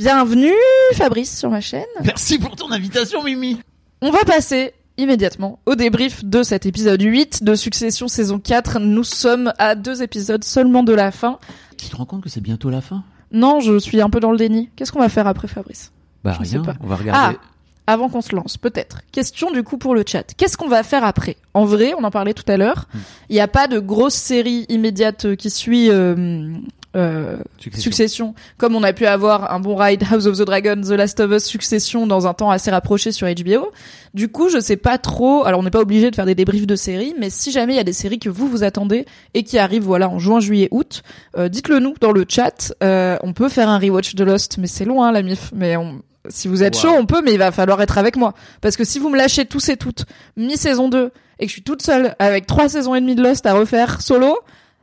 Bienvenue Fabrice sur ma chaîne. Merci pour ton invitation, Mimi. On va passer immédiatement au débrief de cet épisode 8 de Succession saison 4. Nous sommes à deux épisodes seulement de la fin. Tu te rends compte que c'est bientôt la fin? Non, je suis un peu dans le déni. Qu'est-ce qu'on va faire après Fabrice? Bah Je sais rien, pas. on va regarder. Ah, avant qu'on se lance, peut-être. Question du coup pour le chat. Qu'est-ce qu'on va faire après? En vrai, on en parlait tout à l'heure. Hmm. Il n'y a pas de grosse série immédiate qui suit euh, euh, Succession. Succession. Comme on a pu avoir un bon ride House of the Dragon, The Last of Us, Succession dans un temps assez rapproché sur HBO. Du coup, je sais pas trop. Alors, on n'est pas obligé de faire des débriefs de séries, mais si jamais il y a des séries que vous vous attendez et qui arrivent, voilà, en juin, juillet, août, euh, dites-le nous dans le chat. Euh, on peut faire un rewatch de Lost, mais c'est loin, la mif. Mais on, si vous êtes Wow. chaud, on peut, mais il va falloir être avec moi. Parce que si vous me lâchez tous et toutes, mi-saison 2, et que je suis toute seule avec trois saisons et demie de Lost à refaire solo,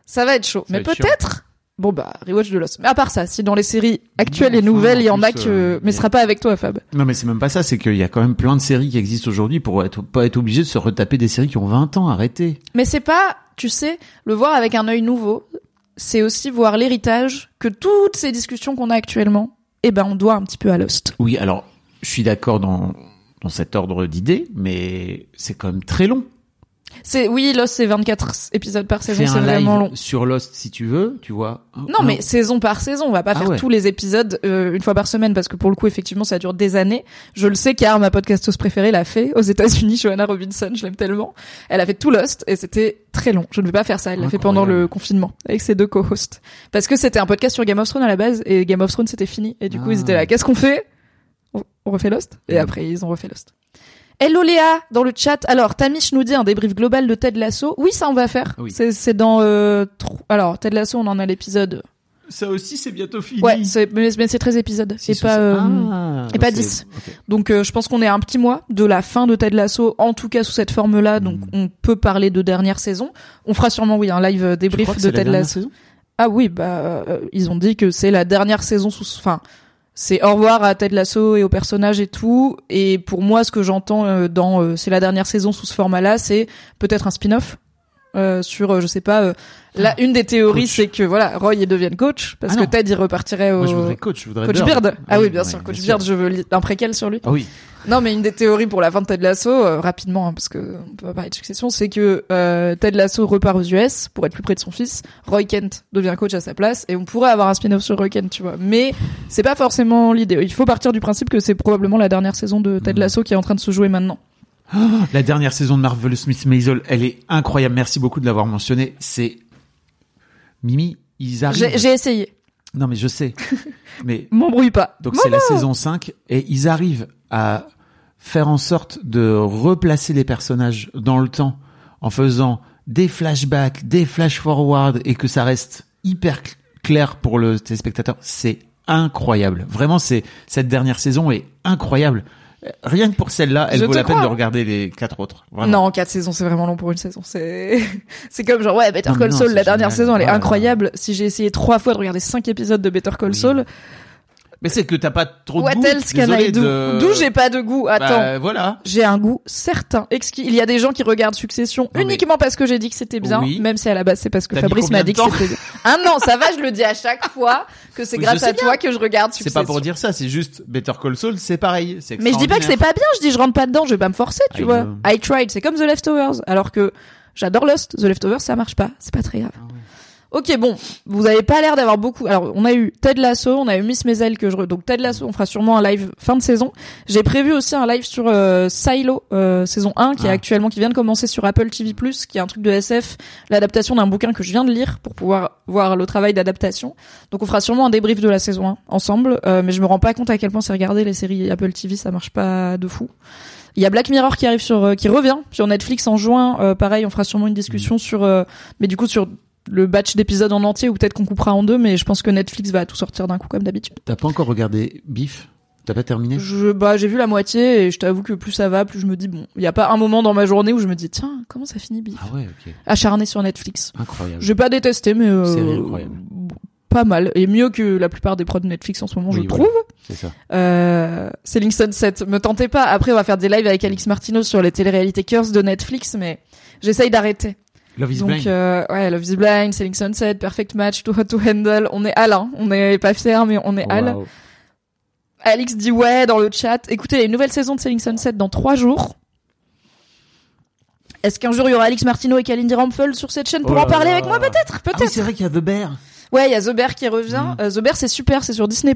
ça va être chaud. Ça mais peut-être, bon bah, rewatch de Lost. Mais à part ça, si dans les séries actuelles Non, et nouvelles, il y en a que, euh, mais ce sera pas avec toi, Fab. Non, mais c'est même pas ça, c'est qu'il y a quand même plein de séries qui existent aujourd'hui pour être, pas être obligé de se retaper des séries qui ont 20 ans, arrêtez. Mais c'est pas, tu sais, le voir avec un œil nouveau, c'est aussi voir l'héritage que toutes ces discussions qu'on a actuellement, eh ben, on doit un petit peu à Lost. Oui, alors, je suis d'accord dans, dans cet ordre d'idées, mais c'est quand même très long. C'est, oui, Lost, c'est 24 épisodes par saison, c'est vraiment long. sur Lost si tu veux, tu vois. Non, mais saison par saison, on va pas Ah faire ouais. tous les épisodes euh, une fois par semaine parce que pour le coup, effectivement, ça dure des années. Je le sais car ma podcasteuse préférée l'a fait aux États-Unis, Joanna Robinson, je l'aime tellement. Elle a fait tout Lost et c'était très long. Je ne vais pas faire ça. Elle l'a fait pendant le confinement avec ses deux co-hosts parce que c'était un podcast sur Game of Thrones à la base et Game of Thrones c'était fini et du coup Ah. ils étaient là. Qu'est-ce qu'on fait? On, refait Lost? Et après ils ont refait Lost. Hello Léa dans le chat. Alors Tamish nous dit un débrief global de Ted Lasso. Oui, ça on va faire. Oui. C'est c'est dans euh, alors Ted Lasso, on en a l'épisode Ça aussi, c'est bientôt fini. Ouais, c'est- mais, mais c'est 13 épisodes. Six Et ou pas, euh, Ah, et pas c'est- 10. ok. Donc euh, je pense qu'on est à un petit mois de la fin de Ted Lasso, en tout cas sous cette forme-là. Donc Mm. on peut parler de dernière saison. On fera sûrement oui un live euh, débrief de la Ted Lasso. Ah oui, bah euh, ils ont dit que c'est la dernière saison sous. Enfin, c'est au revoir à Ted Lasso et aux personnages et tout. Et pour moi, ce que j'entends euh, dans euh, c'est la dernière saison sous ce format-là, c'est peut-être un spin-off. euh, sur euh, je sais pas euh, là une des théories c'est que voilà Roy il devienne coach parce Ah que. Ted il repartirait au Moi, je voudrais coach, je voudrais Coach Beard. Ah oui, bien sûr, Coach bien je veux un préquel sur lui. Ah oui. Non, mais une des théories pour la fin de Ted Lasso, euh, rapidement, hein, parce que on peut pas parler de succession, c'est que euh, Ted Lasso repart aux US pour être plus près de son fils. Roy Kent devient coach à sa place, et on pourrait avoir un spin-off sur Roy Kent, tu vois. Mais c'est pas forcément l'idée. Il faut partir du principe que c'est probablement la dernière saison de Ted Mhm. Lasso qui est en train de se jouer maintenant. La dernière saison de Marvelous Miss Maisel, elle est incroyable. Merci beaucoup de l'avoir mentionné. C'est Mimi, ils arrivent. J'ai j'ai essayé. Non mais je sais. mais M'embrouille pas. donc c'est la saison 5 et ils arrivent à faire en sorte de replacer les personnages dans le temps en faisant des flashbacks, des flash forward et que ça reste hyper cl- clair pour le téléspectateur. C'est incroyable. Vraiment c'est cette dernière saison est incroyable. Rien que pour celle-là, elle Je vaut la peine de regarder les quatre autres. Vraiment. Non, quatre saisons, c'est vraiment long pour une saison. C'est, c'est comme genre, ouais, Better Call Saul, la dernière saison, elle est Ouais, incroyable. Si j'ai essayé trois fois de regarder cinq épisodes de Better Call Oui. Saul, Mais c'est que t'as pas trop de what goût. else can Désolé I do? de- D'où j'ai pas de goût? Attends. Bah, voilà. J'ai un goût certain, exquis. Il y a des gens qui regardent Succession Non, mais- uniquement parce que j'ai dit que c'était bien, Oui. même si à la base c'est parce que Fabrice m'a dit que c'était bien. Ah non, ça va, je le dis à chaque fois que c'est Oui, grâce à toi que je regarde C'est Succession. pas pour dire ça, c'est juste Better Call Saul, c'est pareil. c'est Mais je dis pas que c'est pas bien, je dis je rentre pas dedans, je vais pas me forcer, tu I vois. know. I tried, c'est comme The Leftovers, alors que j'adore Lost, The Leftovers ça marche pas, c'est pas très grave. Ah Ok bon, vous avez pas l'air d'avoir beaucoup. Alors on a eu Ted Lasso, on a eu Miss Maisel que je donc Ted Lasso, on fera sûrement un live fin de saison. J'ai prévu aussi un live sur euh, Silo euh, saison 1 qui est Ah. actuellement qui vient de commencer sur Apple TV+ qui est un truc de SF, l'adaptation d'un bouquin que je viens de lire pour pouvoir voir le travail d'adaptation. Donc on fera sûrement un débrief de la saison 1 ensemble, euh, mais je me rends pas compte à quel point c'est regarder les séries Apple TV, ça marche pas de fou. Il y a Black Mirror qui arrive sur euh, qui revient sur Netflix en juin. Euh, pareil, on fera sûrement une discussion Mm. sur, euh, mais du coup sur le batch d'épisodes en entier ou peut-être qu'on coupera en deux. Mais je pense que Netflix va tout sortir d'un coup comme d'habitude. T'as pas encore regardé Beef? T'as pas terminé? Je bah j'ai vu la moitié et je t'avoue que plus ça va, plus je me dis bon, il y a pas un moment dans ma journée où je me dis tiens comment ça finit Biff Ah ouais, ok. acharné sur Netflix. Incroyable. J'ai pas détesté mais euh, Série incroyable. pas mal et mieux que la plupart des prods de Netflix en ce moment je trouve. C'est ça. Euh, Sunset, me tentez pas. Après, on va faire des lives avec Alix Martineau sur les téléréalités Curse de Netflix, mais j'essaye d'arrêter. Love is Donc, Blind. euh, ouais, Love is Blind, Selling Sunset, Perfect Match, Too Hot to Handle. On est Al, hein. On est pas fiers, mais on est Al. Waouh. Alix dit ouais dans le chat. Écoutez, il y a une nouvelle saison de Selling Sunset dans trois jours. Est-ce qu'un jour il y aura Alix Martineau et Kalindi Rampfel sur cette chaîne pour Oh en parler là. avec moi peut-être Ah oui, Peut-être. c'est vrai qu'il y a The Bear. Ouais, il y a The Bear qui revient. Mm. Euh, The Bear, c'est super, c'est sur Disney+.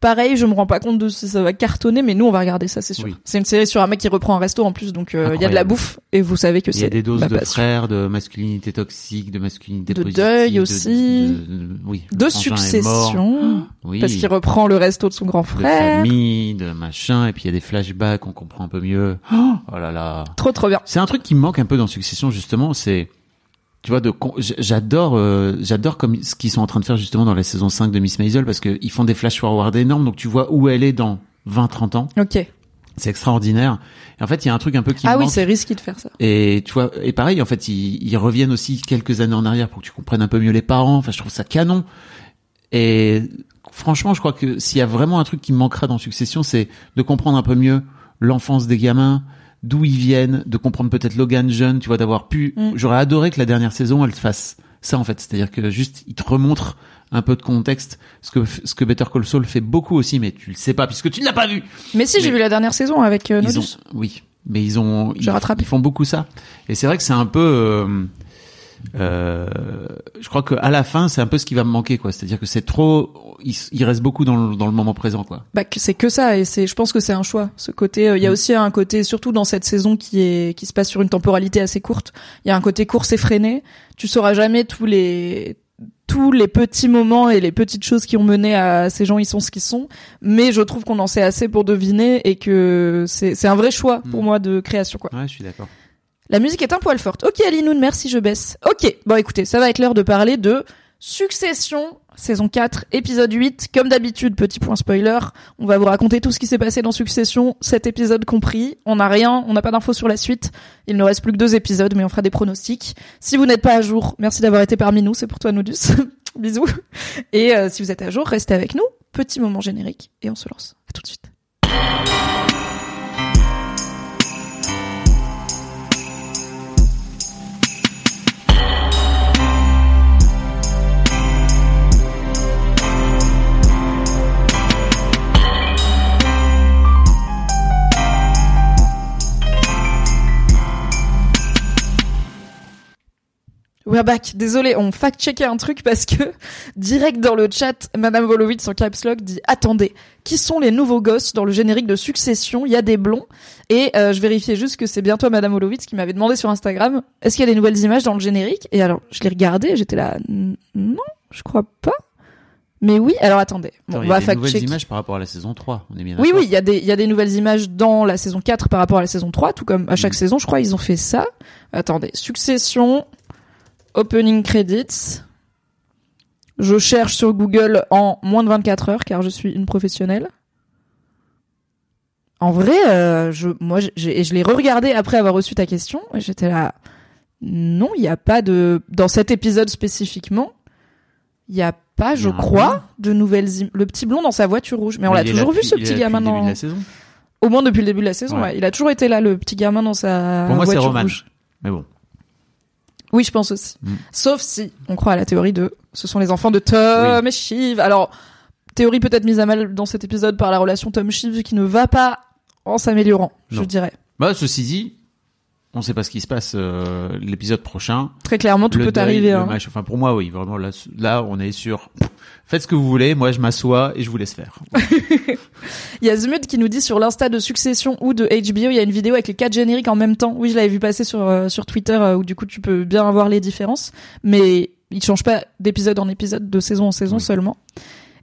Pareil, je me rends pas compte de si ça va cartonner, mais nous, on va regarder ça, c'est sûr. Oui. C'est une série sur un mec qui reprend un resto en plus, donc euh, il y a de la bouffe, et vous savez que Il y c'est a des doses de frères, de masculinité toxique, de masculinité De positive, deuil de- aussi. de- de- oui. De succession, Oui. parce qu'il reprend le resto de son grand de frère. famille, de machin, et puis il y a des flashbacks, on comprend un peu mieux. Oh là là. Trop trop bien. C'est un truc qui me manque un peu dans Succession justement, c'est tu vois de j'adore euh, j'adore comme ce qu'ils sont en train de faire justement dans la saison 5 de Miss Maisel parce que ils font des flash forward énormes donc tu vois où elle est dans 20 30 ans, Ok. c'est extraordinaire. Et en fait, il y a un truc un peu qui Ah me oui, c'est risqué de faire ça. Et tu vois, et pareil, en fait, ils, ils reviennent aussi quelques années en arrière pour que tu comprennes un peu mieux les parents. Enfin, je trouve ça canon. Et franchement, je crois que s'il y a vraiment un truc qui me manquera dans Succession, c'est de comprendre un peu mieux l'enfance des gamins, d'où ils viennent, de comprendre peut-être Logan jeune, tu vois, d'avoir pu. Mm. J'aurais adoré que la dernière saison, elle fasse ça en fait, c'est-à-dire que juste, il te remontre un peu de contexte, ce que ce que Better Call Saul fait beaucoup aussi, mais tu le sais pas puisque tu ne l'as pas vu. Mais si, j'ai vu la dernière saison avec euh, Ils ont, oui, mais ils ont, ils, rattrapé. ils font beaucoup ça. Et c'est vrai que c'est un peu, euh, euh, je crois que à la fin, c'est un peu ce qui va me manquer, quoi. C'est-à-dire que c'est trop, il, il reste beaucoup dans le, dans le moment présent, quoi. Bah, c'est que ça et c'est je pense que c'est un choix ce côté euh, il y a Mm. aussi un côté surtout dans cette saison qui est qui se passe sur une temporalité assez courte il y a un côté course effréné tu sauras jamais tous les tous les petits moments et les petites choses qui ont mené à ces gens ils sont ce qu'ils sont mais je trouve qu'on en sait assez pour deviner et que c'est c'est un vrai choix pour Mm. moi de création quoi Ouais, je suis d'accord. la musique est un poil forte. Ok, Alinoun, merci, je baisse. Ok, bon écoutez, ça va être l'heure de parler de Succession, saison 4, épisode 8. Comme d'habitude, petit point spoiler, on va vous raconter tout ce qui s'est passé dans Succession, cet épisode compris. On n'a rien, on n'a pas d'infos sur la suite. Il ne reste plus que deux épisodes, mais on fera des pronostics. Si vous n'êtes pas à jour, merci d'avoir été parmi nous, c'est pour toi, Nodus. Bisous. Et euh, si vous êtes à jour, restez avec nous. Petit moment générique, et on se lance. À tout de suite. We're back. Désolé, on fact-checkait un truc parce que direct dans le chat, Madame Volowitz en caps lock dit attendez, qui sont les nouveaux gosses dans le générique de Succession? Il y a des blonds et euh, je vérifiais juste que c'est bien toi, Madame Volowitz, qui m'avait demandé sur Instagram est-ce qu'il y a des nouvelles images dans le générique? Et alors je l'ai regardé, j'étais là non, je crois pas. Mais oui, alors attendez, Bon, Attends, on il y a va des nouvelles images par rapport à la saison 3. On est bien Oui, oui, il y a des, il y a des nouvelles images dans la saison 4 par rapport à la saison 3, tout comme à chaque Mhm. saison, je crois, ils ont fait ça. Attendez, Succession, Opening Credits. Je cherche sur Google en moins de 24 heures, car je suis une professionnelle. En vrai, euh, je, moi, j'ai, je l'ai regardé après avoir reçu ta question, et j'étais là. Non, il n'y a pas de dans cet épisode spécifiquement. Il n'y a pas, je crois, de nouvelles im- le petit blond dans sa voiture rouge. Mais on l'a toujours vu ce petit gamin dans de la saison. au moins depuis le début de la saison. Ouais. ouais. Il a toujours été là, le petit gamin dans sa Pour moi, c'est voiture Roman. rouge. Mais bon. Oui, je pense aussi. Mm. Sauf si on croit à la théorie de ce sont les enfants de Tom et Shiv. Alors, théorie peut-être mise à mal dans cet épisode par la relation Tom-Shiv qui ne va pas en s'améliorant, je dirais. Bah, ceci dit, on sait pas ce qui se passe euh, l'épisode prochain. Très clairement, tout le peut deuil, arriver. le hein. match. Enfin, pour moi, oui, vraiment, là, là, on est sur. Faites ce que vous voulez. Moi, je m'assois et je vous laisse faire. Il y a Zmud qui nous dit sur l'insta de Succession ou de HBO, il y a une vidéo avec les quatre génériques en même temps. Oui, je l'avais vu passer sur euh, sur Twitter euh, où du coup tu peux bien voir les différences, mais il change pas d'épisode en épisode, de saison en saison Oui. seulement.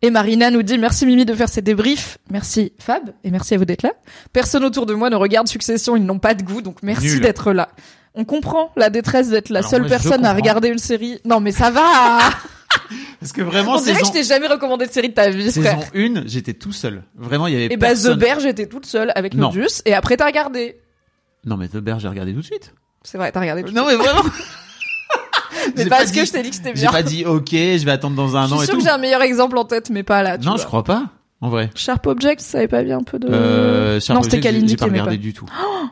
Et Marina nous dit merci Mimi de faire ces débriefs, merci Fab et merci à vous d'être là. Personne autour de moi ne regarde Succession, ils n'ont pas de goût, donc merci d'être là. On comprend la détresse d'être la Alors seule moi, personne à regarder une série. Non mais ça va. Parce que vraiment, On dirait que saison, je t'ai jamais recommandé de série de ta vie, saison frère. 1, j'étais tout seul. Vraiment, il y avait Et bah The personne. Bear, j'étais toute seule avec. Nodius et après t'as regardé. Non, mais The Bear, j'ai regardé tout de suite. C'est vrai, t'as regardé. tout de Non, mais vraiment. Mais J'ai parce que dit- je t'ai dit que c'était J'ai bien. pas dit, ok, je vais attendre dans un Je an suis et sûr que j'ai un meilleur exemple en tête, mais pas là. tu Non, vois. je crois pas. En vrai. Sharp Object, ça avait pas bien un peu de. Euh, Sharp non, c'était j'ai- Kalindi J'ai pas regardé pas. du tout.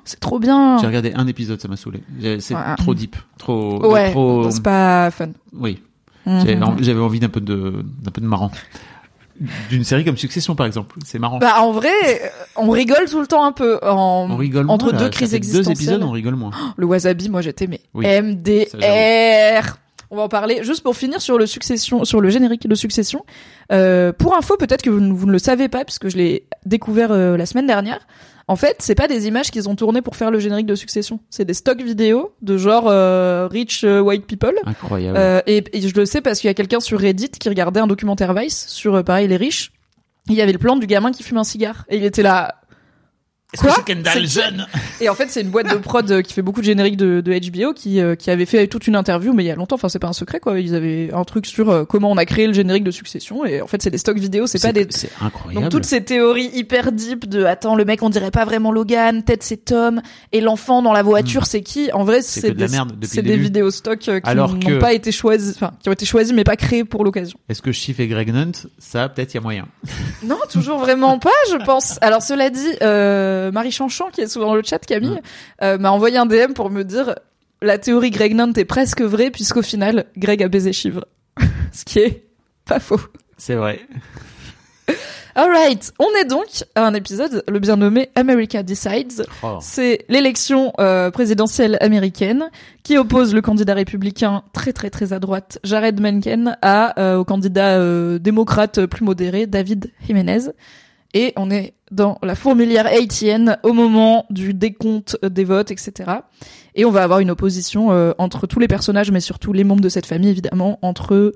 C'est trop bien. J'ai regardé un épisode, ça m'a saoulé. J'ai- C'est Ouais. trop deep, trop, Ouais, trop. c'est pas fun. Oui. J'avais Mhm. j'avais envie d'un peu de, d'un peu de marrant. D'une série comme Succession, par exemple. C'est marrant. Bah en vrai, euh, on rigole tout le temps un peu en on rigole entre moins, deux Ça crises existentielles. Deux épisodes, on rigole moins. Le wasabi, moi j'étais mais Oui. MDR. On va en parler juste pour finir sur le succession, sur le générique de Succession. Euh, pour info, peut-être que vous, ne- vous ne le savez pas puisque je l'ai découvert euh, la semaine dernière. En fait, c'est pas des images qu'ils ont tournées pour faire le générique de Succession. C'est des stocks vidéo de genre euh, rich euh, white people. Incroyable. Euh, et, et je le sais parce qu'il y a quelqu'un sur Reddit qui regardait un documentaire Vice sur euh, pareil les riches. Il y avait le plan du gamin qui fume un cigare et il était là. Est-ce que c'est Kendall jeune Et en fait, c'est une boîte de prod euh, qui fait beaucoup de génériques de, de HBO qui, euh, qui avait fait toute une interview, mais il y a longtemps. Enfin, c'est pas un secret, quoi. Ils avaient un truc sur euh, comment on a créé le générique de Succession. Et en fait, c'est des stocks vidéo, c'est pas des. C'est incroyable. Donc toutes ces théories hyper deep de attends le mec on dirait pas vraiment Logan peut-être c'est Tom et l'enfant dans la voiture c'est qui en vrai Hmm. C'est que de la des, merde c'est des vidéos stock euh, qui n'ont que- pas été choisis enfin qui ont été choisis mais pas créés pour l'occasion Est-ce que Schiff et Greg Nunt, ça, peut-être, il y a moyen? non toujours vraiment pas je pense alors cela dit euh, Marie Chanchan qui est souvent dans le chat Camille euh, m'a envoyé un DM pour me dire la théorie Greg Nant est presque vraie puisqu'au final Greg a baisé Chivre ce qui est pas faux C'est vrai. Alright, on est donc à un épisode, le bien nommé America Decides. Oh. C'est l'élection euh, présidentielle américaine qui oppose le candidat républicain très très très à droite, Jared Mencken, à euh, au candidat euh, démocrate plus modéré, David Jiménez. Et on est dans la fourmilière haïtienne au moment du décompte des votes, etc. Et on va avoir une opposition euh, entre tous les personnages, mais surtout les membres de cette famille, évidemment, entre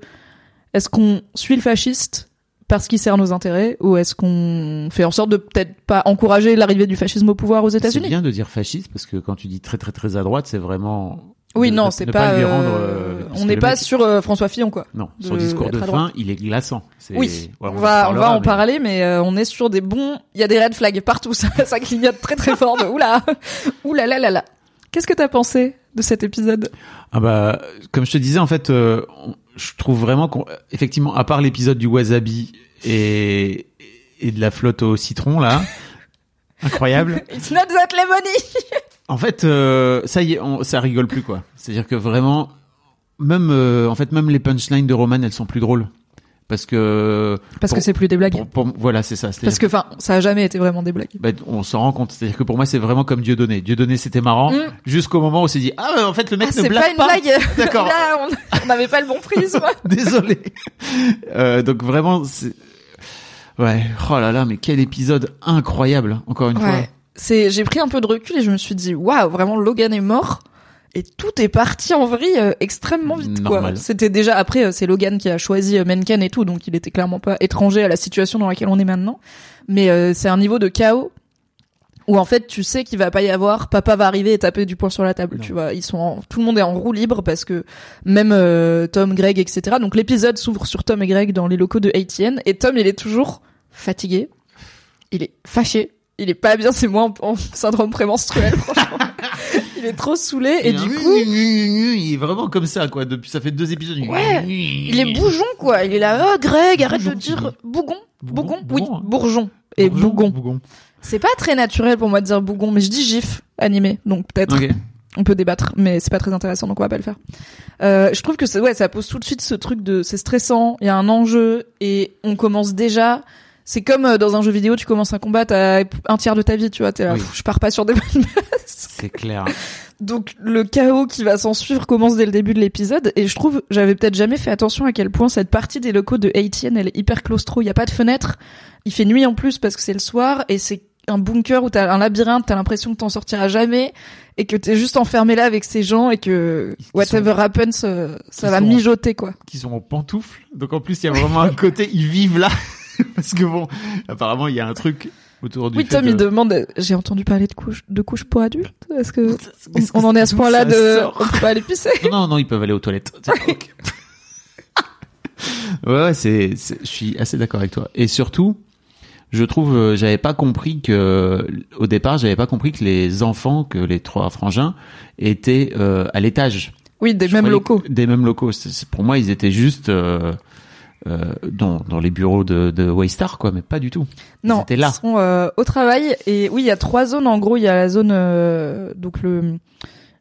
est-ce qu'on suit le fasciste parce qu'il sert nos intérêts ou est-ce qu'on fait en sorte de peut-être pas encourager l'arrivée du fascisme au pouvoir aux C'est États-Unis? bien de dire fasciste parce que quand tu dis très très très à droite, c'est vraiment. Oui, non, c'est pas. euh, rendre. euh, on n'est pas mec- sur euh, François Fillon, quoi. Non, de- son discours de fin, il est glaçant. Oui. Ouais, on, va, on va en mais- parler, mais euh, on est sur des bons. Il y a des red flags partout, ça, ça clignote très très fort. De... Oula, oula là là là. Qu'est-ce que t'as pensé de cet épisode? Ah bah, comme je te disais, en fait, je trouve vraiment qu'effectivement, à part l'épisode du wasabi et, et de la flotte au citron, là, incroyable. It's not that lemony. En fait, euh, ça y est, on, ça rigole plus, quoi. C'est-à-dire que vraiment, même, euh, en fait, même les punchlines de Roman, elles sont plus drôles. Parce que... Parce que c'est plus des blagues. pour- pour- voilà, c'est ça. Parce que, enfin, ça a jamais été vraiment des blagues. bah, on s'en rend compte. C'est-à-dire que pour moi, c'est vraiment comme Dieudonné. Dieudonné, c'était marrant. Mm. Jusqu'au moment où on s'est dit, ah, en fait, le mec Ah, ne c'est blague pas une blague. D'accord. Là, on- n'avait pas le bon prisme. Désolé. Euh, donc vraiment, c'est... Ouais, oh là là, mais quel épisode incroyable, encore une fois. C'est, j'ai pris un peu de recul et je me suis dit, waouh, vraiment, Logan est mort. Et tout est parti en vrille euh, extrêmement vite, quoi. C'était déjà, après, euh, c'est Logan qui a choisi euh, Mencken et tout, donc il était clairement pas étranger à la situation dans laquelle on est maintenant. Mais euh, c'est un niveau de chaos où en fait tu sais qu'il va pas y avoir papa va arriver et taper du poing sur la table Non. tu vois ils sont en- tout le monde est en roue libre parce que même euh, Tom Greg etc donc l'épisode s'ouvre sur Tom et Greg dans les locaux de ATN et Tom il est toujours fatigué il est fâché il est pas bien, c'est moi en, en syndrome prémenstruel, franchement. il est trop saoulé et Il du coup, il est vraiment comme ça, quoi. Depuis, ça fait deux épisodes. Ouais, il est bougeon quoi. Il est là, oh Greg, arrête de dire bougon, Bougon, bougon, oui, hein. bourgeon et bougon. Bougon. C'est pas très naturel pour moi de dire bougon, mais je dis gif animé, donc peut-être Ok. on peut débattre, mais c'est pas très intéressant, donc on va pas le faire. Euh, je trouve que c'est ouais, ça pose tout de suite ce truc de c'est stressant, il y a un enjeu et on commence déjà. C'est comme euh, dans un jeu vidéo, tu commences un combat, t'as un tiers de ta vie, tu vois, t'es là, Oui. je pars pas sur des bonnes bases. C'est clair. Donc le chaos qui va s'en suivre commence dès le début de l'épisode et je trouve j'avais peut-être jamais fait attention à quel point cette partie des locaux de ATN elle est hyper claustro, il y a pas de fenêtre, il fait nuit en plus parce que c'est le soir et c'est un bunker où t'as un labyrinthe, t'as l'impression que t'en sortiras jamais et que t'es juste enfermé là avec ces gens et que whatever happens euh, ça ils va sont- mijoter quoi. Qui sont en pantoufles. Donc en plus, il y a vraiment un côté, ils vivent là. Parce que bon, apparemment, il y a un truc autour du Oui fait Tom de- il demande j'ai entendu parler de couches de couches pour adultes est-ce que on, Est-ce que on en est à ce point-là de sort on peut pas aller pisser Non, non, non, ils peuvent aller aux toilettes. Ouais, ouais, c'est, je suis assez d'accord avec toi. Et surtout, je trouve, euh, j'avais pas compris que, au départ, j'avais pas compris que les enfants, que les trois frangins, étaient euh, à l'étage. Oui des Je mêmes locaux. Des mêmes locaux. Pour moi, ils étaient juste euh, euh, dans, dans les bureaux de, de Waystar, quoi, mais pas du tout. Ils Non, étaient là. Ils sont euh, au travail et oui, il y a trois zones en gros. Il y a la zone euh, donc le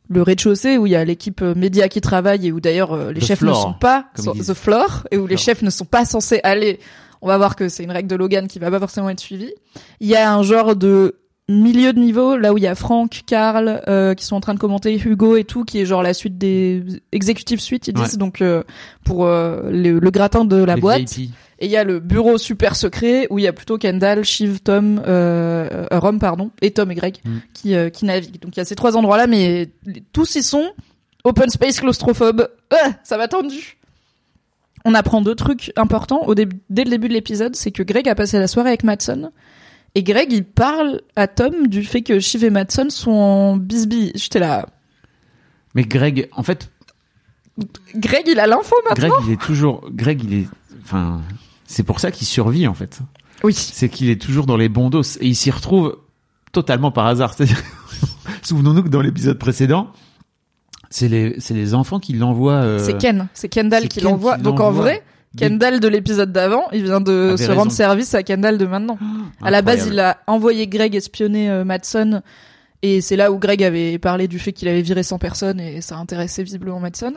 le rez-de-chaussée où il y a l'équipe euh, média qui travaille et où d'ailleurs euh, les The chefs floor, ne sont pas so- ils the floor et où les Floor. chefs ne sont pas censés aller. On va voir que c'est une règle de Logan qui va pas forcément être suivie. Il y a un genre de milieu de niveau là où il y a Franck, Karl euh, qui sont en train de commenter Hugo et tout qui est genre la suite des exécutifs suites ils disent Ouais. donc euh, pour euh, le, le gratin de la Les boîte VIP. et il y a le bureau super secret où il y a plutôt Kendall, Shiv, Tom, euh, euh, Rom pardon, et Tom et Greg Mm. qui euh, qui naviguent. Donc il y a ces trois endroits là, mais tous y sont. Open space claustrophobe. Ça m'a tendu. On apprend deux trucs importants au début, dès le début de l'épisode, c'est que Greg a passé la soirée avec Madsen. Et Greg, il parle à Tom du fait que Shiv et Madsen sont en bisbille. J'étais là. Mais Greg, en fait, Greg, il a l'info maintenant. Greg, il est toujours, Greg, il est, enfin, c'est pour ça qu'il survit, en fait. Oui. c'est qu'il est toujours dans les bons dos et il s'y retrouve totalement par hasard. C'est-à-dire, souvenons-nous que dans l'épisode précédent, c'est les, les enfants qui l'envoient. euh, C'est Ken, c'est Kendall qui Ken l'envoie. Donc en vrai, Kendall de l'épisode d'avant, il vient de Avait se raison. rendre service à Kendall de maintenant. à la base, il a envoyé Greg espionner euh, Madsen. Et c'est là où Greg avait parlé du fait qu'il avait viré 100 personnes et ça intéressait visiblement Madsen.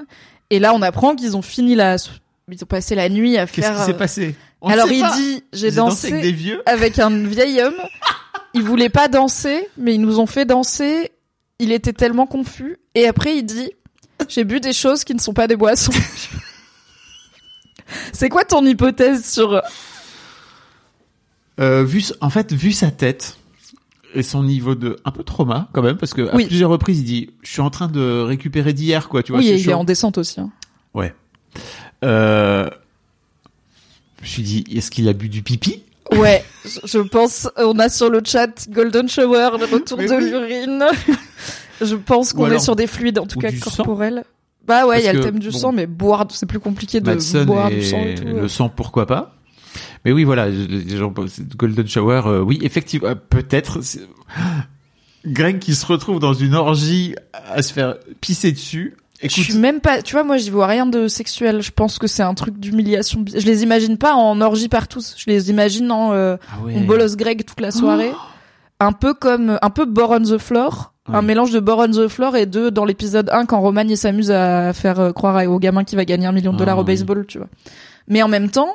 Et là, on apprend qu'ils ont fini la, ils ont passé la nuit à Qu'est-ce faire. qui s'est passé? On Alors sait il pas. dit, j'ai dansé, avec des vieux. avec un vieil homme. Ils voulaient pas danser, mais ils nous ont fait danser. Il était tellement confus. Et après, il dit, j'ai bu des choses qui ne sont pas des boissons. C'est quoi ton hypothèse sur Euh, vu, en fait, vu sa tête et son niveau de un peu trauma quand même, parce que à Oui. plusieurs reprises, il dit, je suis en train de récupérer d'hier, quoi. Tu vois, Oui, et il est en descente aussi. hein. Ouais. Euh, je me suis dit, est-ce qu'il a bu du pipi? Ouais, je- pense, on a sur le chat Golden Shower, le retour Mais de oui. l'urine. je pense qu'on est sur des fluides, en tout ou cas sang. Bah ouais, il y a le thème du bon, sang, mais boire, c'est plus compliqué de Madsen boire du sang et tout. le sang, pourquoi pas? Mais oui, voilà, je- les gens pensent- Golden Shower, euh, oui, effectivement, euh, peut-être. Greg qui se retrouve dans une orgie à se faire pisser dessus. Je Écoute, suis même pas, tu vois, moi j'y vois rien de sexuel. Je pense que c'est un truc d'humiliation. Je les imagine pas en orgie partout. Je les imagine en euh, ah ouais. on bolosse Greg toute la soirée. Un peu comme, un peu Bore on the Floor. Ouais. Un mélange de Bore on the Floor et de, dans l'épisode 1, quand Roman il s'amuse à faire euh, croire au gamin qui va gagner un million de dollars Ah, au oui. baseball, tu vois. Mais en même temps,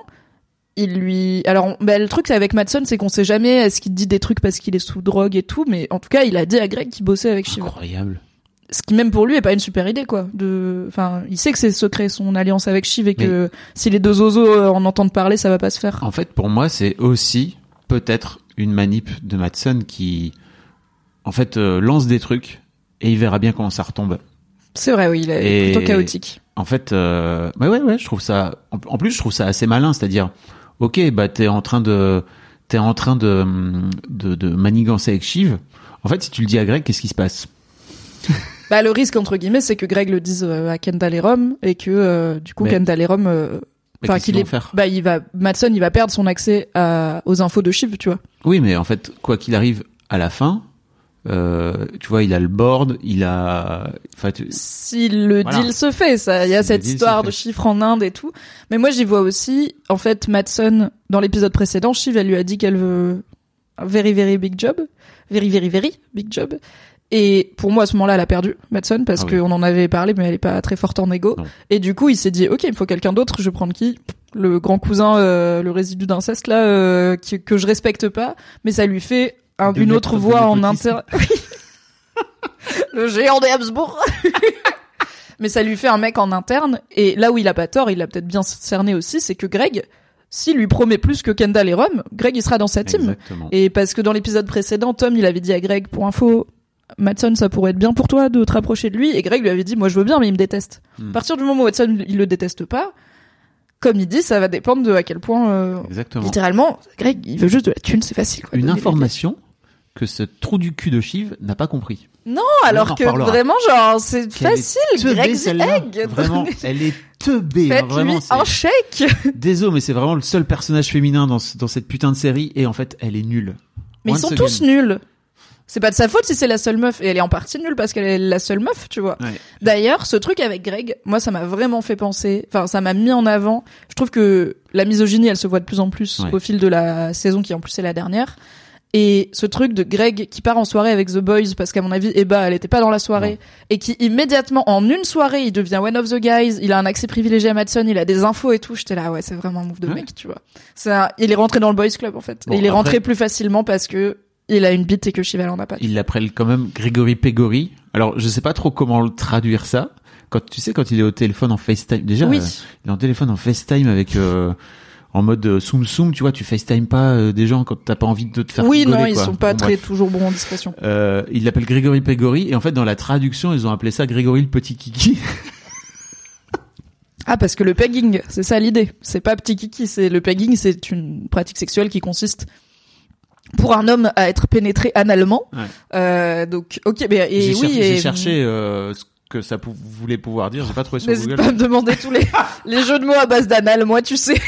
il lui, alors, on- bah, le truc c'est avec Madsen, c'est qu'on sait jamais est-ce qu'il dit des trucs parce qu'il est sous drogue et tout, mais en tout cas, il a dit à Greg qu'il bossait avec Shiva. Incroyable. Ce qui même pour lui est pas une super idée, quoi. De, enfin, il sait que c'est secret son alliance avec Shiv et que si les deux zozos euh, en entendent parler, ça va pas se faire. En fait, pour moi, c'est aussi peut-être une manip de Madsen qui, en fait, euh, lance des trucs et il verra bien comment ça retombe. C'est vrai, oui, il est Et- plutôt chaotique. En fait, euh, ouais, ouais, ouais, je trouve ça. En, en plus, je trouve ça assez malin, c'est-à-dire, ok, bah t'es en train de, t'es en train de, de, de manigancer avec Shiv. En fait, si tu le dis à Greg, qu'est-ce qui se passe? Bah, le risque, entre guillemets, c'est que Greg le dise euh, à Kendall et Rom et que, euh, du coup, Mais- Kendall et Rom, euh, Mais enfin, qu'est-ce qu'il est, faire? bah, il va, Madsen, il va perdre son accès à, aux infos de Shiv, tu vois. Oui, mais en fait, quoi qu'il arrive, à la fin, euh, tu vois, il a le board, il a, enfin, tu- si le Voilà. deal se fait, ça, il y a Si cette histoire de chiffres en Inde et tout. Mais moi, j'y vois aussi, en fait, Madsen, dans l'épisode précédent, Shiv, elle lui a dit qu'elle veut un very, very big job. Very, very, very big job. Et pour moi, à ce moment-là, elle a perdu, Madsen, parce Ah oui. qu'on en avait parlé, mais elle est pas très forte en ego. Non. Et du coup, il s'est dit, ok, il me faut quelqu'un d'autre, je vais prendre qui? Le grand cousin, euh, le résidu d'inceste, là, euh, qui- que je respecte pas, mais ça lui fait un- une autre voix en interne. le géant des Habsbourg. mais ça lui fait un mec en interne. Et là où il a pas tort, il l'a peut-être bien cerné aussi, c'est que Greg, s'il lui promet plus que Kendall et Rom, Greg il sera dans sa team. exactement. Et parce que dans l'épisode précédent, Tom il avait dit à Greg, pour info, Matson ça pourrait être bien pour toi de te rapprocher de lui. Et Greg lui avait dit, moi je veux bien, mais il me déteste. Hmm. À partir du moment où Watson il le déteste pas, comme il dit, ça va dépendre de à quel point, euh, Exactement. littéralement, Greg il veut juste de la thune, c'est facile. Quoi, Une information que ce trou du cul de Shiv n'a pas compris. Non, On alors que vraiment, genre, c'est facile, teubée, Greg celle-là. Egg. Vraiment, elle est teubée. hein, Faites-lui vraiment, un chèque. Désolé, mais c'est vraiment le seul personnage féminin dans, dans cette putain de série et en fait, elle est nulle. Mais ils sont tous nuls. C'est pas de sa faute si c'est la seule meuf. Et elle est en partie nulle parce qu'elle est la seule meuf, tu vois. Ouais. D'ailleurs, ce truc avec Greg, moi, ça m'a vraiment fait penser. Enfin, ça m'a mis en avant. Je trouve que la misogynie, elle se voit de plus en plus Ouais. au fil de la saison qui en plus est la dernière. Et ce truc de Greg qui part en soirée avec The Boys parce qu'à mon avis, Eba, elle était pas dans la soirée et qui immédiatement, en une soirée, il devient one of the guys. Il a un accès privilégié à Madson, il a des infos et tout. J'étais là, ouais, c'est vraiment un move de Ouais. mec, tu vois. C'est un- il est rentré dans le Boys Club en fait. Bon, et il est après- rentré plus facilement parce que il a une bite et que Chival en a pas. Il l'appelle quand même Grégory Pégori. Alors, je sais pas trop comment le traduire ça. Quand tu sais, quand il est au téléphone en FaceTime, déjà, Oui. euh, il est en téléphone en FaceTime avec euh, en mode euh, soum soum, tu vois, tu FaceTime pas euh, des gens quand t'as pas envie de te faire Oui, rigoler, non, ils quoi. sont pas Bon, très bref. toujours bons en discrétion. Euh, il l'appelle Grégory Pégori et en fait dans la traduction ils ont appelé ça Grégory le petit kiki. Ah, parce que le pegging, c'est ça l'idée. C'est pas petit kiki, c'est le pegging, c'est une pratique sexuelle qui consiste pour un homme à être pénétré analement. Ouais. Euh, donc, ok, mais et J'ai oui, cher- et j'ai cherché euh, que ça pou- voulait pouvoir dire, j'ai pas trouvé sur N'hésite Google. pas à me demander tous les, les jeux de mots à base d'anal, moi, tu sais.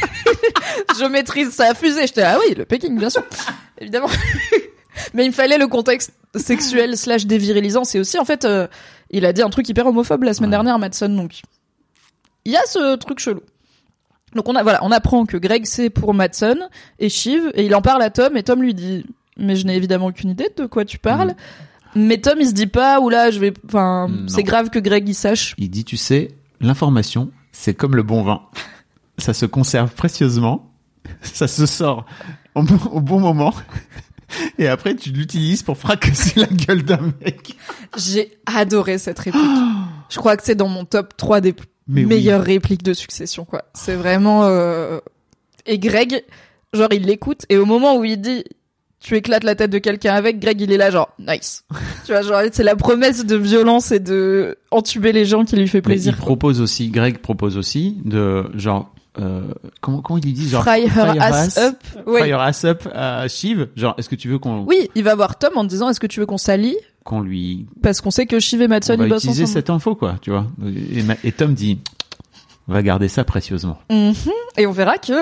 je maîtrise ça à fusée. J'étais, ah oui, le pegging, bien sûr. Évidemment. Mais il me fallait le contexte sexuel slash dévirilisant. C'est aussi, en fait, euh, il a dit un truc hyper homophobe la semaine Ouais. dernière, Madson, donc. Il y a ce truc chelou. Donc on a, voilà, on apprend que Greg c'est pour Madson et Shiv, et il en parle à Tom, et Tom lui dit, mais je n'ai évidemment aucune idée de quoi tu parles. Mais Tom il se dit pas, oula, je vais, enfin, Non. c'est grave que Greg il sache. Il dit tu sais, l'information, c'est comme le bon vin. Ça se conserve précieusement, ça se sort au bon, au bon moment. Et après, tu l'utilises pour fracasser la gueule d'un mec. J'ai adoré cette réplique. Je crois que c'est dans mon top 3 des Mais oui. meilleures répliques de succession, quoi. C'est vraiment, euh... et Greg, genre, il l'écoute, et au moment où il dit, tu éclates la tête de quelqu'un avec, Greg, il est là, genre, nice. tu vois, genre, c'est la promesse de violence et de entuber les gens qui lui fait Mais plaisir. il propose aussi, Greg propose aussi de genre euh, comment comment il dit genre Fry her ass up. Ouais. fry her ass up à Shiv. Genre est-ce que tu veux qu'on Oui, il va voir Tom en disant, est-ce que tu veux qu'on s'allie? qu'on lui Parce qu'on sait que Shiv et Madson, on va ils bossent utiliser ensemble. cette info quoi, tu vois. Et Tom dit on va garder ça précieusement. Mhm. Et on verra que,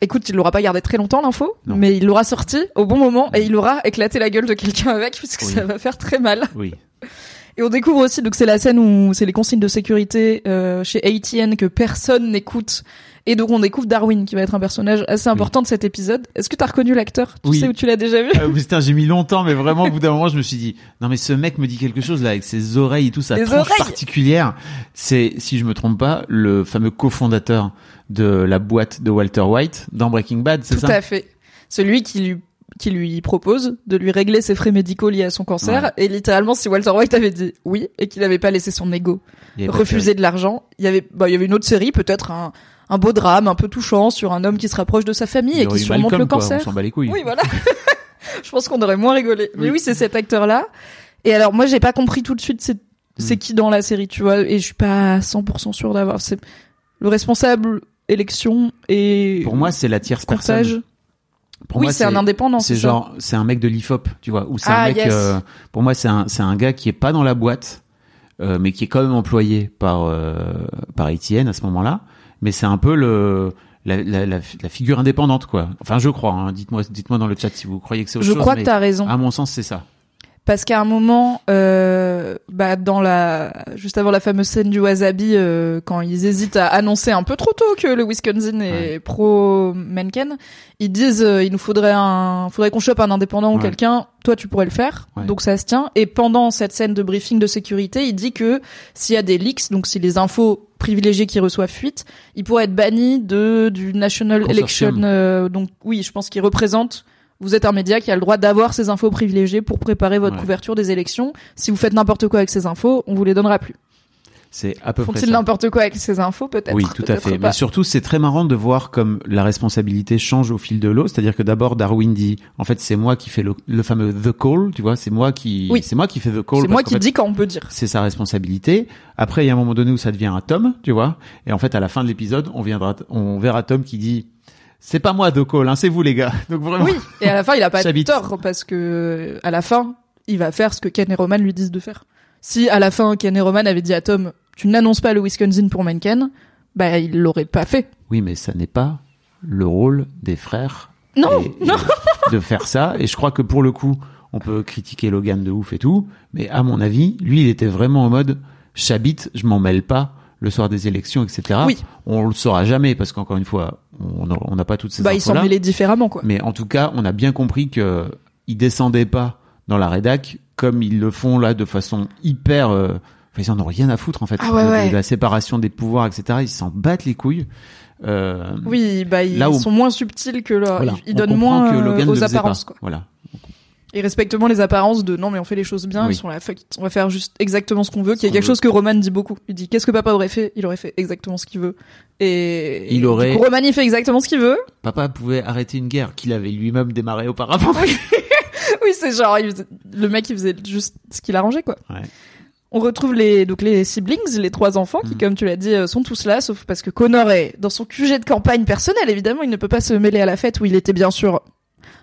écoute, il l'aura pas gardé très longtemps l'info, mais il l'aura sorti au bon moment et il aura éclaté la gueule de quelqu'un avec, puisque Oui. ça va faire très mal. Oui. Et on découvre aussi, donc c'est la scène où c'est les consignes de sécurité euh, chez ATN que personne n'écoute. Et donc on découvre Darwin qui va être un personnage assez important de cet épisode. Est-ce que t'as reconnu l'acteur? Tu Oui. sais où tu l'as déjà vu? Euh, putain, j'ai mis longtemps, mais vraiment, au bout d'un moment, je me suis dit, non, mais ce mec me dit quelque chose, là, avec ses oreilles et tout, sa tronche oreilles? particulière. C'est, si je me trompe pas, le fameux cofondateur de la boîte de Walter White dans Breaking Bad, c'est Tout ça? à fait. Celui qui lui qui lui propose de lui régler ses frais médicaux liés à son cancer. Ouais. Et littéralement, si Walter White avait dit oui et qu'il n'avait pas laissé son ego refuser de l'argent, il y avait, bah, il y avait une autre série, peut-être un, un beau drame un peu touchant sur un homme qui se rapproche de sa famille Il et qui surmonte Malcolm, le quoi, cancer. On s'en bat les couilles. Oui, voilà. je pense qu'on aurait moins rigolé. Mais Oui. oui, c'est cet acteur-là. Et alors, moi, j'ai pas compris tout de suite c'est, Hmm. qui dans la série, tu vois, et je suis pas 100% sûr d'avoir. C'est le responsable élection et Pour moi, c'est la tierce comptage. personne. Pour oui, moi, c'est un indépendant. C'est genre, c'est un mec de l'IFOP, tu vois, ou c'est Ah, un mec. yes. euh, pour moi, c'est un, c'est un gars qui est pas dans la boîte, euh, mais qui est quand même employé par euh, par ATN à ce moment-là. Mais c'est un peu le la, la, la, la figure indépendante, quoi. Enfin, je crois. Hein. Dites-moi, dites-moi dans le chat si vous croyez que c'est autre Je chose. crois que mais t'as raison. À mon sens, c'est ça. Parce qu'à un moment, euh, bah dans la juste avant la fameuse scène du wasabi, euh, quand ils hésitent à annoncer un peu trop tôt que le Wisconsin est Ouais. pro Mencken, ils disent euh, il nous faudrait un, faudrait qu'on chope un indépendant ou quelqu'un. Toi, tu pourrais le faire. Ouais. Donc ça se tient. Et pendant cette scène de briefing de sécurité, il dit que s'il y a des leaks, donc si les infos privilégiées qui reçoivent fuite, il pourrait être banni de du National Consortium. Election. euh, donc oui, je pense qu'il représente vous êtes un média qui a le droit d'avoir ces infos privilégiées pour préparer votre Ouais. couverture des élections. Si vous faites n'importe quoi avec ces infos, on vous les donnera plus. C'est à peu près Font-ils n'importe quoi avec ces infos Peut-être? Oui, tout à fait. pas. Mais surtout, c'est très marrant de voir comme la responsabilité change au fil de l'eau. C'est-à-dire que d'abord, Darwin dit, en fait, c'est moi qui fais le, le fameux the call, tu vois, c'est moi qui, Oui. c'est moi qui fais the call. C'est moi qui fait, dis quand on peut dire. c'est sa responsabilité. Après, il y a un moment donné où ça devient un Tom, tu vois. Et en fait, à la fin de l'épisode, on viendra, on verra Tom qui dit, c'est pas moi call, hein, c'est vous les gars. Donc vraiment. Oui. Et à la fin, il a pas tort parce que à la fin, il va faire ce que Ken et Roman lui disent de faire. Si à la fin Ken et Roman avaient dit à Tom, tu n'annonces pas le Wisconsin pour Mencken, bah il l'aurait pas fait. Oui, mais ça n'est pas le rôle des frères Non, et- et non. de faire ça. Et je crois que pour le coup, on peut critiquer Logan de ouf et tout, mais à mon avis, lui, il était vraiment en mode j'habite, je m'en mêle pas le soir des élections, etc. Oui. On le saura jamais parce qu'encore une fois, on n'a pas toutes ces Bah il s'en infos-là. mêlait différemment quoi. Mais en tout cas, on a bien compris que ils descendaient pas dans la rédac comme ils le font là de façon hyper. euh, Enfin, ils en ont rien à foutre en fait. Ah ouais, De- ouais. la séparation des pouvoirs, etc. Ils s'en battent les couilles. Euh, Oui, bah ils Là où- sont moins subtils que leur, voilà. ils On donnent moins que euh, Logan ne aux apparences quoi. Voilà. Et respectent moins les apparences de non mais on fait les choses bien, Oui. ils sont là fuck it, on va faire juste exactement ce qu'on veut, qui est quelque veut. chose que Roman dit beaucoup. Il dit qu'est-ce que papa aurait fait? Il aurait fait exactement ce qu'il veut. Et Il aurait- du coup, Roman il fait exactement ce qu'il veut. Papa pouvait arrêter une guerre qu'il avait lui-même démarrée auparavant. oui, c'est genre il faisait- le mec il faisait juste ce qu'il arrangeait quoi. Ouais. On retrouve les donc les siblings, les trois enfants qui Mm. comme tu l'as dit euh, sont tous là sauf parce que Connor est dans son QG de campagne personnel évidemment, il ne peut pas se mêler à la fête où il était bien sûr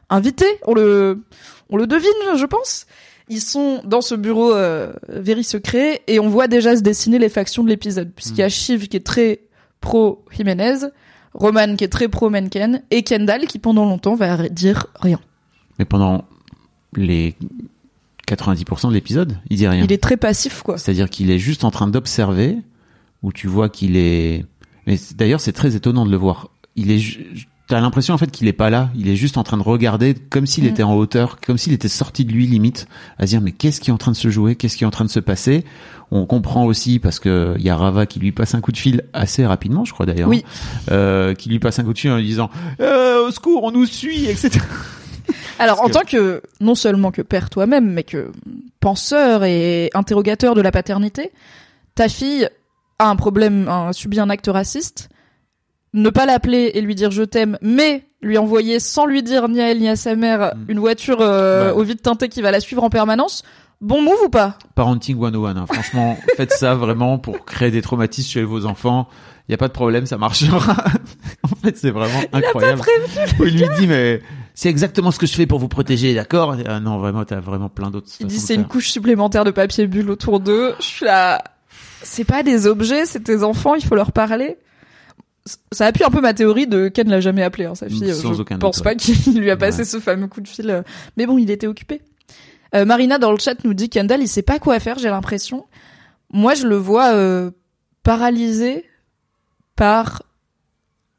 invité, on le on le devine je pense. Ils sont dans ce bureau euh, very secret et on voit déjà se dessiner les factions de l'épisode puisqu'il y a Shiv qui est très pro Jiménez, Roman qui est très pro Mencken et Kendall qui pendant longtemps va dire rien. Mais pendant les 90% de l'épisode, il dit rien. Il est très passif quoi. C'est-à-dire qu'il est juste en train d'observer, où tu vois qu'il est. Mais d'ailleurs, c'est très étonnant de le voir. Il est. T'as l'impression en fait qu'il est pas là. Il est juste en train de regarder, comme s'il Mm. était en hauteur, comme s'il était sorti de lui limite, à se dire mais qu'est-ce qui est en train de se jouer, qu'est-ce qui est en train de se passer? On comprend aussi parce que il y a Rava qui lui passe un coup de fil assez rapidement, je crois d'ailleurs. Oui. Euh, qui lui passe un coup de fil en lui disant euh, au secours, on nous suit, etc. Alors, en tant que, non seulement que père toi-même, mais que penseur et interrogateur de la paternité, ta fille a un problème, a subi un acte raciste. Ne pas l'appeler et lui dire je t'aime, mais lui envoyer sans lui dire ni à elle ni à sa mère Mm. une voiture euh, au vide teinté qui va la suivre en permanence. Bon move ou pas? Parenting 101, hein. franchement, faites ça vraiment pour créer des traumatismes chez vos enfants. Il y a pas de problème, ça marchera. en fait, c'est vraiment incroyable. Où il lui dit mais c'est exactement ce que je fais pour vous protéger, d'accord? Ah Non, vraiment, t'as vraiment plein d'autres. Il dit c'est une couche supplémentaire de papier bulle autour d'eux. Je suis là. C'est pas des objets, c'est tes enfants, il faut leur parler. Ça appuie un peu ma théorie de Ken l'a jamais appelé, hein, sa fille. Sans je aucun doute, pense ouais. pas qu'il lui a passé Ouais. ce fameux coup de fil. euh. Mais bon, il était occupé. Euh, Marina dans le chat nous dit Kendall, il sait pas quoi faire, j'ai l'impression. Moi, je le vois euh, paralysé par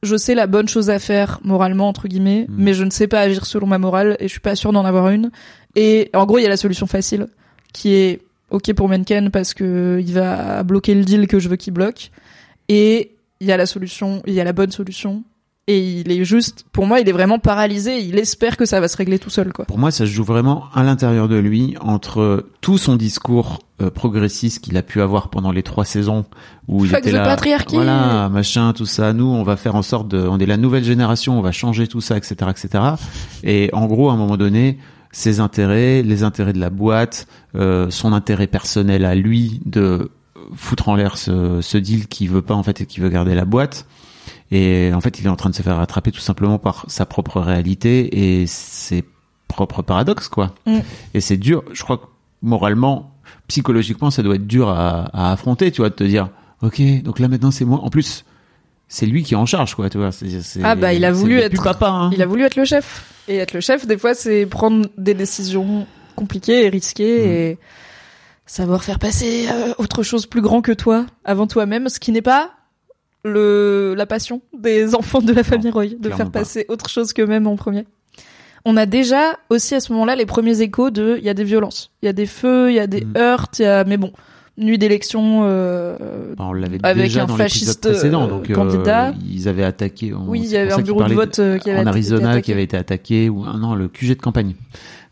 je sais la bonne chose à faire moralement entre guillemets, Mm. mais je ne sais pas agir selon ma morale et je suis pas sûr d'en avoir une. Et en gros, il y a la solution facile qui est ok pour Menken parce que il va bloquer le deal que je veux qu'il bloque. Et il y a la solution, il y a la bonne solution. Et il est juste, pour moi, il est vraiment paralysé. Il espère que ça va se régler tout seul, quoi. Pour moi, ça se joue vraiment à l'intérieur de lui entre tout son discours euh, progressiste qu'il a pu avoir pendant les trois saisons où il Fuck était the là, patriarchy. voilà, machin, tout ça. Nous, on va faire en sorte de, on est la nouvelle génération, on va changer tout ça, etc., etc. Et en gros, à un moment donné, ses intérêts, les intérêts de la boîte, euh, son intérêt personnel à lui de foutre en l'air ce, ce deal qu'il veut pas en fait et qui veut garder la boîte. Et en fait, il est en train de se faire rattraper tout simplement par sa propre réalité et ses propres paradoxes, quoi. Mm. Et c'est dur. Je crois que moralement, psychologiquement, ça doit être dur à, à affronter, tu vois, de te dire, ok, donc là maintenant c'est moi. En plus, c'est lui qui est en charge, quoi, tu vois. Ah bah il a voulu être papa. Hein. Il a voulu être le chef. Et être le chef, des fois, c'est prendre des décisions compliquées et risquées Mm. et savoir faire passer euh, autre chose plus grand que toi avant toi-même, ce qui n'est pas le la passion des enfants de la famille Roy, de faire pas. passer autre chose qu'eux-mêmes en premier. On a déjà aussi à ce moment-là les premiers échos de il y a des violences, il y a des feux, il y a des Mm. heurts, il y a mais bon, nuit d'élection euh, Bah, on l'avait Avec déjà un dans fasciste, précédent, euh, donc euh, candidat. ils avaient attaqué. on- oui, il y avait un bureau de vote euh, qui avait en été Arizona attaqué. qui avait été attaqué ou ah non le QG de campagne.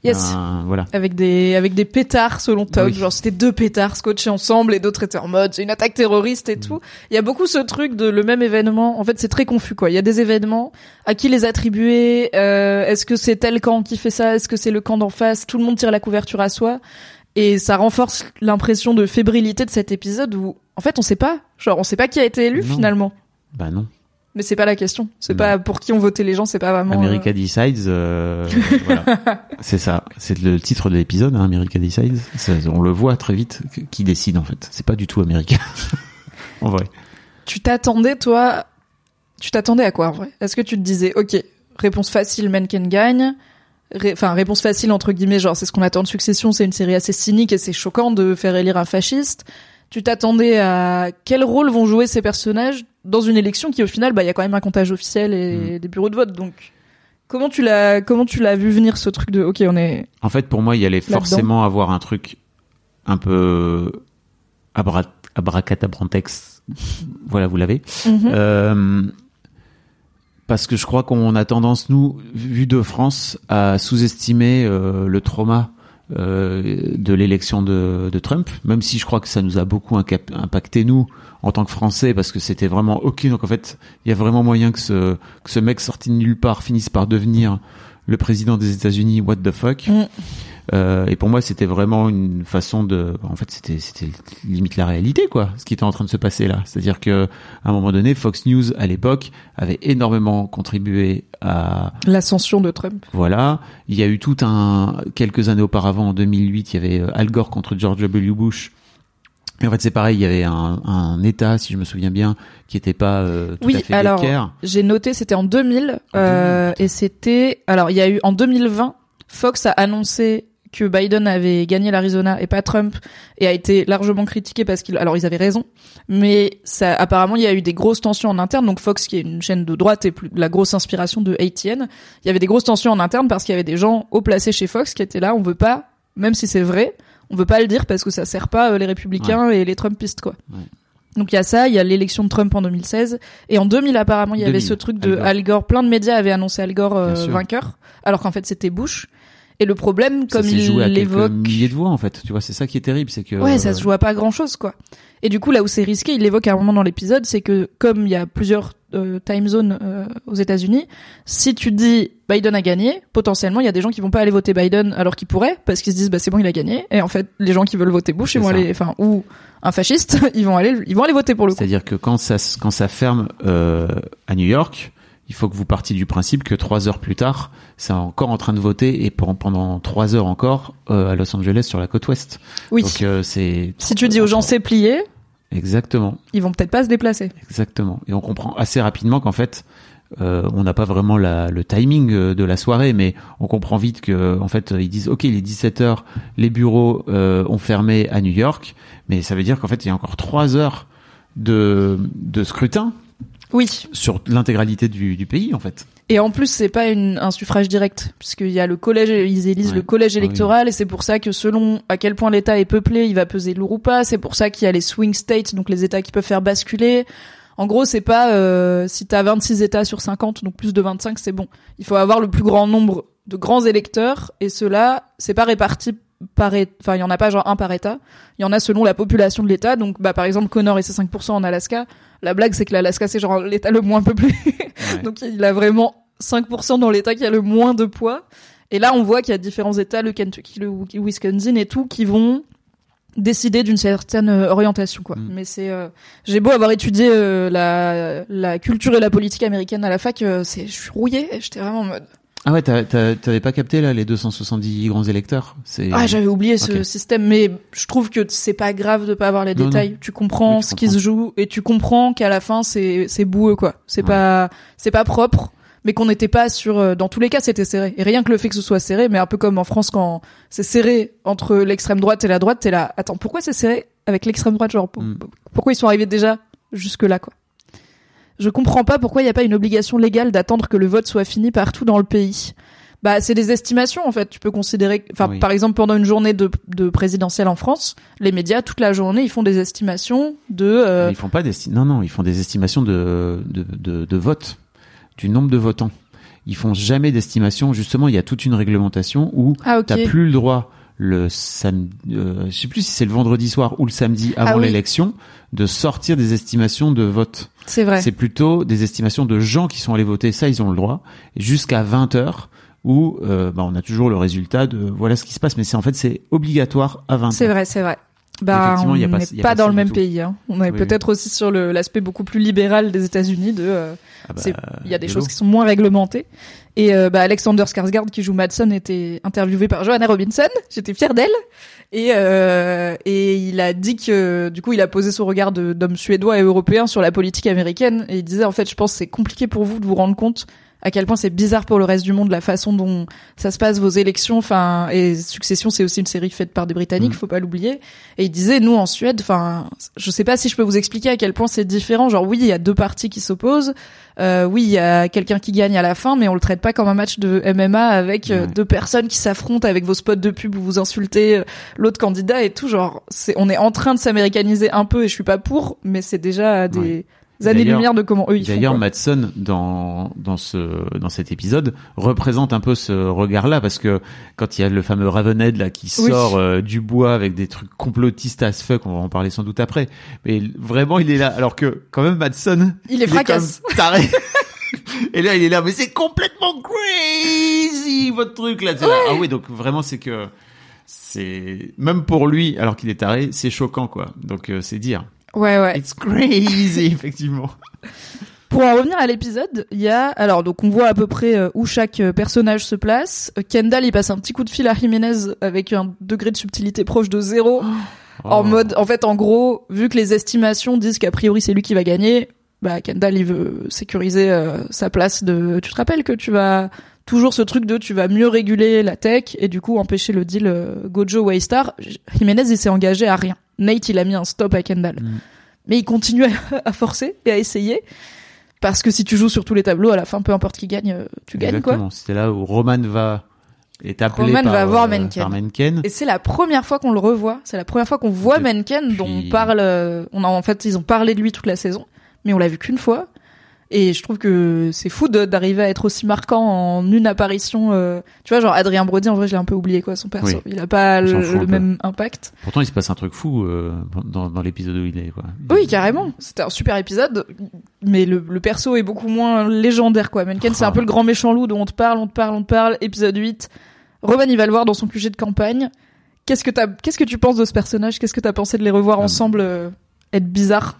Yes. Un- voilà. avec des avec des pétards selon Todd Oui. genre c'était deux pétards scotchés ensemble et d'autres étaient en mode c'est une attaque terroriste Mm. et tout il y a beaucoup ce truc de le même événement en fait c'est très confus quoi il y a des événements à qui les attribuer? Euh, est-ce que c'est tel camp qui fait ça? Est-ce que c'est le camp d'en face? Tout le monde tire la couverture à soi et ça renforce l'impression de fébrilité de cet épisode où en fait on sait pas genre on sait pas qui a été élu Non. finalement Bah non. Mais c'est pas la question c'est Non. pas pour qui ont voté les gens c'est pas vraiment euh, America Decides. euh, voilà. C'est ça. C'est le titre de l'épisode, hein, America Decides. Ça, on le voit très vite qui décide en fait. C'est pas du tout America. en vrai. Tu t'attendais, toi, tu t'attendais à quoi en vrai? Est-ce que tu te disais, ok, réponse facile, Mencken gagne Ré- Enfin, réponse facile entre guillemets, genre c'est ce qu'on attend de Succession, c'est une série assez cynique et c'est choquant de faire élire un fasciste. Tu t'attendais à quel rôle vont jouer ces personnages? Dans une élection qui au final, bah il y a quand même un comptage officiel et des bureaux de vote. Donc comment tu l'as comment tu l'as vu venir ce truc de, ok, on est En fait, pour moi, il y allait forcément avoir un truc un peu abra abracadabrantex. voilà, vous l'avez. Mhm. Euh, parce que je crois qu'on a tendance, nous, vu de France, à sous-estimer euh, le trauma de l'élection de, de Trump, même si je crois que ça nous a beaucoup impacté, nous, en tant que Français, parce que c'était vraiment ok. Donc en fait, il y a vraiment moyen que ce, que ce mec sorti de nulle part finisse par devenir le président des États-Unis, what the fuck? Mm. Euh, et pour moi, c'était vraiment une façon de. En fait, c'était c'était limite la réalité, quoi, ce qui était en train de se passer là. C'est-à-dire que à un moment donné, Fox News à l'époque avait énormément contribué à l'ascension de Trump. voilà. Il y a eu tout un quelques années auparavant, en 2008, il y avait euh, Al Gore contre George W. Bush. Et en fait, c'est pareil. Il y avait un, un État, si je me souviens bien, qui était pas euh, tout Oui, à fait alors. J'ai noté, c'était en 2000, En euh, 2000, et c'était, alors il y a eu en 2020, Fox a annoncé que Biden avait gagné l'Arizona et pas Trump, et a été largement critiqué parce qu'il, alors ils avaient raison, mais ça, apparemment il y a eu des grosses tensions en interne. Donc Fox, qui est une chaîne de droite et plus la grosse inspiration de ATN, il y avait des grosses tensions en interne parce qu'il y avait des gens haut placés chez Fox qui étaient là, on veut pas, même si c'est vrai, on veut pas le dire parce que ça sert pas euh, les républicains et les Trumpistes quoi. Ouais. Donc il y a ça, il y a l'élection de Trump en 2016 et en 2000 apparemment il y avait 2000, ce truc de Al Gore. Al Gore. Plein de médias avaient annoncé Al Gore euh, vainqueur, alors qu'en fait c'était Bush. Et le problème, Ça comme s'est joué à il l'évoque, milliers de voix en fait. Tu vois, c'est ça qui est terrible, c'est que ouais, ça se joue à pas grand chose quoi. Et du coup là où c'est risqué, il l'évoque à un moment dans l'épisode, c'est que comme il y a plusieurs euh, time zones euh, aux États-Unis, si tu dis Biden a gagné, potentiellement il y a des gens qui vont pas aller voter Biden alors qu'ils pourraient parce qu'ils se disent bah c'est bon il a gagné. Et en fait les gens qui veulent voter Bush ils vont ça. aller, enfin ou un fasciste, ils vont aller, ils vont aller voter pour le coup. C'est-à-dire que quand ça, quand ça ferme euh, à New York, il faut que vous partiez du principe que trois heures plus tard, c'est encore en train de voter et pour- pendant trois heures encore euh, à Los Angeles sur la côte ouest. Oui. Donc euh, c'est Si tu dis aux gens c'est plié, exactement, ils vont peut-être pas se déplacer. exactement. Et on comprend assez rapidement qu'en fait, euh, on n'a pas vraiment la, le timing euh, de la soirée, mais on comprend vite que en fait ils disent ok il est 17 heures, les bureaux euh, ont fermé à New York, mais ça veut dire qu'en fait il y a encore trois heures de, de scrutin Oui. sur l'intégralité du, du pays en fait. Et en plus, c'est pas une, un suffrage direct, puisqu'il y a le collège, ils élisent Ouais. le collège Ah oui. électoral, et c'est pour ça que selon à quel point l'État est peuplé, il va peser lourd ou pas. C'est pour ça qu'il y a les swing states, donc les États qui peuvent faire basculer. En gros, c'est pas euh, si t'as 26 États sur 50, donc plus de 25, c'est bon. Il faut avoir le plus grand nombre de grands électeurs, et cela, c'est pas réparti par, enfin, il y en a pas genre un par État. Il y en a selon la population de l'État. Donc, bah, par exemple, Connor et ses 5% en Alaska. La blague, c'est que l'Alaska, c'est genre l'État le moins peuplé. Donc il a vraiment 5% dans l'État qui a le moins de poids. Et là, on voit qu'il y a différents États, le Kentucky, le Wisconsin et tout, qui vont décider d'une certaine euh, orientation quoi. Mm. Mais c'est euh, j'ai beau avoir étudié euh, la la culture et la politique américaine à la fac, euh, c'est je suis rouillée, et j'étais vraiment en mode Ah ouais, t'avais pas capté là les 270 grands électeurs C'est Ah, j'avais oublié ce système, mais je trouve que c'est pas grave de pas avoir les Non, détails. non. Tu comprends Oui, ce qui se joue et tu comprends qu'à la fin c'est c'est boueux quoi. C'est Ouais. pas c'est pas propre, mais qu'on n'était pas sur. euh, Dans tous les cas, c'était serré. Et rien que le fait que ce soit serré, mais un peu comme en France quand c'est serré entre l'extrême droite et la droite, t'es là. Attends, pourquoi c'est serré avec l'extrême droite Genre pour- Mm. pourquoi ils sont arrivés déjà jusque là quoi? Je comprends pas pourquoi il n'y a pas une obligation légale d'attendre que le vote soit fini partout dans le pays. Bah, c'est des estimations en fait. Tu peux considérer, enfin, Oui. par exemple, pendant une journée de, de présidentielle en France, les médias toute la journée ils font des estimations de. euh, Ils font pas des non non, ils font des estimations de de, de de vote, du nombre de votants. Ils font jamais d'estimation. Justement, il y a toute une réglementation où Ah ok. t'as plus le droit le samedi, euh, je sais plus si c'est le vendredi soir ou le samedi avant Ah oui. l'élection, de sortir des estimations de vote. C'est vrai. C'est plutôt des estimations de gens qui sont allés voter, ça ils ont le droit, jusqu'à 20 heures où euh, bah, on a toujours le résultat de voilà ce qui se passe, mais c'est en fait c'est obligatoire à 20 C'est heures. vrai, c'est vrai. Bah, on n'est pas, pas dans le même tout. pays. Hein. On est Oui, peut-être aussi sur l'aspect beaucoup plus libéral des États-Unis. De, euh, Ah bah, il y a des choses qui sont moins réglementées. Et euh, bah, Alexander Skarsgård qui joue Madsen était interviewé par Johanna Robinson. J'étais fière d'elle. Et, euh, et il a dit que du coup il a posé son regard d'homme suédois et européen sur la politique américaine. Et il disait en fait je pense que c'est compliqué pour vous de vous rendre compte à quel point c'est bizarre pour le reste du monde la façon dont ça se passe vos élections. Enfin et Succession c'est aussi une série faite par des Britanniques, Mm. faut pas l'oublier. Et il disait, nous en Suède, enfin, je sais pas si je peux vous expliquer à quel point c'est différent. Genre, oui, il y a deux parties qui s'opposent. Euh, oui, il y a quelqu'un qui gagne à la fin, mais on le traite pas comme un match de MMA avec euh, deux personnes qui s'affrontent avec vos spots de pub où vous insultez euh, l'autre candidat et tout. Genre, c'est, on est en train de s'américaniser un peu et je suis pas pour, mais c'est déjà des Ouais. Années-lumière de comment eux ils font. D'ailleurs. Madsen dans dans ce dans cet épisode représente un peu ce regard-là parce que quand il y a le fameux Ravenhead là qui Oui. sort euh, du bois avec des trucs complotistes as fuck, on va en parler sans doute après, mais vraiment il est là alors que quand même Madsen Il est fracasse. taré. Et là il est là mais c'est complètement crazy votre truc là. T'es là. Ah oui donc vraiment c'est que c'est même pour lui alors qu'il est taré c'est choquant quoi donc euh, c'est dire Ouais, ouais. it's crazy effectivement. Pour en revenir à l'épisode, il y a alors donc on voit à peu près euh, où chaque euh, personnage se place. Kendall il passe un petit coup de fil à Jiménez avec un degré de subtilité proche de zéro, en Oh. mode en fait en gros vu que les estimations disent qu'a priori c'est lui qui va gagner, bah Kendall il veut sécuriser euh, sa place de. Tu te rappelles que tu vas toujours ce truc de tu vas mieux réguler la tech et du coup empêcher le deal euh, Gojo Waystar. Jiménez il s'est engagé à rien. Nate il a mis un stop à Kendall, Mm. mais il continue à, à forcer et à essayer. Parce que si tu joues sur tous les tableaux, à la fin, peu importe qui gagne, euh, tu gagnes quoi. C'était là où Roman va est appelé Roman par, va voir euh, Menken. par Menken. Et c'est la première fois qu'on le revoit. C'est la première fois qu'on voit Menken, dont on parle. euh, On a en fait, ils ont parlé de lui toute la saison, mais on l'a vu qu'une fois. Et je trouve que c'est fou d'arriver à être aussi marquant en une apparition. euh, Tu vois, genre Adrien Brody, en vrai, je l'ai un peu oublié quoi, son perso. Oui. Il a pas le, peu. même impact. Pourtant, il se passe un truc fou euh, dans, dans l'épisode où il est. Quoi. Oui, carrément. C'était un super épisode, mais le, le perso est beaucoup moins légendaire, quoi. Menken, c'est un peu le grand méchant loup dont on te parle, on te parle, on te parle. Épisode 8. Roman, il va le voir dans son QG de campagne. Qu'est-ce que t'as, qu'est-ce que tu penses de ce personnage? Qu'est-ce que t'as pensé de les revoir Euh, ensemble, euh, être bizarre?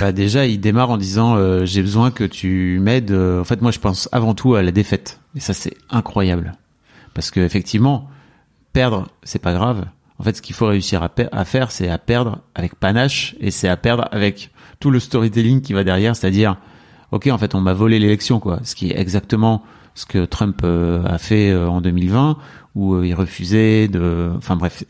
Bah, déjà, il démarre en disant euh, j'ai besoin que tu m'aides. euh, En fait, moi, je pense avant tout à la défaite. Et ça, c'est incroyable, parce que effectivement, perdre, c'est pas grave. En fait, ce qu'il faut réussir à, à faire, c'est à perdre avec panache et c'est à perdre avec tout le storytelling qui va derrière, c'est-à-dire, ok, en fait, on m'a volé l'élection, quoi. Ce qui est exactement ce que Trump euh, a fait euh, en 2020, où il refusait de, enfin bref,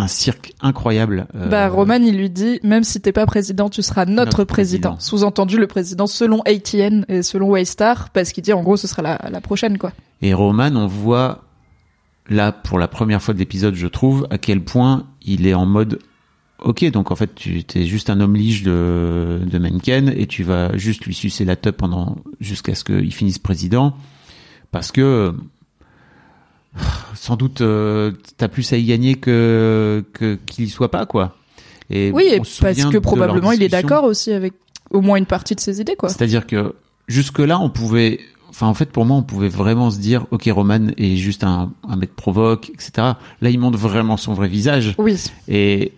un, cirque incroyable. euh, Bah, Roman, il lui dit, même si t'es pas président, tu seras notre, Notre président. président. Sous-entendu, le président selon ATN et selon Waystar, parce qu'il dit, en gros, ce sera la, la prochaine, quoi. Et Roman, on voit là pour la première fois de l'épisode, je trouve, à quel point il est en mode Ok, donc en fait, tu es juste un homme lige de, de et tu vas juste lui sucer la teub pendant jusqu'à ce qu'il finisse président, parce que sans doute euh, t'as plus à y gagner que qu'il y soit pas quoi. Et Oui, et parce que probablement il est d'accord aussi avec au moins une partie de ses idées, quoi. C'est-à-dire que jusque-là, on pouvait, enfin en fait pour moi, on pouvait vraiment se dire, ok, Roman est juste un, un mec provoque, etc. Là, il montre vraiment son vrai visage Oui. et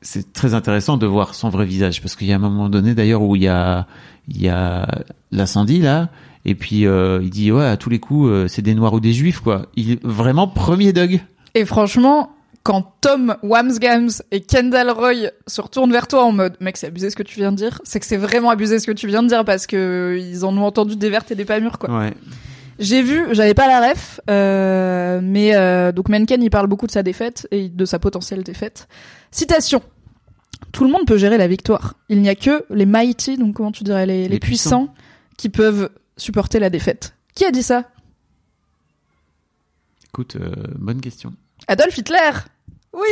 c'est très intéressant de voir son vrai visage parce qu'il y a un moment donné d'ailleurs où il y a il y a l'incendie là Et puis euh, il dit ouais à tous les coups euh, c'est des noirs ou des juifs quoi. Il est vraiment premier Doug. Et franchement, quand Tom Wamsgams et Kendall Roy se retournent vers toi en mode mec c'est abusé ce que tu viens de dire, c'est que c'est vraiment abusé ce que tu viens de dire parce que ils en ont entendu des vertes et des pas mûres quoi. Ouais. J'ai vu, j'avais pas la ref, euh, mais euh, donc Menken il parle beaucoup de sa défaite et de sa potentielle défaite. Citation. Tout le monde peut gérer la victoire. Il n'y a que les mighty, donc comment tu dirais les, les, Les puissants. puissants. qui peuvent supporter la défaite. Qui a dit ça? Écoute, euh, bonne question. Adolf Hitler. Oui,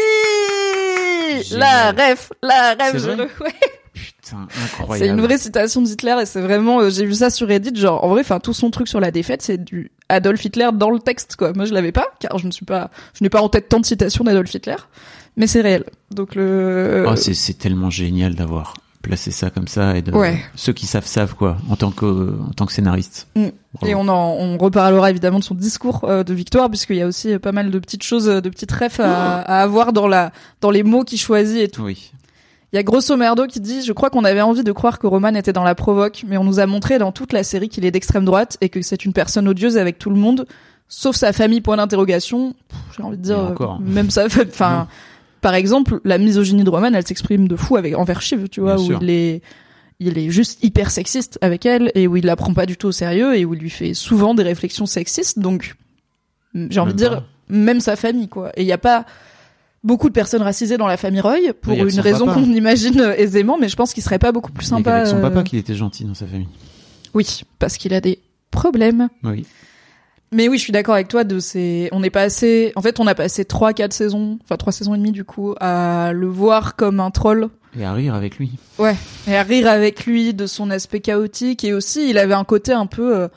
la ref, la ref. C'est je le- ouais. Putain, C'est incroyable. une vraie citation d'Hitler et c'est vraiment, euh, j'ai vu ça sur Reddit, genre en vrai, enfin tout son truc sur la défaite, c'est du Adolf Hitler dans le texte quoi. Moi je l'avais pas, car je ne suis pas, je n'ai pas en tête tant de citations d'Adolf Hitler, mais c'est réel. Donc le. Oh, c'est c'est tellement génial d'avoir placé ça comme ça et de Ouais. ceux qui savent savent quoi en tant que en tant que scénariste. Mm. Et on en, on reparlera évidemment de son discours euh, de victoire, puisqu'il y a aussi pas mal de petites choses, euh, de petites refs à, à avoir dans la, dans les mots qu'il choisit et tout. Oui. Il y a Grosso Merdo qui dit, je crois qu'on avait envie de croire que Roman était dans la provoque, mais on nous a montré dans toute la série qu'il est d'extrême droite et que c'est une personne odieuse avec tout le monde, sauf sa famille, point d'interrogation. J'ai envie de dire, euh, encore. même sa fa- enfin, par exemple, la misogynie de Roman, elle s'exprime de fou avec, envers Shiv, tu vois, Bien où sûr. il est, il est juste hyper sexiste avec elle et où il la prend pas du tout au sérieux et où il lui fait souvent des réflexions sexistes, donc, j'ai envie de dire, même sa famille, quoi. Et il y a pas, beaucoup de personnes racisées dans la famille Roy pour une son raison qu'on imagine euh, aisément, mais je pense qu'il serait pas beaucoup plus sympa. son euh, papa qu'il était gentil dans sa famille. Oui, parce qu'il a des problèmes. Oui. Mais oui, je suis d'accord avec toi de ces. On est passé. En fait, on a passé trois, quatre saisons, enfin trois saisons et demie du coup, à le voir comme un troll. Et à rire avec lui. Ouais. Et à rire avec lui de son aspect chaotique et aussi il avait un côté un peu. euh,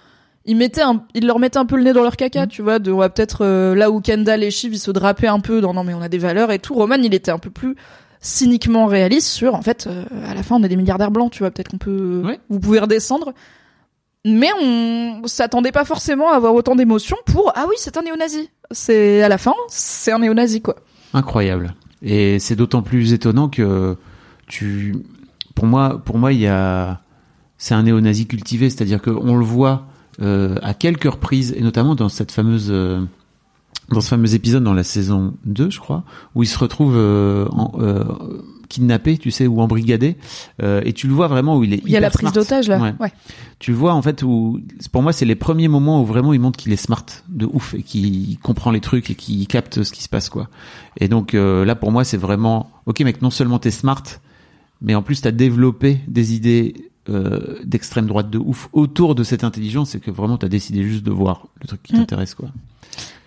il mettait un, il leur mettait un peu le nez dans leur caca, tu vois, de on va peut-être euh, là où Kendall et Shiv ils se drapaient un peu dans non mais on a des valeurs et tout. Roman il était un peu plus cyniquement réaliste sur en fait euh, à la fin on est des milliardaires blancs, tu vois, peut-être qu'on peut, Ouais. vous pouvez redescendre. Mais on s'attendait pas forcément à avoir autant d'émotions pour ah oui c'est un néo-nazi. C'est à la fin c'est un néo-nazi quoi. Incroyable. Et c'est d'autant plus étonnant que tu, pour moi, pour moi, il y a, c'est un néo-nazi cultivé, c'est-à-dire qu'on le voit euh, à quelques reprises, et notamment dans cette fameuse, euh, dans ce fameux épisode dans la saison 2, je crois, où il se retrouve euh, kidnappé, tu sais, ou embrigadé, euh, et tu le vois vraiment où il est. Il y a la prise d'otage là. Ouais. ouais. Tu le vois en fait où pour moi c'est les premiers moments où vraiment il montre qu'il est smart de ouf et qu'il comprend les trucs et qu'il capte ce qui se passe quoi. Et donc euh, là pour moi c'est vraiment ok mec non seulement t'es smart mais en plus t'as développé des idées euh, d'extrême droite de ouf autour de cette intelligence et que vraiment t'as décidé juste de voir le truc qui Mm. t'intéresse quoi.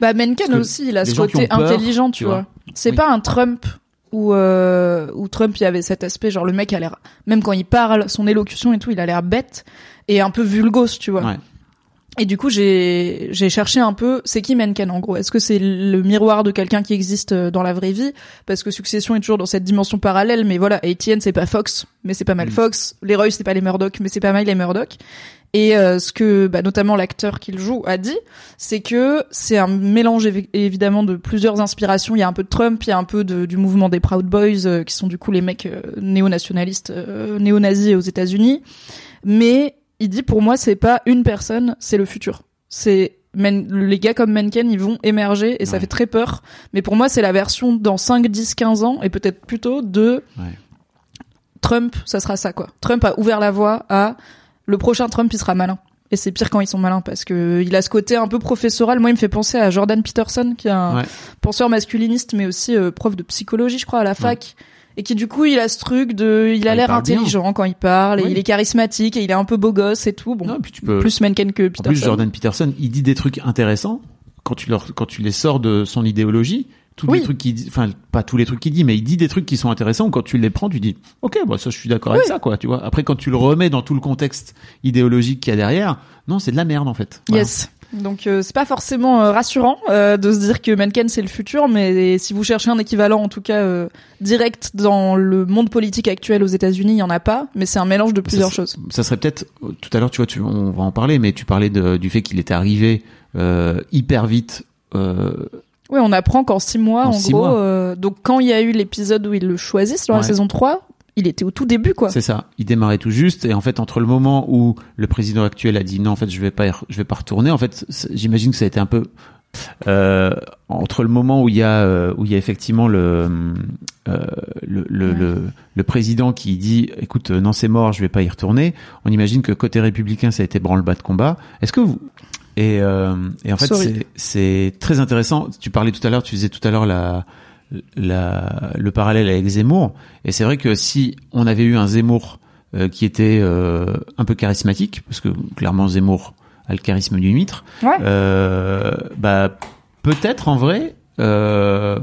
Bah Mencken aussi, il a ce côté peur, intelligent, tu tu vois. vois. C'est Oui. pas un Trump où euh, où Trump il y avait cet aspect genre le mec a l'air même quand il parle, son élocution et tout, il a l'air bête et un peu vulgose, tu vois. Ouais. Et du coup, j'ai j'ai cherché un peu c'est qui Mencken en gros? Est-ce que c'est le miroir de quelqu'un qui existe euh, dans la vraie vie? Parce que Succession est toujours dans cette dimension parallèle mais voilà, ATN c'est pas Fox, mais c'est pas mal Mm. Fox, les Roy c'est pas les Murdoch, mais c'est pas mal les Murdoch. Et euh, ce que bah, notamment l'acteur qu'il joue a dit, c'est que c'est un mélange évi- évidemment de plusieurs inspirations. Il y a un peu de Trump, il y a un peu de, du mouvement des Proud Boys, euh, qui sont du coup les mecs euh, néo-nationalistes, euh, néo-nazis aux États-Unis. Mais il dit pour moi c'est pas une personne, c'est le futur. C'est Men- les gars comme Mencken, ils vont émerger et ça fait très peur. Mais pour moi, c'est la version dans 5, 10, 15 ans et peut-être plutôt de Ouais. Trump, ça sera ça quoi. Trump a ouvert la voie à le prochain Trump, il sera malin. Et c'est pire quand ils sont malins parce que il a ce côté un peu professoral. Moi, il me fait penser à Jordan Peterson, qui est un Ouais. penseur masculiniste, mais aussi euh, prof de psychologie, je crois, à la fac. Et qui du coup, il a ce truc de, il a Ah, l'air bien. intelligent quand il parle, et il est charismatique, et il est un peu beau gosse et tout. Bon, Non, et puis tu peux plus Mencken que En Peterson. plus, Jordan Peterson, il dit des trucs intéressants quand tu leur, quand tu les sors de son idéologie. Tous Oui. les trucs qu'il dit, enfin, pas tous les trucs qu'il dit, mais il dit des trucs qui sont intéressants. Quand tu les prends, tu dis, ok, bah, ça, je suis d'accord avec ça, quoi, tu vois. Après, quand tu le remets dans tout le contexte idéologique qu'il y a derrière, non, c'est de la merde, en fait. Voilà. Yes. Donc euh, c'est pas forcément euh, rassurant euh, de se dire que Mencken c'est le futur, mais si vous cherchez un équivalent en tout cas euh, direct dans le monde politique actuel aux États-Unis, il y en a pas, mais c'est un mélange de plusieurs Ça, choses. Ça serait peut-être, tout à l'heure, tu vois, tu, on va en parler, mais tu parlais de- du fait qu'il était arrivé, hyper vite, Oui, on apprend qu'en six mois, En en, six gros, mois. euh, donc quand il y a eu l'épisode où ils le choisissent dans la saison 3, il était au tout début, quoi. C'est ça. Il démarrait tout juste et en fait entre le moment où le président actuel a dit non en fait je vais pas je vais pas retourner en fait j'imagine que ça a été un peu euh, entre le moment où il y a euh, où il y a effectivement le euh, le, le, le le président qui dit écoute non c'est mort je vais pas y retourner on imagine que côté républicain ça a été branle-bas de combat est-ce que vous et euh, et en fait c'est très intéressant tu parlais tout à l'heure tu disais tout à l'heure la la, le parallèle avec Zemmour. Et c'est vrai que si on avait eu un Zemmour euh, qui était euh, un peu charismatique, parce que clairement Zemmour a le charisme d'une huître, Ouais. euh, bah peut-être en vrai, euh,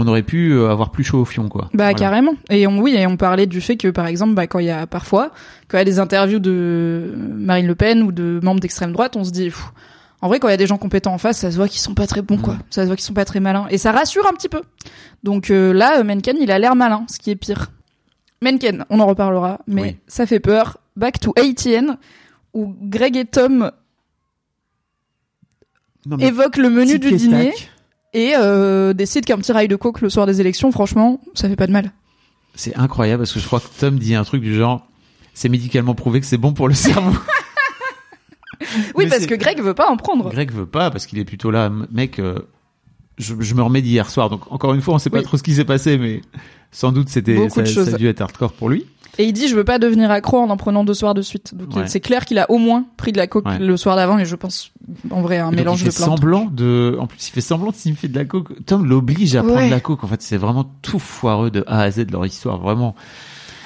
on aurait pu avoir plus chaud au fion, quoi. Bah Voilà. carrément. Et on, oui, et on parlait du fait que par exemple, bah, quand il y a parfois, quand il y a des interviews de Marine Le Pen ou de membres d'extrême droite, on se dit, pff, en vrai, quand il y a des gens compétents en face, ça se voit qu'ils sont pas très bons, quoi. Mm. Ça se voit qu'ils sont pas très malins, et ça rassure un petit peu. Donc euh, là, euh, Mencken, il a l'air malin, ce qui est pire. Mencken, on en reparlera, mais Oui. ça fait peur. Back to ATN, où Greg et Tom Non, évoquent le menu du dîner tac, et euh, décident qu'un petit rail de coke le soir des élections, franchement, ça fait pas de mal. C'est incroyable parce que je crois que Tom dit un truc du genre, c'est médicalement prouvé que c'est bon pour le cerveau. Oui, Mais parce que Greg veut pas en prendre. Greg veut pas parce qu'il est plutôt là, mec. euh, je, je me remets d'hier soir, donc encore une fois, on sait pas trop ce qui s'est passé, mais sans doute c'était ça, ça a dû être hardcore pour lui. Et il dit je veux pas devenir accro en en prenant deux soirs de suite. Donc Ouais. c'est clair qu'il a au moins pris de la coke Ouais. le soir d'avant et je pense en vrai un Et donc, mélange il de fait plein de trucs. semblant de, en plus il fait semblant de signifier de la coke. Tom l'oblige à prendre de la coke. En fait, c'est vraiment tout foireux de A à Z de leur histoire, vraiment.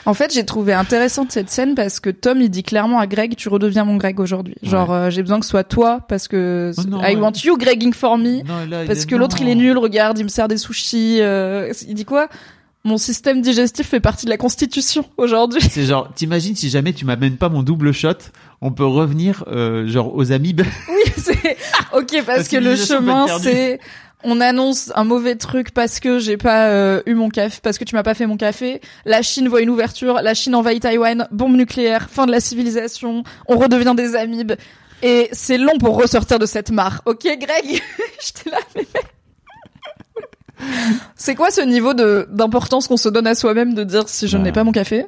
En fait, j'ai trouvé intéressante cette scène parce que Tom il dit clairement à Greg tu redeviens mon Greg aujourd'hui. Genre euh, j'ai besoin que ce soit toi parce que Oh non, I ouais. want you Gregging for me Non, là, il parce que l'autre il est nul, regarde, il me sert des sushis euh, il dit quoi? Mon système digestif fait partie de la constitution aujourd'hui. C'est genre, t'imagines si jamais tu m'amènes pas mon double shot, on peut revenir euh, genre aux amibes. Oui, c'est OK parce, Parce que que le chemin c'est on annonce un mauvais truc parce que j'ai pas euh, eu mon café parce que tu m'as pas fait mon café. La Chine voit une ouverture, la Chine envahit Taïwan, bombe nucléaire, fin de la civilisation, on redevient des amibes et c'est long pour ressortir de cette mare. OK Greg, j'étais là mais C'est quoi ce niveau de d'importance qu'on se donne à soi-même de dire si je Bah. n'ai pas mon café,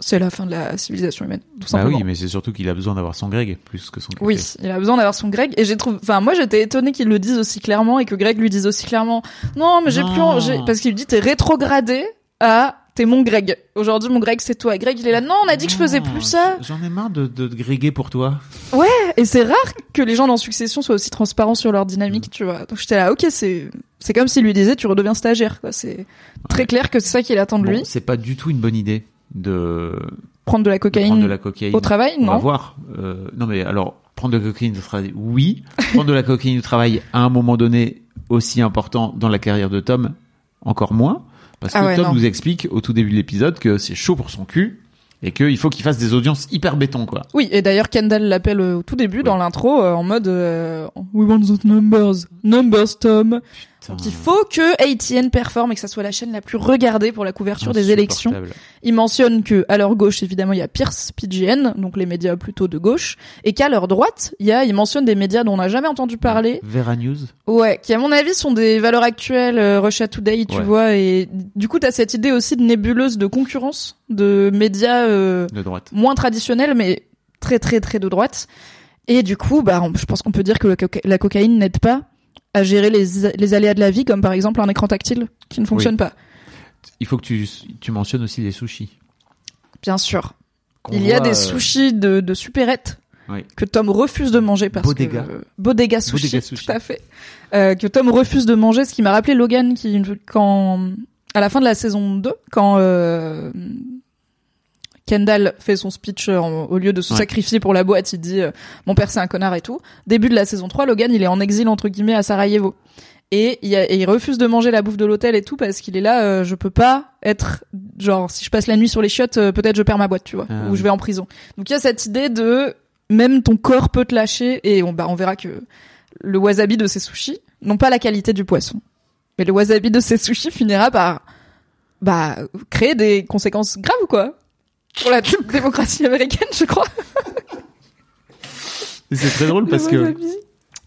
c'est la fin de la civilisation humaine, tout Bah simplement. oui, mais c'est surtout qu'il a besoin d'avoir son Greg plus que son café. Oui, il a besoin d'avoir son Greg et j'ai trouvé enfin moi j'étais étonnée qu'il le dise aussi clairement et que Greg lui dise aussi clairement non mais j'ai plus parce qu'il lui dit t'es rétrogradé à t'es mon Greg. Aujourd'hui mon Greg c'est toi. Et Greg il est là non on a dit que je faisais plus ça. J'en ai marre de, de, de gréguer pour toi. Et c'est rare que les gens dans Succession soient aussi transparents sur leur dynamique, tu vois. Donc j'étais là OK, c'est c'est comme s'il lui disait tu redeviens stagiaire c'est très Ouais. clair que c'est ça qu'il attend de Bon, lui. c'est pas du tout une bonne idée de, Prendre de la cocaïne de la cocaïne au travail, On va non voir. Euh, non mais alors, prendre de la cocaïne au travail, oui. prendre de la cocaïne au travail à un moment donné aussi important dans la carrière de Tom, encore moins. Parce que Ah ouais, Tom non. nous explique au tout début de l'épisode que c'est chaud pour son cul et qu'il faut qu'il fasse des audiences hyper béton quoi. Oui, et d'ailleurs Kendall l'appelle au tout début dans l'intro euh, en mode euh, We want those numbers, numbers Tom. Donc il faut que ATN performe et que ça soit la chaîne la plus regardée pour la couverture des élections. Insupportable. Il mentionne que à leur gauche évidemment il y a Pierce PGN, donc les médias plutôt de gauche, et qu'à leur droite il y a, il mentionne des médias dont on n'a jamais entendu parler, Vera News. ouais, qui à mon avis sont des valeurs actuelles, euh, Russia Today, tu Ouais. vois, et du coup t'as cette idée aussi de nébuleuse de concurrence de médias. euh, de droite. moins traditionnel, mais très très très de droite. Et du coup, bah, on- je pense qu'on peut dire que le coca- la cocaïne n'aide pas à gérer les, les aléas de la vie, comme par exemple un écran tactile qui ne fonctionne pas. Il faut que tu, tu mentionnes aussi les sushis. Bien sûr. Qu'on Il y a des euh, sushis de, de supérette Oui. que Tom refuse de manger parce Bodega. que Bodega sushi, Bodega sushi. tout à fait. Euh, que Tom refuse de manger, ce qui m'a rappelé Logan qui quand à la fin de la saison 2 quand euh, Kendall fait son speech euh, en- au lieu de se Ouais. sacrifier pour la boîte, il dit euh, mon père c'est un connard et tout. Début de la saison 3, Logan, il est en exil entre guillemets à Sarajevo. Et il, y a- et il refuse de manger la bouffe de l'hôtel et tout parce qu'il est là, euh, je peux pas être genre si je passe la nuit sur les chiottes, euh, peut-être je perds ma boîte, tu vois, Ah ou je vais en prison. Donc il y a cette idée de même ton corps peut te lâcher et on, bah, on verra que le wasabi de ces sushis n'ont pas la qualité du poisson. Mais le wasabi de ces sushis finira par bah créer des conséquences graves quoi? Pour la démocratie américaine, je crois. C'est très drôle parce que.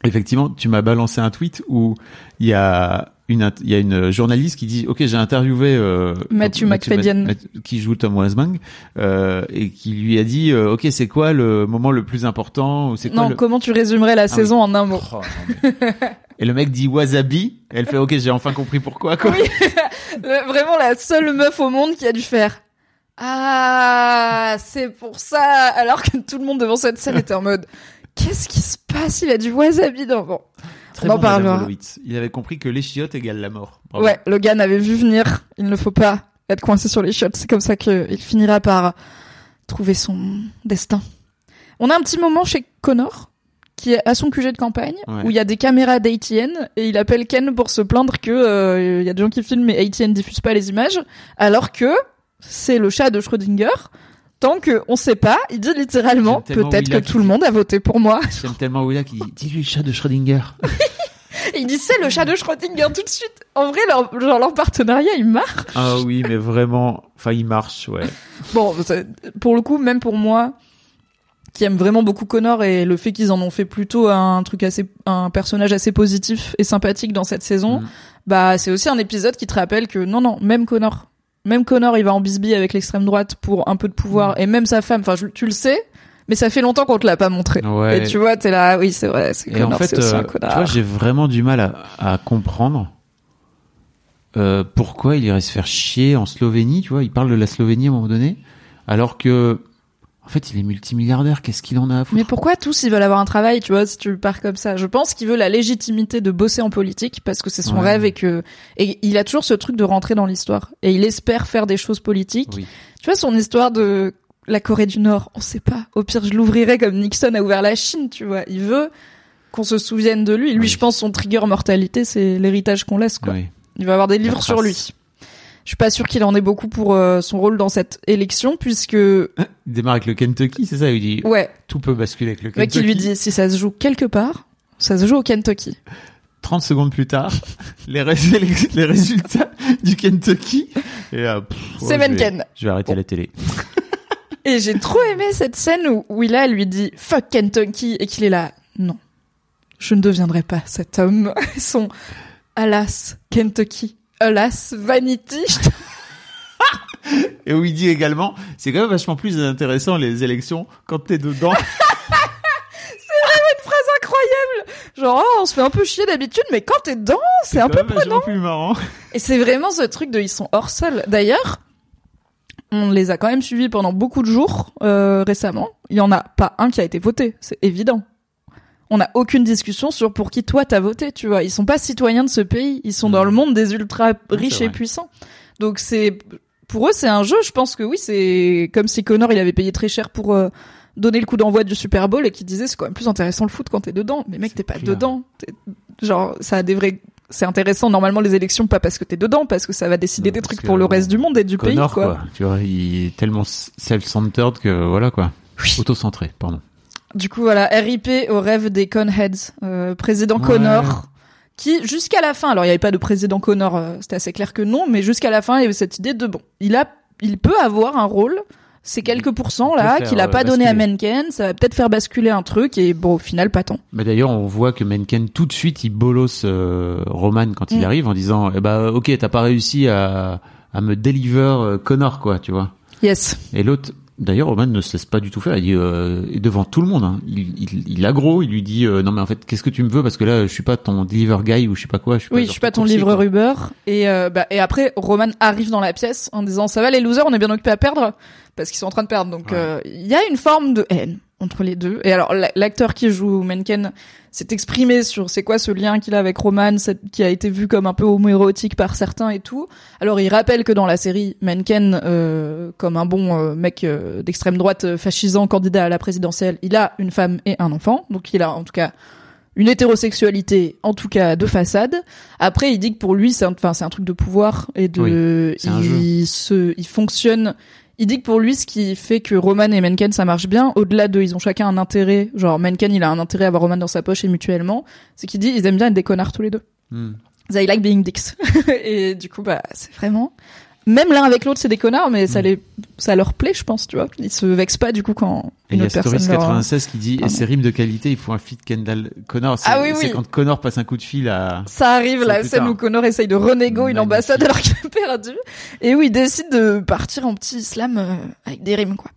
Effectivement, tu m'as balancé un tweet où il y a une il y a une journaliste qui dit ok j'ai interviewé euh, Matthew Matt- McFadden. Qui joue Tom Weisbang euh, et qui lui a dit euh, ok c'est quoi le moment le plus important ou c'est quoi Non, le... comment tu résumerais la oui. saison en un mot Oh, non, mais- et le mec dit wasabi et elle fait ok j'ai enfin compris pourquoi quoi Oui. Vraiment la seule meuf au monde qui a dû faire. Ah, c'est pour ça. Alors que tout le monde devant cette scène était en mode. Qu'est-ce qui se passe? Il a du wasabi dans. Bon. Très On en bon, parlera. Il avait compris que les chiottes égale la mort Bravo. Ouais, le gars n'avait vu venir. Il ne faut pas être coincé sur les chiottes. C'est comme ça qu'il finira par trouver son destin. On a un petit moment chez Connor qui est à son QG de campagne Ouais. où il y a des caméras d'ATN et il appelle Ken pour se plaindre que euh, il y a des gens qui filment mais ATN diffuse pas les images alors que c'est le chat de Schrödinger. Tant que on sait pas, il dit littéralement peut-être que tout le monde a voté pour moi. j'aime tellement Willa qui dit dis-lui le chat de Schrödinger il dit c'est le chat de Schrödinger tout de suite. En vrai leur genre leur partenariat il marche. ah oui mais vraiment enfin il marche ouais Bon, pour le coup, même pour moi, qui aime vraiment beaucoup Connor et le fait qu'ils en ont fait plutôt un truc assez, un personnage assez positif et sympathique dans cette saison, Mm. bah c'est aussi un épisode qui te rappelle que non, non, même Connor, même Connor, il va en bisbille avec l'extrême droite pour un peu de pouvoir et même sa femme. Enfin, je- tu le sais, mais ça fait longtemps qu'on te l'a pas montré. Ouais. Et tu vois, t'es là, oui, c'est vrai, c'est Et Connor, en fait, c'est aussi euh, un tu connard. vois, j'ai vraiment du mal à, à comprendre euh, pourquoi il irait se faire chier en Slovénie. Tu vois, il parle de la Slovénie à un moment donné, alors que fait, il est multimilliardaire. Qu'est-ce qu'il en a à foutre Mais pourquoi tous ils veulent avoir un travail, tu vois, si tu pars comme ça? Je pense qu'il veut la légitimité de bosser en politique parce que c'est son Ouais. rêve et que et il a toujours ce truc de rentrer dans l'histoire et il espère faire des choses politiques. Oui. Tu vois son histoire de la Corée du Nord, on sait pas. Au pire, je l'ouvrirai comme Nixon a ouvert la Chine, tu vois. Il veut qu'on se souvienne de lui. Lui, Oui. je pense son trigger mortalité, c'est l'héritage qu'on laisse quoi. Oui. Il va avoir des livres trace. sur lui. Je suis pas sûr qu'il en ait beaucoup pour euh, son rôle dans cette élection puisque Il démarre avec le Kentucky, c'est ça Il dit ouais, tout peut basculer avec le Kentucky. qui lui dit si ça se joue quelque part, ça se joue au Kentucky. 30 secondes plus tard, les, rés- les résultats du Kentucky. Et, euh, pff, C'est ouais, je vais-. Je vais arrêter la télé. Et j'ai trop aimé cette scène où Willa lui dit fuck Kentucky et qu'il est là. Non, je ne deviendrai pas cet homme. Son alas Kentucky, alas vanity. Et où il dit également, c'est quand même vachement plus intéressant les élections quand t'es dedans. Une phrase incroyable. Genre oh, on se fait un peu chier d'habitude, mais quand t'es dedans, c'est un peu prenant. plus marrant. Et c'est vraiment ce truc de ils sont hors sol. D'ailleurs, on les a quand même suivis pendant beaucoup de jours euh, récemment. Il y en a pas un qui a été voté, c'est évident. On n'a aucune discussion sur pour qui toi t'as voté, tu vois. Ils sont pas citoyens de ce pays, ils sont dans le monde des ultra riches et puissants. Donc c'est pour eux c'est un jeu. Je pense que oui, c'est comme si Connor il avait payé très cher pour euh, donner le coup d'envoi du Super Bowl et qui disait c'est quand même plus intéressant le foot quand t'es dedans. Mais mec t'es pas clair. dedans. Genre ça a des vrais c'est intéressant normalement les élections pas parce que t'es dedans parce que ça va décider Non, des trucs pour le reste du monde et du Connor, pays quoi. quoi. Tu vois, il est tellement self-centered que voilà, quoi. Oui. Auto-centré, pardon. Du coup voilà RIP au rêve des Conheads euh, président Ouais. Connor qui jusqu'à la fin alors il y avait pas de président Connor euh, c'était assez clair que non mais jusqu'à la fin il y avait cette idée de bon il a il peut avoir un rôle ces quelques pourcents là qu'il a pas euh, donné à. Mencken ça va peut-être faire basculer un truc et bon au final pas tant. Mais d'ailleurs, on voit que Mencken, tout de suite, il bolosse euh, Roman quand il Mm. arrive en disant, eh bah, ok, t'as pas réussi à, à me deliver Connor, quoi, tu vois. Yes. Et l'autre, d'ailleurs, Roman ne se laisse pas du tout faire. Il dit, euh, devant tout le monde, hein, il, il, il aggro, il lui dit, euh, non mais en fait, qu'est-ce que tu me veux? Parce que là, je suis pas ton deliver guy ou je sais pas quoi. Je suis Oui, pas je suis pas ton livreur. Uber. Et, euh, bah, et après, Roman arrive dans la pièce en disant ça va les losers, on est bien occupés à perdre parce qu'ils sont en train de perdre. Donc Ouais. euh, il y a une forme de haine entre les deux. Et alors la- l'acteur qui joue Mencken s'est exprimé sur c'est quoi ce lien qu'il a avec Roman, qui a été vu comme un peu homoérotique par certains et tout. Alors il rappelle que dans la série Mencken, euh, comme un bon euh, mec euh, d'extrême droite fascisant candidat à la présidentielle, il a une femme et un enfant. Donc il a en tout cas une hétérosexualité, en tout cas de façade. Après, il dit que pour lui, c'est un, enfin, c'est un truc de pouvoir et de, Oui, c'est un il se, il fonctionne. Il dit que pour lui, ce qui fait que Roman et Mencken ça marche bien, au-delà de, ils ont chacun un intérêt. Genre Mencken, il a un intérêt à avoir Roman dans sa poche et mutuellement. C'est qu'il dit, ils aiment bien être des connards tous les deux. Hmm. They like being dicks. et du coup, bah, c'est vraiment même l'un avec l'autre, c'est des connards, mais ça Mm. les, ça leur plaît, je pense, tu vois. Ils se vexent pas du coup quand Et il une y a autre personne Stories leur... 96 qui dit, et Pardon. ces rimes de qualité, il faut un feat Kendall Connor. C'est, Ah oui, c'est oui. quand Connor passe un coup de fil à, Ça arrive, C'est la scène où Connor essaye de renégo une ambassade alors qu'il a perdu. Et où il décide de partir en petit islam euh, avec des rimes, quoi.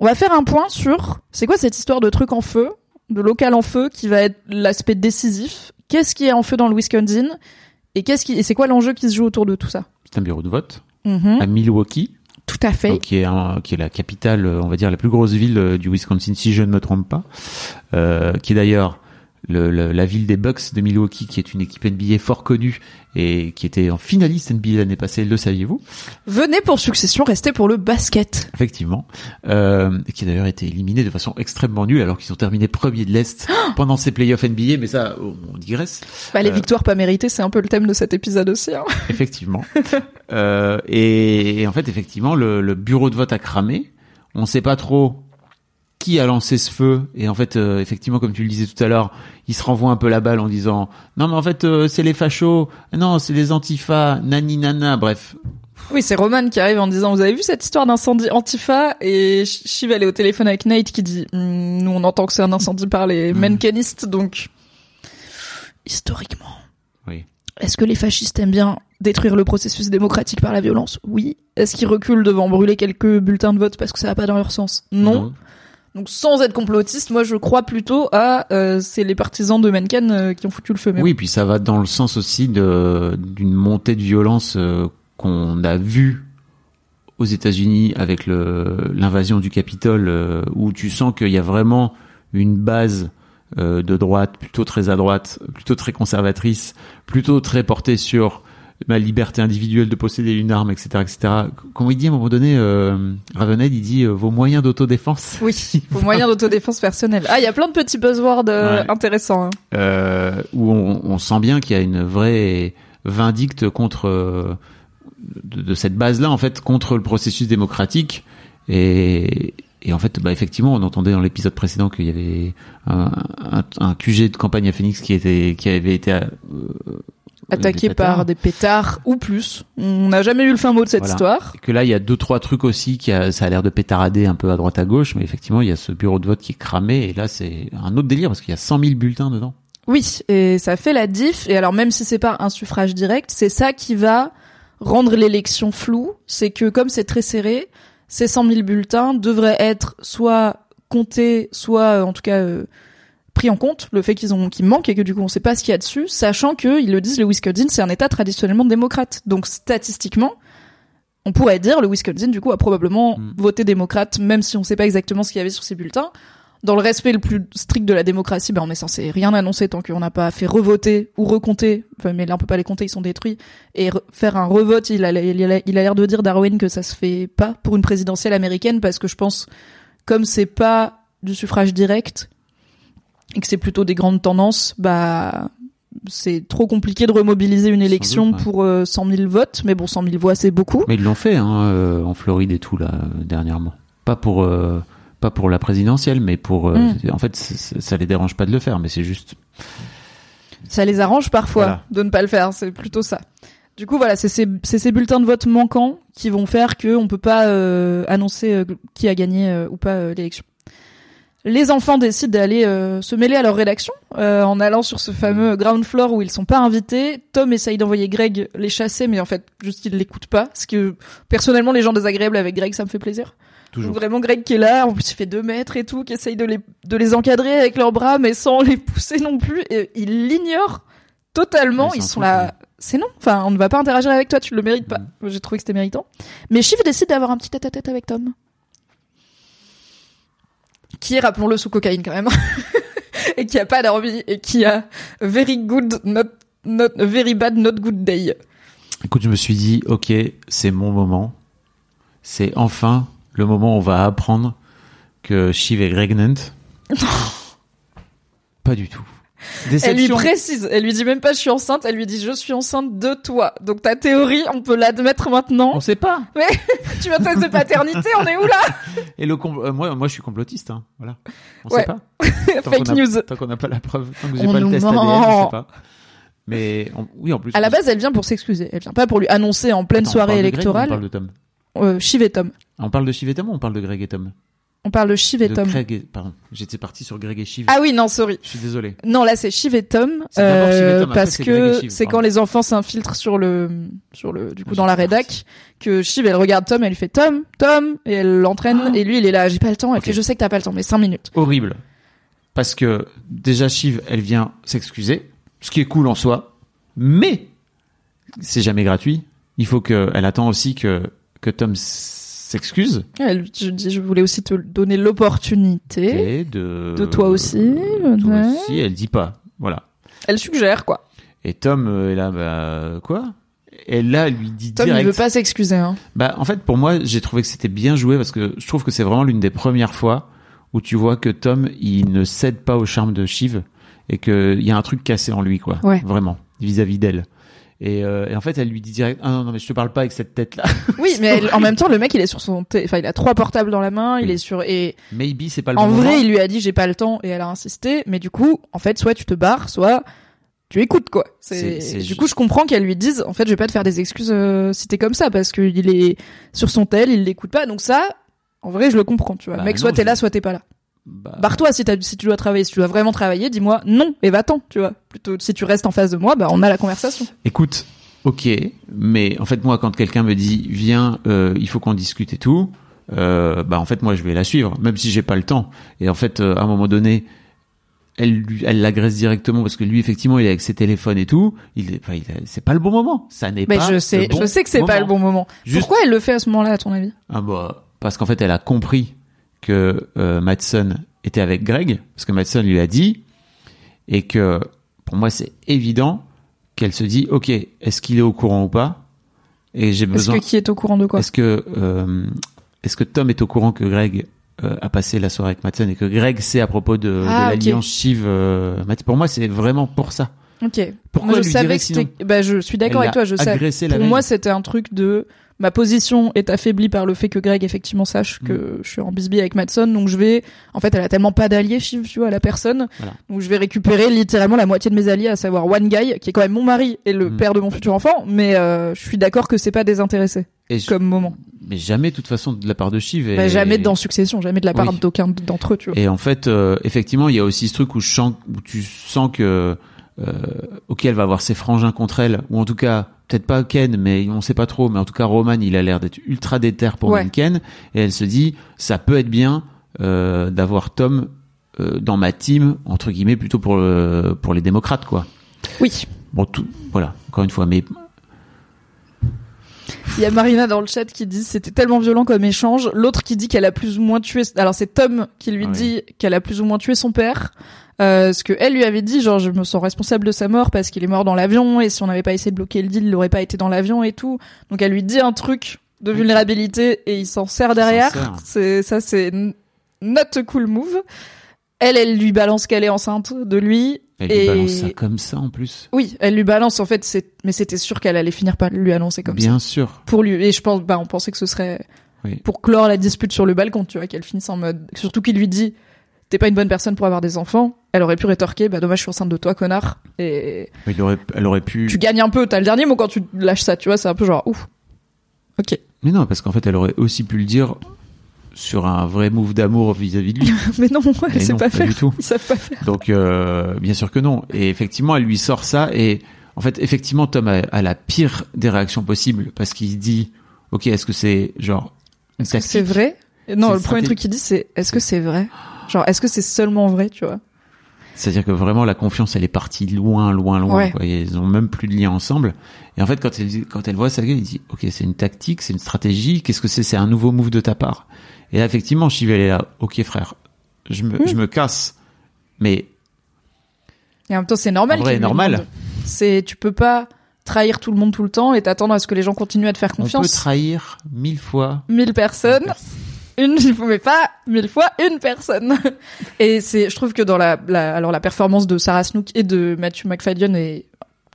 On va faire un point sur, c'est quoi cette histoire de truc en feu, de local en feu, qui va être l'aspect décisif. Qu'est-ce qui est en feu dans le Wisconsin? Et qu'est-ce qui, et c'est quoi l'enjeu qui se joue autour de tout ça? c'est un bureau de vote, Mhm, à Milwaukee, Tout à fait. qui est un, qui est la capitale, euh, on va dire, la plus grosse ville euh, du Wisconsin, si je ne me trompe pas, euh, qui est d'ailleurs le, le- la ville des Bucks de Milwaukee, qui est une équipe NBA fort connue et qui était en finaliste NBA l'année passée, le saviez-vous? Venez pour succession, restez pour le basket. Effectivement, euh, qui a d'ailleurs été éliminé de façon extrêmement nulle, alors qu'ils ont terminé premier de l'Est pendant ces playoffs NBA, mais ça, on digresse. Bah, les Euh, victoires pas méritées, c'est un peu le thème de cet épisode aussi. Hein. Effectivement. euh, et, et en fait, effectivement, le, le bureau de vote a cramé. On ne sait pas trop qui a lancé ce feu. Et en fait, euh, effectivement, comme tu le disais tout à l'heure, il se renvoie un peu la balle en disant non, mais en fait, euh, c'est les fachos. Non, c'est les antifas. Nani nana. Bref. Oui, c'est Roman qui arrive en disant, vous avez vu cette histoire d'incendie Antifa? Et Sh- Shiv, elle est au téléphone avec Nate qui dit, Hmm, nous, on entend que c'est un incendie par les. Menkenistes, donc, historiquement. Oui. Est-ce que les fascistes aiment bien détruire le processus démocratique par la violence? Oui. Est-ce qu'ils reculent devant brûler quelques bulletins de vote parce que ça va pas dans leur sens? Non. Donc, sans être complotiste, moi, je crois plutôt à, euh, c'est les partisans de Mencken euh, qui ont foutu le feu. Mais Oui, puis ça va dans le sens aussi de d'une montée de violence euh, qu'on a vue aux États-Unis avec le l'invasion du Capitole, euh, où tu sens qu'il y a vraiment une base euh, de droite, plutôt très à droite, plutôt très conservatrice, plutôt très portée sur ma liberté individuelle de posséder une arme, etc., etc. Comme il dit à un moment donné, euh, Ravenhead, il dit euh, vos moyens d'autodéfense. Oui, au moyen d'autodéfense personnelle. Ah, il y a plein de petits buzzwords euh, Ouais. intéressants. hein. euh, où on, on sent bien qu'il y a une vraie vindicte contre euh, de, de cette base-là en fait contre le processus démocratique et, et en fait bah effectivement on entendait dans l'épisode précédent qu'il y avait un, un, un QG de campagne à Phoenix qui était qui avait été euh, Attaqué des par des pétards ou plus. On n'a jamais eu le fin mot de cette Voilà. histoire. Et que là il y a deux trois trucs aussi qui a, ça a l'air de pétarader un peu à droite à gauche mais effectivement il y a ce bureau de vote qui est cramé et là c'est un autre délire parce qu'il y a 100 000 bulletins dedans Oui, et ça fait la diff. Et alors même si c'est pas un suffrage direct, c'est ça qui va rendre l'élection floue. C'est que comme c'est très serré, ces 100 000 bulletins devraient être soit comptés, soit euh, en tout cas euh, pris en compte. Le fait qu'ils ont qu'ils manquent et que du coup on sait pas ce qu'il y a dessus, sachant que ils le disent, le Wisconsin c'est un État traditionnellement démocrate. Donc statistiquement, on pourrait dire le Wisconsin du coup a probablement Mm. voté démocrate, même si on sait pas exactement ce qu'il y avait sur ces bulletins dans le respect le plus strict de la démocratie, ben on est censé rien annoncer tant qu'on n'a pas fait revoter ou recompter. Enfin, mais là on peut pas les compter, ils sont détruits. Et re- faire un revote, il a, il a l'air de dire Darwin que ça se fait pas pour une présidentielle américaine parce que je pense comme c'est pas du suffrage direct et que c'est plutôt des grandes tendances, bah c'est trop compliqué de remobiliser une élection doute, ouais. pour euh, 100 000 votes. Mais bon, 100 000 voix c'est beaucoup. Mais ils l'ont fait hein, euh, en Floride et tout là euh, dernièrement. Pas pour euh, pas pour la présidentielle, mais pour euh, Mm. en fait ça les dérange pas de le faire, mais c'est juste Ça les arrange parfois Voilà. de ne pas le faire, c'est plutôt ça. Du coup, voilà, c'est ces, ces bulletins de vote manquants qui vont faire que on peut pas euh, annoncer euh, qui a gagné euh, ou pas euh, l'élection. Les enfants décident d'aller euh, se mêler à leur rédaction euh, en allant sur ce fameux ground floor où ils sont pas invités. Tom essaye d'envoyer Greg les chasser, mais en fait, juste il l'écoute pas. Parce que personnellement, les gens désagréables avec Greg, ça me fait plaisir. toujours. Donc vraiment Greg qui est là, en plus il fait deux mètres et tout, qui essaye de les, de les encadrer avec leurs bras, mais sans les pousser non plus. Et il l'ignore totalement. Ils sont là. C'est non. Enfin, on ne va pas interagir avec toi, tu le mérites pas. Mm. J'ai trouvé que c'était méritant. Mais Shiv décide d'avoir un petit tête-à-tête avec Tom. Qui est, rappelons-le, sous cocaïne quand même. et qui a pas d'envie et qui a very good, not, not, very bad, not good day. Écoute, je me suis dit ok, c'est mon moment. C'est enfin le moment où on va apprendre que Shiv est pregnant. pas du tout. Elle lui précise, elle lui dit même pas je suis enceinte, elle lui dit je suis enceinte de toi. Donc ta théorie, on peut l'admettre maintenant. On sait pas. Mais tu vas tester paternité, on est où là? Et le euh, moi, moi, je suis complotiste. Hein. Voilà. On Ouais. sait pas. Tant Fake a- news. Tant qu'on n'a pas la preuve, tant que j'ai On pas le test ADN, je sais pas. Mais oui, en plus. À la base, elle vient pour s'excuser. Elle vient pas pour lui annoncer en pleine Attends, on soirée de Greg électorale. On parle de Tom? Euh, et Tom. On parle de Shiv et Tom ou on parle de Greg et Tom? On parle de Shiv et De Tom. Greg et... Pardon, j'étais parti sur Greg et Shiv. Ah oui, non, sorry. Je suis désolé. Non, là c'est Shiv et Tom, C'est d'abord Shiv et euh, Tom, parce que c'est quand les enfants s'infiltrent sur le, sur le, du coup dans la rédac, que Shiv elle regarde Tom, elle lui fait Tom, Tom, et elle l'entraîne, et lui il est là, j'ai pas le temps, elle Ok. fait je sais que t'as pas le temps, mais cinq minutes. Horrible. Parce que déjà Shiv, elle vient s'excuser, ce qui est cool en soi, mais c'est jamais gratuit. Il faut que, elle attend aussi que que Tom s'excuse je je voulais aussi te donner l'opportunité. de De toi aussi, de toi ouais. aussi. Elle dit pas. Voilà. Elle suggère quoi. Et Tom euh, est là, bah quoi? Et là, lui dit Tom direct. il veut pas s'excuser. Hein. Bah, en fait, pour moi, j'ai trouvé que c'était bien joué parce que je trouve que c'est vraiment l'une des premières fois où tu vois que Tom, il ne cède pas au charme de Shiv et qu'il y a un truc cassé en lui, quoi. Ouais. Vraiment, vis-à-vis d'elle. Et, euh, et en fait, elle lui dit direct, ah non, non, mais je te parle pas avec cette tête-là. Oui, mais elle- en même temps le mec il est sur son, enfin il a trois portables dans la main, il est sur et Maybe c'est pas le En bon vrai, moment. il lui a dit j'ai pas le temps et elle a insisté, mais du coup, en fait, soit tu te barres, soit tu écoutes quoi. C'est- du coup, je comprends qu'elle lui dise en fait, je vais pas te faire des excuses euh, si t'es comme ça parce qu'il est sur son tel, il l'écoute pas. Donc ça, en vrai, je le comprends, tu vois. Bah Mec, non, soit t'es là, soit t'es pas là. Bah, Barre-toi si, tu dois travailler, si tu dois vraiment travailler, dis-moi non et va-t'en, tu vois. Plutôt si tu restes en face de moi, bah on a la conversation. Écoute, ok, mais en fait moi quand quelqu'un me dit viens, euh, il faut qu'on discute et tout, euh, bah en fait moi je vais la suivre, même si j'ai pas le temps. Et en fait euh, à un moment donné, elle l'agresse directement parce que lui effectivement il est avec ses téléphones et tout. Il, enfin, c'est pas le bon moment. Ça n'est pas. je sais, le bon je sais que c'est pas le bon moment. Juste- Pourquoi elle le fait à ce moment-là, à ton avis? Ah bah parce qu'en fait elle a compris que euh, Madsen était avec Greg parce que Madsen lui a dit et que pour moi c'est évident qu'elle se dit ok est-ce qu'il est au courant ou pas? Et j'ai Est-ce besoin que qui est au courant de quoi? Est-ce que euh, est-ce que Tom est au courant que Greg euh, a passé la soirée avec Madsen et que Greg sait à propos de, de Ah, ok. l'alliance Shiv euh, pour moi c'est vraiment pour ça Ok. Pourquoi Moi, je lui savais que sinon? Bah, je suis d'accord avec toi. Je sais. Pour moi, c'était un truc de ma position est affaiblie par le fait que Greg effectivement sache Mm. que je suis en bisbille avec Madson, donc je vais. En fait, elle a tellement pas d'alliés, Shiv, tu vois, la personne. Voilà. Donc je vais récupérer littéralement la moitié de mes alliés, à savoir One Guy, qui est quand même mon mari et le Mm. père de mon futur enfant. Mais euh, je suis d'accord que c'est pas désintéressé et je- comme moment. mais jamais de toute façon de la part de Shiv et, Bah, jamais dans Succession, jamais de la part Oui. d'aucun d'entre eux, tu vois. Et en fait, euh, effectivement, il y a aussi ce truc où, je sens, où tu sens que, ok, elle va avoir ses frangins contre elle, ou en tout cas, peut-être pas Ken, mais on sait pas trop, mais en tout cas, Roman, il a l'air d'être ultra déter pour Ouais. Ken, et elle se dit, ça peut être bien euh, d'avoir Tom euh, dans ma team, entre guillemets, plutôt pour, le, pour les démocrates, quoi. Oui. Bon, tout, voilà, encore une fois, mais Il y a Marina dans le chat qui dit c'était tellement violent comme échange. L'autre qui dit qu'elle a plus ou moins tué. Alors c'est Tom qui lui Ah dit qu'elle a plus ou moins tué son père. Euh, ce que elle lui avait dit, genre je me sens responsable de sa mort parce qu'il est mort dans l'avion et si on n'avait pas essayé de bloquer le deal, il n'aurait pas été dans l'avion et tout. Donc elle lui dit un truc de vulnérabilité et il s'en sert derrière. C'est ça, c'est not a cool move. Elle, elle lui balance qu'elle est enceinte de lui. Elle et lui balance ça comme ça en plus. oui, elle lui balance en fait. C'est mais c'était sûr qu'elle allait finir par lui annoncer comme ça Bien sûr. pour lui et je pense bah on pensait que ce serait Oui. pour clore la dispute sur le balcon tu vois qu'elle finisse en mode surtout qu'il lui dit t'es pas une bonne personne pour avoir des enfants elle aurait pu rétorquer bah dommage je suis enceinte de toi connard et Il aurait, elle aurait pu. tu gagnes un peu t'as le dernier mot quand tu lâches ça tu vois c'est un peu genre ouf ok Mais non, parce qu'en fait, elle aurait aussi pu le dire sur un vrai move d'amour vis-à-vis de lui. mais non elle sait pas pas faire du tout. ils savent pas faire Donc, euh, bien sûr que non. Et effectivement, elle lui sort ça. Et en fait, effectivement, Tom a, a la pire des réactions possibles parce qu'il dit, ok, est-ce que c'est genre est-ce que c'est vrai? Non le premier truc qu'il dit c'est est-ce que c'est vrai? Genre est-ce que c'est seulement vrai tu vois? C'est-à-dire que vraiment la confiance, elle est partie loin, loin, loin. Ouais. quoi. Et ils ont même plus de lien ensemble. Et en fait, quand elle, quand elle voit ça, elle dit, ok, c'est une tactique, c'est une stratégie. Qu'est-ce que c'est? C'est un nouveau move de ta part. Et là, effectivement, elle est là. Ok, frère, je me, Hmm. je me casse. Mais et en même temps c'est normal En vrai, qu'il lui normal. c'est tu peux pas trahir tout le monde tout le temps et t'attendre à ce que les gens continuent à te faire on peut confiance trahir mille fois. mille personnes, une, mais pas mille fois une personne. Et c'est, je trouve que dans la, la, alors la performance de Sarah Snook et de Matthew McFadden est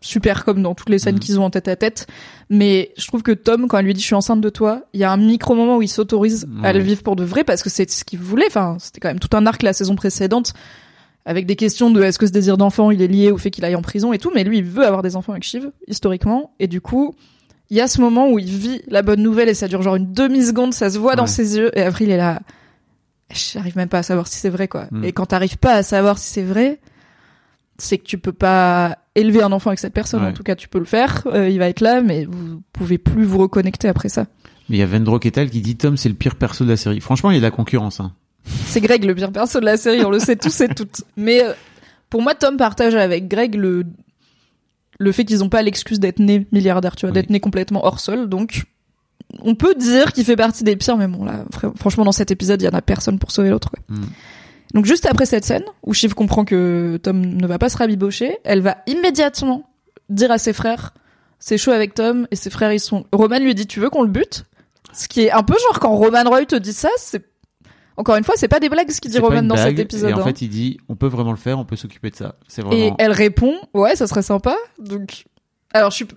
super comme dans toutes les scènes Mhm. qu'ils ont en tête à tête. Mais je trouve que Tom, quand elle lui dit je suis enceinte de toi, il y a un micro moment où il s'autorise à le vivre pour de vrai parce que c'est ce qu'il voulait. Enfin, c'était quand même tout un arc la saison précédente. avec des questions de est-ce que ce désir d'enfant il est lié au fait qu'il aille en prison et tout, mais lui il veut avoir des enfants avec Shiv historiquement et du coup il y a ce moment où il vit la bonne nouvelle et ça dure genre une demi seconde, ça se voit dans ses yeux et après il est là, j'arrive même pas à savoir si c'est vrai quoi. Mm. Et quand t'arrives pas à savoir si c'est vrai, c'est que tu peux pas élever un enfant avec cette personne. Ouais. En tout cas, tu peux le faire, euh, il va être là, mais vous pouvez plus vous reconnecter après ça. Mais il y a Vendro Ketal qui dit Tom, c'est le pire perso de la série. Franchement, il y a de la concurrence. Hein. C'est Greg le pire perso de la série, on le sait tous et toutes. Mais euh, pour moi, Tom partage avec Greg le le fait qu'ils ont pas l'excuse d'être né milliardaire, tu vois, Oui. d'être né complètement hors sol. Donc, on peut dire qu'il fait partie des pires, mais bon là, fr- franchement, dans cet épisode, il y en a personne pour sauver l'autre. quoi. Mm. Donc juste après cette scène où Shiv comprend que Tom ne va pas se rabibocher, elle va immédiatement dire à ses frères c'est chaud avec Tom et ses frères ils sont Roman lui dit tu veux qu'on le bute? Ce qui est un peu genre quand Roman Roy te dit ça c'est encore une fois c'est pas des blagues ce qu'il dit Roman dans blague, cet épisode Et en hein. fait, il dit on peut vraiment le faire, on peut s'occuper de ça. C'est et vraiment. elle répond ouais ça serait sympa donc alors je suis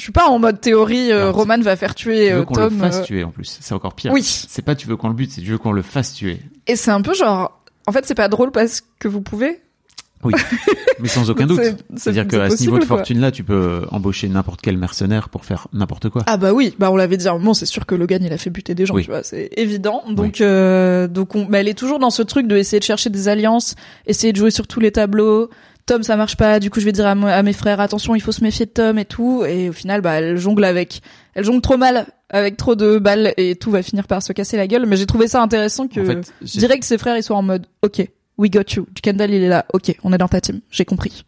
je suis pas en mode théorie euh, Roman va faire Tu tuer veux euh, qu'on le fasse euh, tuer en plus. C'est encore pire. oui C'est pas tu veux qu'on le bute, c'est tu veux qu'on le fasse tuer. et c'est un peu genre en fait c'est pas drôle parce que vous pouvez Oui. Mais sans aucun doute. C'est- c'est- C'est-à-dire c'est qu'à ce niveau de fortune-là, tu peux embaucher n'importe quel mercenaire pour faire n'importe quoi. Ah bah oui, bah on l'avait dit à un moment, c'est sûr que Logan il a fait buter des gens, Oui. tu vois, c'est évident. Donc euh, donc on, mais elle est toujours dans ce truc de essayer de chercher des alliances, essayer de jouer sur tous les tableaux. Tom ça marche pas, du coup je vais dire à, mes frères attention il faut se méfier de Tom et tout. Et au final bah elle jongle avec, elle jongle trop mal avec trop de balles et tout va finir par se casser la gueule. Mais j'ai trouvé ça intéressant que En fait, direct ses frères ils soient en mode ok we got you, Kendall il est là, ok on est dans ta team, j'ai compris.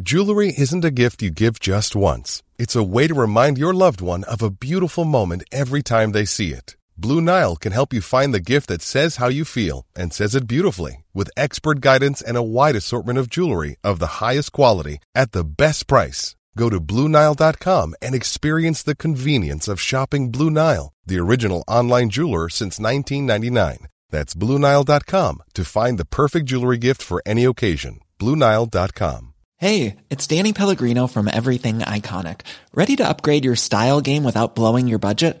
Jewelry isn't a gift you give just once. It's a way to remind your loved one of a beautiful moment every time they see it. Blue Nile can help you find the gift that says how you feel and says it beautifully with expert guidance and a wide assortment of jewelry of the highest quality at the best price. Go to BlueNile.com and experience the convenience of shopping Blue Nile, the original online jeweler since 1999. That's BlueNile.com to find the perfect jewelry gift for any occasion. BlueNile.com. Hey, it's Danny Pellegrino from Everything Iconic. Ready to upgrade your style game without blowing your budget?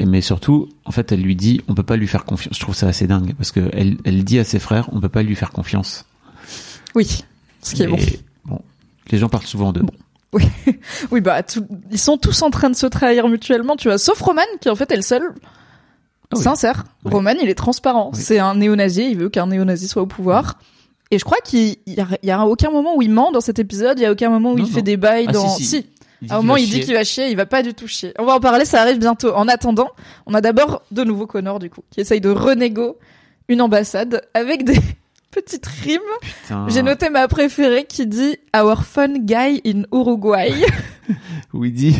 Et mais surtout, en fait, elle lui dit, on peut pas lui faire confiance. Je trouve ça assez dingue parce que elle, elle dit à ses frères, on peut pas lui faire confiance. Oui, ce qui est bon. bon, les gens parlent souvent d'eux. Oui, oui bah tout- ils sont tous en train de se trahir mutuellement, tu vois, sauf Roman qui en fait est le seul Ah oui. sincère. Oui. Roman, il est transparent. Oui. C'est un néo-nazi, il veut qu'un néo-nazi soit au pouvoir. Et je crois qu'il y a, il y a aucun moment où il ment dans cet épisode, il y a aucun moment où Non, il non. fait des bails Ah, dans si, À un moment, il dit qu'il va chier, il va pas du tout chier. On va en parler, ça arrive bientôt. En attendant, on a d'abord de nouveau Connor, du coup, qui essaye de renégo une ambassade avec des petites rimes. J'ai noté ma préférée qui dit Our fun guy in Uruguay. Où il dit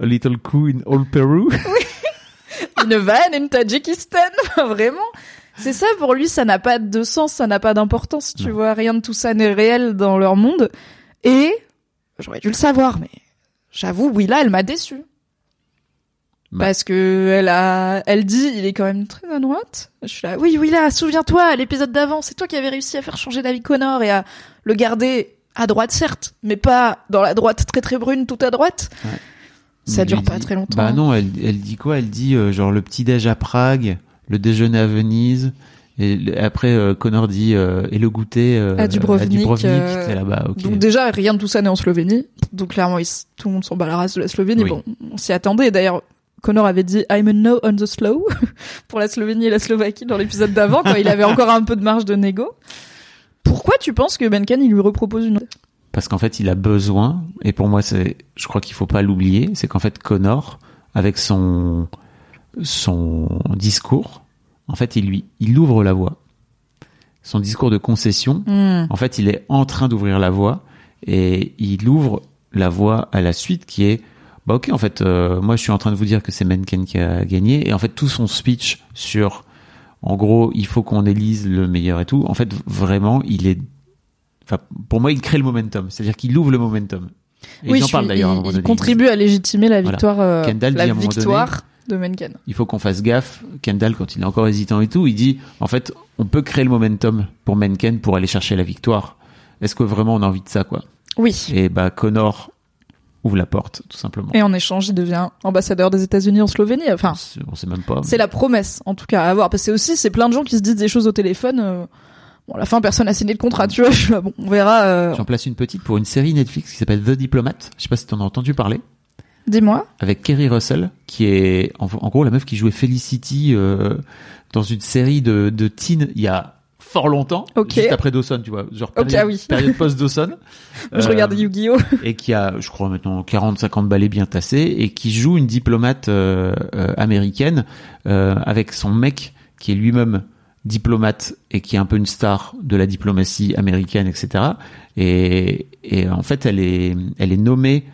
a little coup in all Peru. une vanne in Tadjikistan. Vraiment. C'est ça, pour lui, ça n'a pas de sens, ça n'a pas d'importance, tu Non. vois. Rien de tout ça n'est réel dans leur monde. Et, j'aurais dû le savoir, mais j'avoue, Willa, elle m'a déçu. Bah. Parce que elle a, elle dit, il est quand même très à droite. Je suis là, oui, Willa, souviens-toi, l'épisode d'avant, c'est toi qui avais réussi à faire changer David Connor et à le garder à droite, certes, mais pas dans la droite très très brune, tout à droite. Ouais. Ça Il dure pas dit- très longtemps. Bah non, elle, elle dit quoi? Elle dit euh, genre le petit déj à Prague, le déjeuner à Venise. Et après, euh, Connor dit euh, et le goûter euh, À Dubrovnik, euh, T'es là-bas, ok. Donc déjà, rien de tout ça n'est en Slovénie. Donc clairement, ils tout le monde s'en bat la race de la Slovénie. Oui. Bon, on s'y attendait. D'ailleurs, Connor avait dit I'm a no on the slow pour la Slovénie et la Slovaquie dans l'épisode d'avant, quand il avait encore un peu de marge de négo. Pourquoi tu penses que Benken il lui repropose une Parce qu'en fait, il a besoin, et pour moi, c'est, je crois qu'il faut pas l'oublier, c'est qu'en fait, Connor, avec son, son discours, en fait, il lui, il ouvre la voie. Son discours de concession, en fait, il est en train d'ouvrir la voie, et il ouvre la voie à la suite qui est, bah ok, en fait, euh, moi, je suis en train de vous dire que c'est Menken qui a gagné, et en fait, tout son speech sur, en gros, il faut qu'on élise le meilleur et tout. En fait, vraiment, il est, enfin, pour moi, il crée le momentum. C'est-à-dire qu'il ouvre le momentum. Et oui, j'en je parle suis- d'ailleurs. à un il, il contribue à légitimer la Voilà. victoire, euh, Kendall dit à un victoire de Mencken. il faut qu'on fasse gaffe. Kendall, quand il est encore hésitant et tout, il dit, en fait, on peut créer le momentum pour Mencken pour aller chercher la victoire. Est-ce que vraiment on a envie de ça, quoi? Oui. Et bah, Connor ouvre la porte, tout simplement. Et en échange, il devient ambassadeur des États-Unis en Slovénie. Enfin, On sait- même pas. c'est la promesse, en tout cas, à avoir. Parce que c'est aussi, c'est plein de gens qui se disent des choses au téléphone. euh, Bon, à la fin, personne n'a signé le contrat, tu vois. Bon, on verra. euh, J'en place une petite pour une série Netflix qui s'appelle The Diplomat. Je sais pas si t'en as entendu parler. Dis-moi. Avec Kerry Russell, qui est en, en gros la meuf qui jouait Felicity euh, dans une série de, de teen il y a fort longtemps, Ok. juste après Dawson, tu vois, genre période, ah oui. période post-Dawson. Je Euh, regarde Yu-Gi-Oh! et qui a, je crois maintenant 40-50 balais bien tassés, et qui joue une diplomate euh, euh, américaine euh, avec son mec qui est lui-même diplomate et qui est un peu une star de la diplomatie américaine, etc. Et, et en fait, elle est, elle est nommée euh,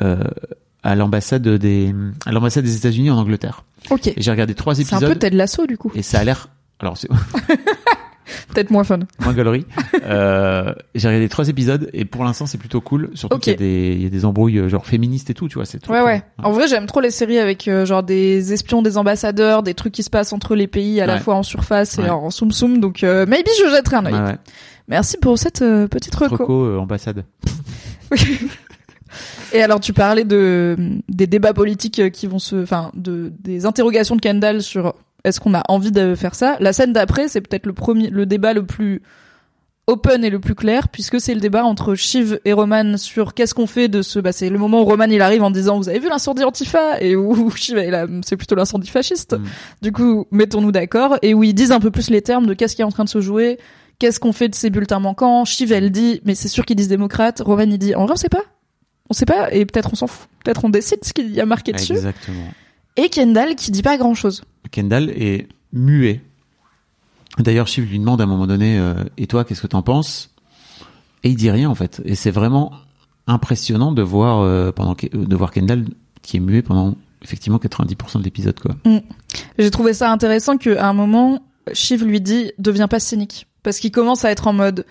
à l'ambassade des, à l'ambassade des États-Unis en Angleterre. Ok. Et j'ai regardé trois C'est un épisodes peu Ted Lasso, du coup. et ça a l'air, alors c'est Peut-être moins fun. moins galerie. Euh, j'ai regardé trois épisodes et pour l'instant c'est plutôt cool. Surtout qu'il y a des, il y a des embrouilles euh, genre féministes et tout, tu vois. C'est Ouais, cool. ouais. En vrai, j'aime trop les séries avec euh, genre des espions, des ambassadeurs, des trucs qui se passent entre les pays à la fois en surface et en soum soum. Donc, euh, maybe je jetterai un œil. Merci pour cette euh, petite reco. Reco, euh, ambassade. Et alors, tu parlais de des débats politiques qui vont se, enfin, de des interrogations de Kendall sur est-ce qu'on a envie de faire ça. La scène d'après, c'est peut-être le premier, le débat le plus open et le plus clair, puisque c'est le débat entre Shiv et Roman sur qu'est-ce qu'on fait de ce. Bah, c'est le moment où Roman il arrive en disant vous avez vu l'incendie Antifa? Et où Shiv est là, c'est plutôt l'incendie fasciste. Mm. Du coup, mettons-nous d'accord et où ils disent un peu plus les termes de qu'est-ce qui est en train de se jouer. Qu'est-ce qu'on fait de ces bulletins manquants? Shiv, elle dit, mais c'est sûr qu'ils disent démocrate. Roman, il dit, en vrai, on sait pas. On sait pas, et peut-être on s'en fout. Peut-être on décide ce qu'il y a marqué dessus. Exactement. Et Kendall qui dit pas grand chose. Kendall est muet. D'ailleurs, Shiv lui demande à un moment donné, euh, et toi, qu'est-ce que t'en penses? Et il dit rien en fait. Et c'est vraiment impressionnant de voir euh, pendant de voir Kendall qui est muet pendant effectivement 90% de l'épisode quoi. J'ai trouvé ça intéressant qu'à un moment, Shiv lui dit, deviens pas cynique. Parce qu'il commence à être en mode,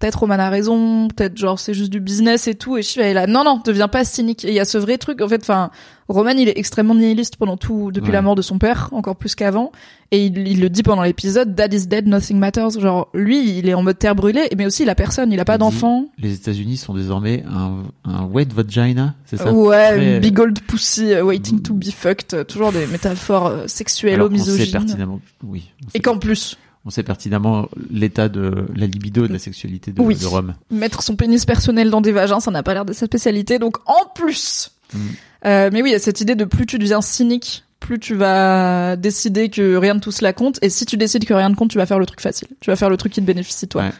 peut-être Roman a raison, peut-être genre c'est juste du business et tout, et Shiv elle est là, non, non, deviens pas cynique. Et il y a ce vrai truc, en fait, enfin, Roman il est extrêmement nihiliste pendant tout, depuis Ouais. la mort de son père, encore plus qu'avant, et il, il le dit pendant l'épisode, Dad is dead, nothing matters. Genre, lui, il est en mode terre brûlée, mais aussi il a personne, il a pas d'enfant. Les États-Unis sont désormais un, un wet vagina, c'est ça? Ouais, Très- big old pussy euh, waiting to be fucked, toujours des métaphores euh, sexuelles, misogynes. pertinemment, oui. Et qu'en plus, on sait pertinemment l'état de la libido, de la sexualité de, Oui. de Rome. mettre son pénis personnel dans des vagins, ça n'a pas l'air de sa spécialité. Donc en plus, Mm. Euh, mais oui, il y a cette idée de plus tu deviens cynique, plus tu vas décider que rien de tout cela compte. Et si tu décides que rien ne compte, tu vas faire le truc facile. Tu vas faire le truc qui te bénéficie toi. Ouais.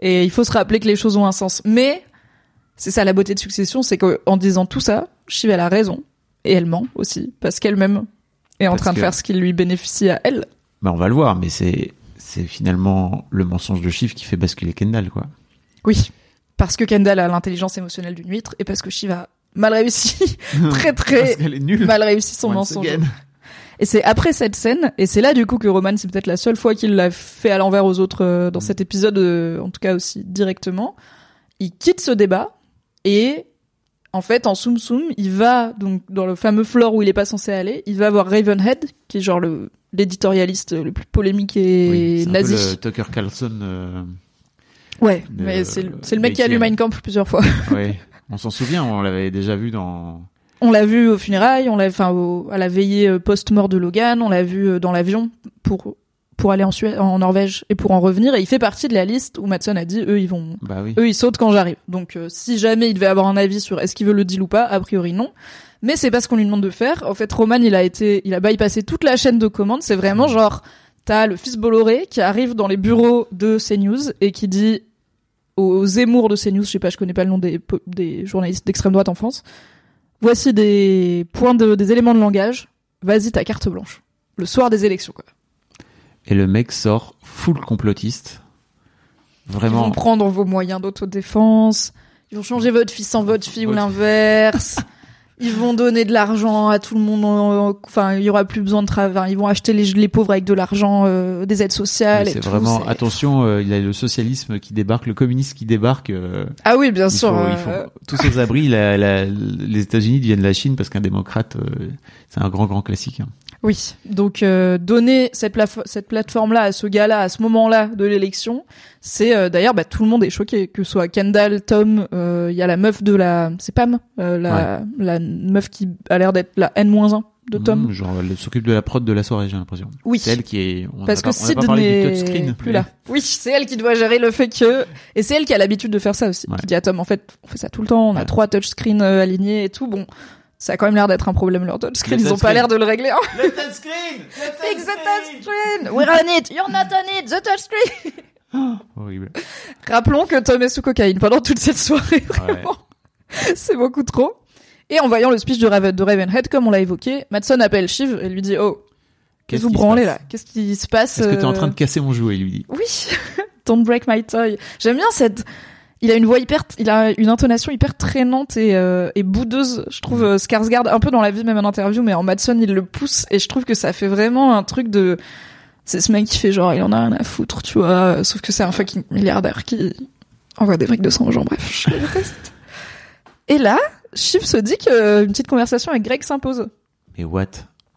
Et il faut se rappeler que les choses ont un sens. Mais c'est ça la beauté de Succession, c'est qu'en disant tout ça, Shiv elle a raison et elle ment aussi parce qu'elle-même est en train de faire ce qui lui bénéficie à elle. Bah, on va le voir, mais c'est c'est finalement le mensonge de chiffre qui fait basculer Kendall quoi. Oui, parce que Kendall a l'intelligence émotionnelle d'une huître et parce que Shiv a mal réussi, très très mal réussi son Once mensonge. again. Et c'est après cette scène, et c'est là du coup que Roman, c'est peut-être la seule fois qu'il l'a fait à l'envers aux autres euh, dans cet épisode, euh, en tout cas aussi directement. Il quitte ce débat et en fait en Soum Soum, il va donc dans le fameux floor où il est pas censé aller, il va voir Ravenhead, qui est genre le l'éditorialiste le plus polémique et Oui, c'est un peu nazi. le Tucker Carlson. euh, Ouais, de- mais c'est le, c'est le mec qui a lu. Mein Kampf plusieurs fois. ouais. On s'en souvient, on l'avait déjà vu dans. On l'a vu aux funérailles, on l'a, enfin, au- à la veillée euh, post-mort de Logan, on l'a vu euh, dans l'avion pour pour aller en Suède, en Norvège et pour en revenir. Et il fait partie de la liste où Matson a dit, eux, ils vont, Bah oui. eux, ils sautent quand j'arrive. Donc, euh, si jamais il devait avoir un avis sur est-ce qu'il veut le deal ou pas, a priori non. Mais c'est pas ce qu'on lui demande de faire. En fait, Roman, il a été, il a bypassé toute la chaîne de commandes. C'est vraiment genre, t'as le fils Bolloré qui arrive dans les bureaux de CNews et qui dit aux Zemmour de CNews, je sais pas, je connais pas le nom des, des journalistes d'extrême droite en France. Voici des points de, des éléments de langage. Vas-y, ta carte blanche. Le soir des élections, quoi. Et le mec sort full complotiste. Ils vont Vraiment. prendre vos moyens d'autodéfense. Ils vont changer votre fils en votre fille ou l'inverse. Ils vont donner de l'argent à tout le monde. Enfin, il y aura plus besoin de travail. Ils vont acheter les, les pauvres avec de l'argent, euh, des aides sociales. C'est vraiment attention, euh, il y a le socialisme qui débarque, le communisme qui débarque. euh, Ah oui, bien sûr. faut- euh, il faut- tous aux abris. la- la- les États-Unis deviennent la Chine parce qu'un démocrate, c'est un grand grand classique. hein. Oui, donc euh, donner cette, plateforme-là à ce gars-là, à ce moment-là de l'élection, c'est euh, d'ailleurs bah, tout le monde est choqué, que ce soit Kendall, Tom, euh, il y a la meuf de la, c'est Pam, euh, la, la meuf qui a l'air d'être la N-1 de Tom. Mmh, genre, elle s'occupe de la prod de la soirée, j'ai l'impression. Oui. C'est elle qui est. On Parce a que Sid n'est plus mais- là. Oui, c'est elle qui doit gérer le fait que, et c'est elle qui a l'habitude de faire ça aussi. Ouais. Qui dit à Tom, en fait, on fait ça tout le temps, on a trois touchscreens euh, alignés et tout, bon. Ça a quand même l'air d'être un problème leur touchscreen, ils ont pas l'air de le régler. hein. Le touchscreen Fix the touchscreen! We're on it! You're not on it! The touchscreen! Horrible. Rappelons que Tom est sous cocaïne pendant toute cette soirée, vraiment. C'est beaucoup trop. Et en voyant le speech de, Raven, de Ravenhead, comme on l'a évoqué, Madson appelle Shiv et lui dit Oh, qu'est-ce que vous qui se branlez là Qu'est-ce qui se passe Est-ce que t'es en euh, train de casser mon jouet, il lui dit. Oui, don't break my toy. J'aime bien cette. Il a une voix hyper, il a une intonation hyper traînante et, euh, et boudeuse. Je trouve euh, Skarsgård un peu dans la vie même en interview, mais en Madson il le pousse et je trouve que ça fait vraiment un truc de. C'est ce mec qui fait genre il en a rien à foutre, tu vois. Sauf que c'est un fucking milliardaire qui envoie des briques de sang aux gens. Bref, je le déteste. Et là, Shiv se dit que une petite conversation avec Greg s'impose. Mais what?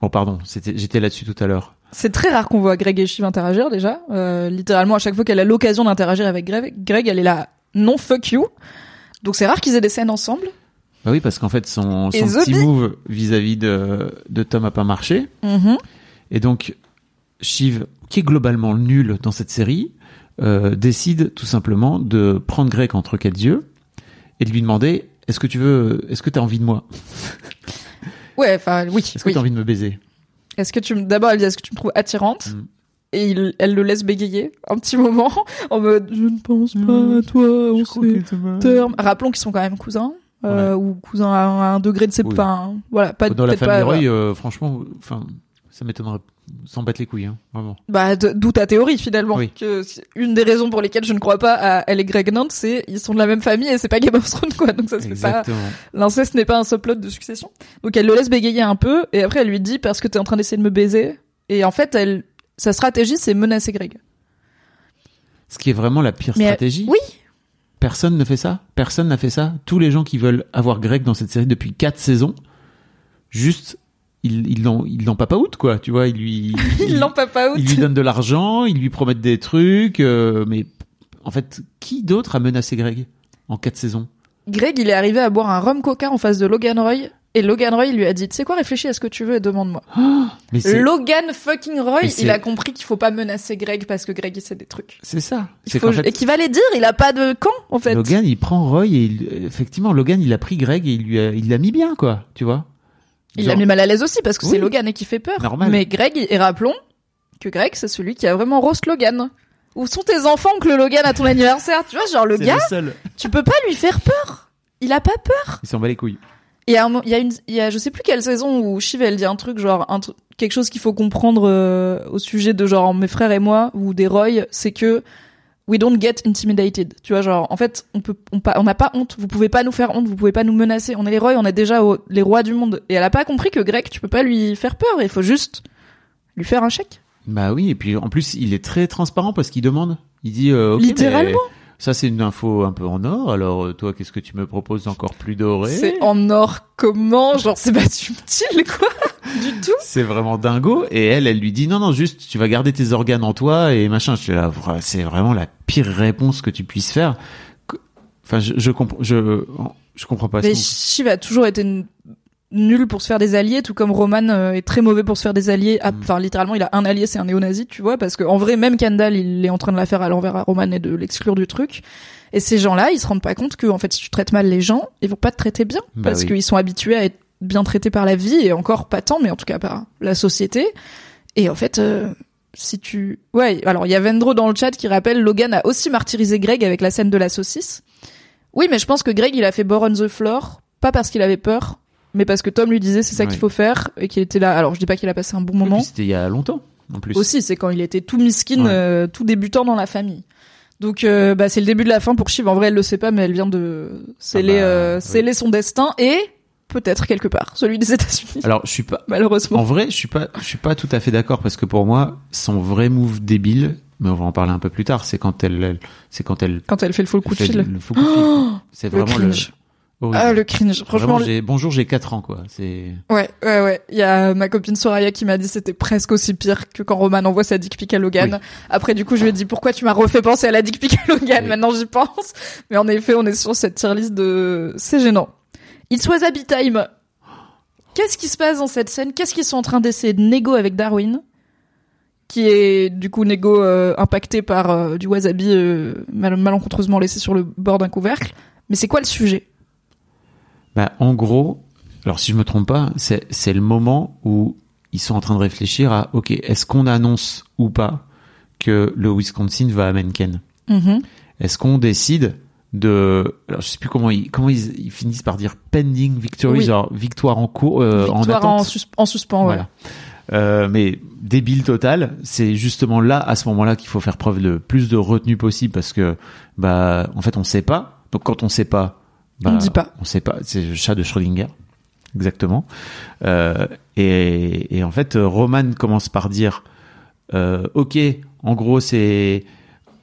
Oh pardon, j'étais là-dessus tout à l'heure. C'est très rare qu'on voit Greg et Shiv interagir déjà. Euh, littéralement, à chaque fois qu'elle a l'occasion d'interagir avec Greg, Greg, elle est là, non fuck you. Donc c'est rare qu'ils aient des scènes ensemble. Bah oui, parce qu'en fait, son, Et son petit move vis-à-vis de, de Tom a pas marché. Mhm. Et donc, Shiv, qui est globalement nul dans cette série, euh, décide tout simplement de prendre Greg entre quatre yeux et de lui demander Est-ce que tu veux, est-ce que t'as envie de moi? Ouais, enfin oui. Est-ce que oui. t'as envie de me baiser? Est-ce que tu d'abord elle dit est-ce que tu me trouves attirante? Mm. Et il, elle le laisse bégayer un petit moment en mode je ne pense pas à toi, on sait te terme. Rappelons qu'ils sont quand même cousins. Euh, ou cousins à un, à un degré de ses, Oui. enfin, voilà, pas Dans la famille pas, Roy, voilà. euh, franchement, enfin, ça m'étonnerait sans battre les couilles, hein, vraiment. Bah, d'où ta théorie finalement. Oui. Que une des raisons pour lesquelles je ne crois pas à elle et Greg Nant, c'est ils sont de la même famille et c'est pas Game of Thrones quoi. Donc ça se fait pas. Exactement. L'inceste n'est pas un subplot de succession. Donc elle le laisse bégayer un peu et après elle lui dit parce que t'es en train d'essayer de me baiser. Et en fait, elle, sa stratégie c'est menacer Greg. Ce qui est vraiment la pire Mais, euh, stratégie. oui. Personne ne fait ça. Personne n'a fait ça. Tous les gens qui veulent avoir Greg dans cette série depuis quatre saisons, juste, l'ont, ils l'ont pas out, quoi. Tu vois, ils lui, Ils l'ont pas out. ils lui donnent de l'argent, ils lui promettent des trucs, euh, mais en fait, qui d'autre a menacé Greg en quatre saisons? Greg, il est arrivé à boire un rhum coca en face de Logan Roy. Et Logan Roy lui a dit, tu sais quoi, réfléchis à ce que tu veux et demande-moi. Logan fucking Roy, il a compris qu'il faut pas menacer Greg parce que Greg il sait des trucs. c'est ça. Il C'est faut... qu'en fait, Et qu'il va les dire, il a pas de camp en fait. Logan, il prend Roy et il- effectivement, Logan, il a pris Greg et il lui a, il l'a mis bien, quoi. Tu vois Il l'a mis mal à l'aise aussi parce que Oui. c'est Logan et qui fait peur. Normal. Mais Greg, et rappelons que Greg, c'est celui qui a vraiment roast Logan. Où sont tes enfants que le Logan à ton anniversaire? Tu vois, genre le gars, le seul. tu peux pas lui faire peur. Il a pas peur. Il s'en bat les couilles. Et il y a une, il y a, je sais plus quelle saison où Shiv elle dit un truc genre un quelque chose qu'il faut comprendre euh, au sujet de genre mes frères et moi ou des Roy, c'est que we don't get intimidated. Tu vois genre en fait on peut on pas on n'a pas honte. Vous pouvez pas nous faire honte. Vous pouvez pas nous menacer. On est les Roy. On est déjà au- les rois du monde. Et elle a pas compris que Greg tu peux pas lui faire peur. Il faut juste lui faire un chèque. Bah oui, et puis en plus, il est très transparent parce qu'il demande. Il dit euh, ok, Littéralement. mais Ça, c'est une info un peu en or. Alors, euh, toi, qu'est-ce que tu me proposes encore plus doré C'est en or comment? Genre c'est pas subtil quoi du tout. C'est vraiment dingo. Et elle, elle lui dit non, non, juste, tu vas garder tes organes en toi et machin. Je suis là, vra- c'est vraiment la pire réponse que tu puisses faire. Enfin, je, je comprends, je, je comprends pas. Mais Shiv a toujours été n- nul pour se faire des alliés, tout comme Roman euh, est très mauvais pour se faire des alliés. Ah, Mm. Enfin, littéralement, il a un allié, c'est un néo-nazi, tu vois, parce que en vrai, même Kendall, il est en train de la faire à l'envers à Roman et de l'exclure du truc. Et ces gens-là, ils se rendent pas compte que, en fait, si tu traites mal les gens, ils vont pas te traiter bien, Bah parce oui. qu'ils sont habitués à être bien traités par la vie et encore pas tant, mais en tout cas par la société. Et en fait. euh, si tu ouais alors il y a Vendro dans le chat qui rappelle Logan a aussi martyrisé Greg avec la scène de la saucisse oui, mais je pense que Greg, il a fait Bore on the Floor, pas parce qu'il avait peur, mais parce que Tom lui disait c'est ça qu'il faut faire, et qu'il était là. Alors, je dis pas qu'il a passé un bon moment. C'était il y a longtemps, en plus. Aussi, c'est quand il était tout miskin, Ouais. euh, tout débutant dans la famille. Donc, euh, bah, c'est le début de la fin pour Shiv. En vrai, elle le sait pas, mais elle vient de sceller, Ah bah, euh, son destin. Et peut-être quelque part, celui des États-Unis. Alors, je suis pas. Malheureusement. En vrai, je suis pas, je suis pas tout à fait d'accord parce que pour moi, son vrai move débile, mais on va en parler un peu plus tard, c'est quand elle, elle- c'est quand elle Quand elle fait le faux coup de fil. c'est vraiment le. Horrible. Ah, le cringe. Franchement, Vraiment, j'ai- bonjour, j'ai 4 ans, quoi. C'est. Ouais, ouais, ouais. Il y a ma copine Soraya qui m'a dit c'était presque aussi pire que quand Roman envoie sa dick pic à Logan. Oui. Après, du coup, je lui ai dit pourquoi tu m'as refait penser à la dick pic à Logan? Oui. Maintenant, j'y pense. Mais en effet, on est sur cette tier list de, c'est gênant. It was happy time. Qu'est-ce qui se passe dans cette scène? Qu'est-ce qu'ils sont en train d'essayer de négo avec Darwin? Qui est, du coup, négo, euh, impacté par euh, du wasabi, euh, mal- malencontreusement laissé sur le bord d'un couvercle. Mais c'est quoi le sujet? Bah, en gros, alors si je me trompe pas, c'est le moment où ils sont en train de réfléchir à, ok, est-ce qu'on annonce ou pas que le Wisconsin va à Mencken Mhm. Est-ce qu'on décide de, alors je sais plus comment ils comment ils, ils finissent par dire pending victory, Oui. genre victoire en cours, euh, en Victoire attente. en, sus- en suspens, ouais. Voilà. Euh, mais débile total, c'est justement là, à ce moment-là, qu'il faut faire preuve de plus de retenue possible parce que, bah, en fait, on sait pas. Donc, quand on sait pas, bah, On dit pas. On sait pas. C'est le chat de Schrödinger. Exactement. Euh, et, et en fait, Roman commence par dire, euh, ok, en gros, c'est,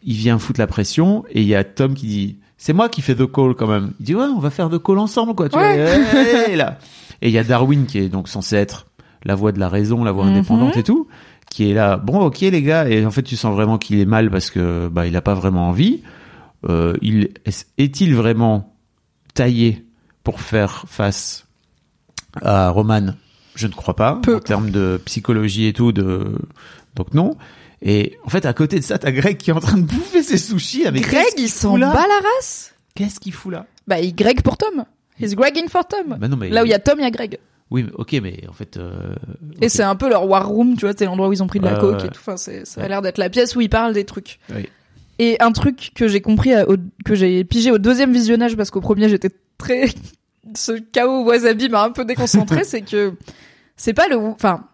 il vient foutre la pression et il y a Tom qui dit, c'est moi qui fais the call quand même. Il dit, ouais, on va faire the call ensemble, quoi. Tu Ouais. vois, hey, là. Et il y a Darwin qui est donc censé être la voix de la raison, la voix Mhm. indépendante et tout, qui est là. Bon, ok les gars, et en fait tu sens vraiment qu'il est mal parce que bah il a pas vraiment envie. Euh, il est- est-il vraiment taillé pour faire face à Roman Je ne crois pas. Peu. En termes de psychologie et tout, de donc non. Et en fait, à côté de ça, t'as Greg qui est en train de bouffer ses sushis. Mais Greg, il s'en bat la race. Qu'est-ce qu'il fout là Bah, il Greg pour Tom. He's Gregging for Tom. Bah non, mais Là où il y a Tom, il y a Greg. Oui, mais ok, mais en fait. euh, Et c'est un peu leur war room, tu vois, c'est l'endroit où ils ont pris de la Ouais, coke et tout. Enfin, ça a l'air d'être la pièce où ils parlent des trucs. Oui. Et un truc que j'ai compris, à- au- que j'ai pigé au deuxième visionnage, parce qu'au premier j'étais très, ce chaos wasabi m'a un peu déconcentré, c'est que c'est pas le, enfin,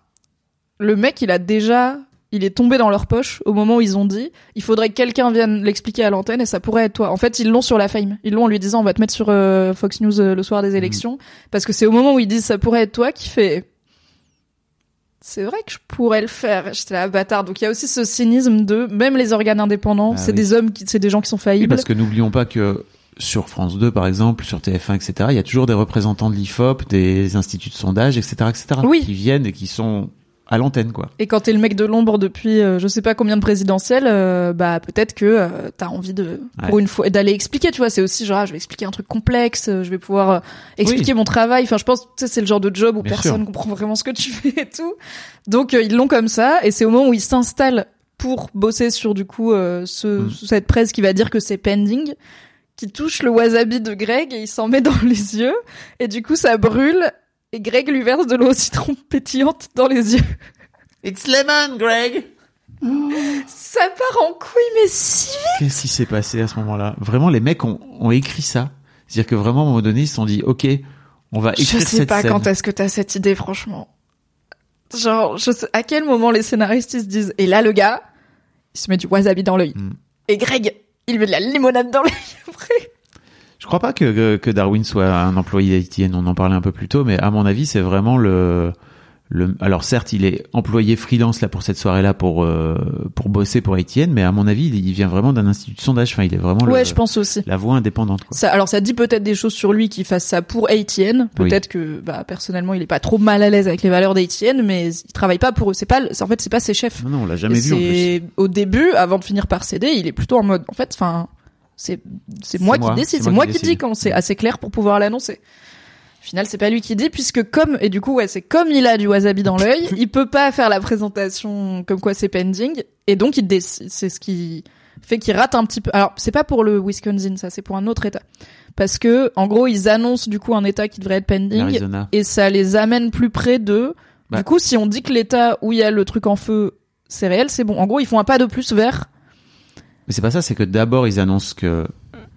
le mec il a déjà, il est tombé dans leur poche au moment où ils ont dit, il faudrait que quelqu'un vienne l'expliquer à l'antenne et ça pourrait être toi. En fait, ils l'ont sur la fame. Ils l'ont en lui disant, on va te mettre sur euh, Fox News euh, le soir des élections, parce que c'est au moment où ils disent ça pourrait être toi qui fait, c'est vrai que je pourrais le faire. J'étais là, bâtard. Donc il y a aussi ce cynisme de même les organes indépendants, Ah c'est oui. des hommes qui, c'est des gens qui sont Oui, faillibles. parce que n'oublions pas que sur France 2, par exemple, sur TF1, etc., il y a toujours des représentants de l'IFOP, des instituts de sondage, etc., etc., Oui. qui viennent et qui sont à l'antenne, quoi. Et quand t'es le mec de l'ombre depuis euh, je sais pas combien de présidentielles, euh, bah peut-être que euh, t'as envie de pour Ouais. une fois d'aller expliquer. Tu vois, c'est aussi genre ah, je vais expliquer un truc complexe, euh, je vais pouvoir euh, expliquer Oui. mon travail. Enfin, je pense tu sais c'est le genre de job où Bien personne sûr. comprend vraiment ce que tu fais et tout. Donc euh, ils l'ont comme ça et c'est au moment où ils s'installent pour bosser sur du coup euh, ce, Mm. cette presse qui va dire que c'est pending qui touche le wasabi de Greg et il s'en met dans les yeux et du coup ça brûle et Greg lui verse de l'eau au citron pétillante dans les yeux. It's lemon, Greg! Ça part en couille mais si vite Qu'est-ce qui s'est passé à ce moment-là? Vraiment, les mecs ont, ont écrit ça. C'est-à-dire que vraiment, à un moment donné, ils se sont dit, OK, on va Je écrire sais cette pas scène. quand est-ce que t'as cette idée, franchement. Genre, je sais, à quel moment les scénaristes ils se disent, et là le gars, il se met du wasabi dans l'œil. Mm. Et Greg, il met de la limonade dans l'œil après. Je crois pas que, que, Darwin soit un employé d'ITN, on en parlait un peu plus tôt, mais à mon avis, c'est vraiment le, le, alors certes, il est employé freelance là pour cette soirée-là pour, euh, pour bosser pour ITN, mais à mon avis, il, il vient vraiment d'un institut de sondage, enfin, il est vraiment Ouais, le, je pense aussi. la voix indépendante, quoi. Ça, alors ça dit peut-être des choses sur lui qui fasse ça pour ATN. Peut-être que, bah, personnellement, il est pas trop mal à l'aise avec les valeurs d'ATN, mais il travaille pas pour eux. C'est pas, en fait, c'est pas ses chefs. Non, non, on l'a jamais Et vu en plus. au début, avant de finir par céder, il est plutôt en mode, en fait, enfin, c'est c'est moi, moi, qui décide, c'est moi qui dis quand c'est assez clair pour pouvoir l'annoncer. Au final, c'est pas lui qui dit puisque comme et du coup ouais, c'est comme il a du wasabi dans l'œil, il peut pas faire la présentation comme quoi c'est pending et donc il décide, c'est ce qui fait qu'il rate un petit peu. Alors, c'est pas pour le Wisconsin ça, c'est pour un autre état. Parce que en gros, ils annoncent du coup un état qui devrait être pending et ça les amène plus près de. Bah. Du coup, si on dit que l'état où il y a le truc en feu, c'est réel, c'est bon. En gros, ils font un pas de plus vers. Mais c'est pas ça, c'est que d'abord ils annoncent que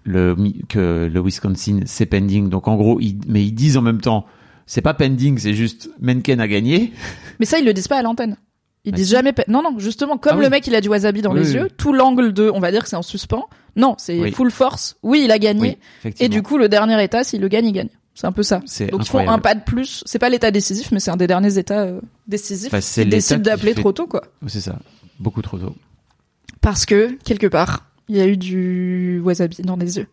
le que le Wisconsin c'est pending. Donc en gros, ils, mais ils disent en même temps, c'est pas pending, c'est juste Mencken a gagné. Mais ça, ils le disent pas à l'antenne. Ils Bah disent si. jamais. Non, non, justement, comme Ah oui. le mec, il a du wasabi dans Oui, les oui, yeux, tout l'angle de, on va dire que c'est en suspens. Non, c'est full force. Oui, il a gagné. Et du coup, le dernier état, s'il le gagne, il gagne. C'est un peu ça. Donc ils font un pas de plus. C'est pas l'état décisif, mais c'est un des derniers états euh, décisifs Enfin, c'est l'état décide d'appeler fait- trop tôt, quoi. C'est ça. Beaucoup trop tôt. Parce que, quelque part, il y a eu du wasabi dans les yeux.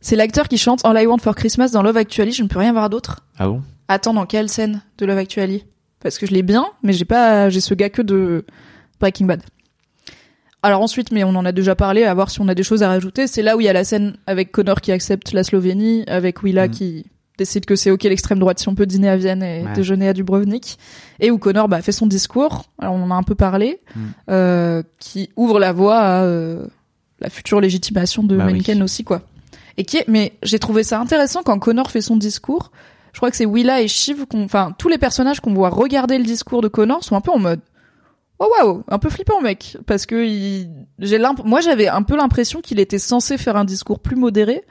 C'est l'acteur qui chante All I Want for Christmas dans Love Actually, je ne peux rien voir d'autre. Ah bon? Attends, dans quelle scène de Love Actually? Parce que je l'ai bien, mais j'ai pas, j'ai ce gars que de Breaking Bad. Alors ensuite, mais on en a déjà parlé, à voir si on a des choses à rajouter. C'est là où il y a la scène avec Connor qui accepte la Slovénie, avec Willa Mm. qui décide que c'est ok l'extrême droite si on peut dîner à Vienne et Ouais. déjeuner à Dubrovnik, et où Connor bah, fait son discours. Alors on en a un peu parlé, Mm. euh, qui ouvre la voie à euh, la future légitimation de Bah oui. Aussi, quoi. Et qui est, mais j'ai trouvé ça intéressant quand Connor fait son discours. Je crois que c'est Willa et Shiv, qu'on- enfin tous les personnages qu'on voit regarder le discours de Connor sont un peu en mode oh waouh, un peu flippant mec, parce que il... j'ai moi j'avais un peu l'impression qu'il était censé faire un discours plus modéré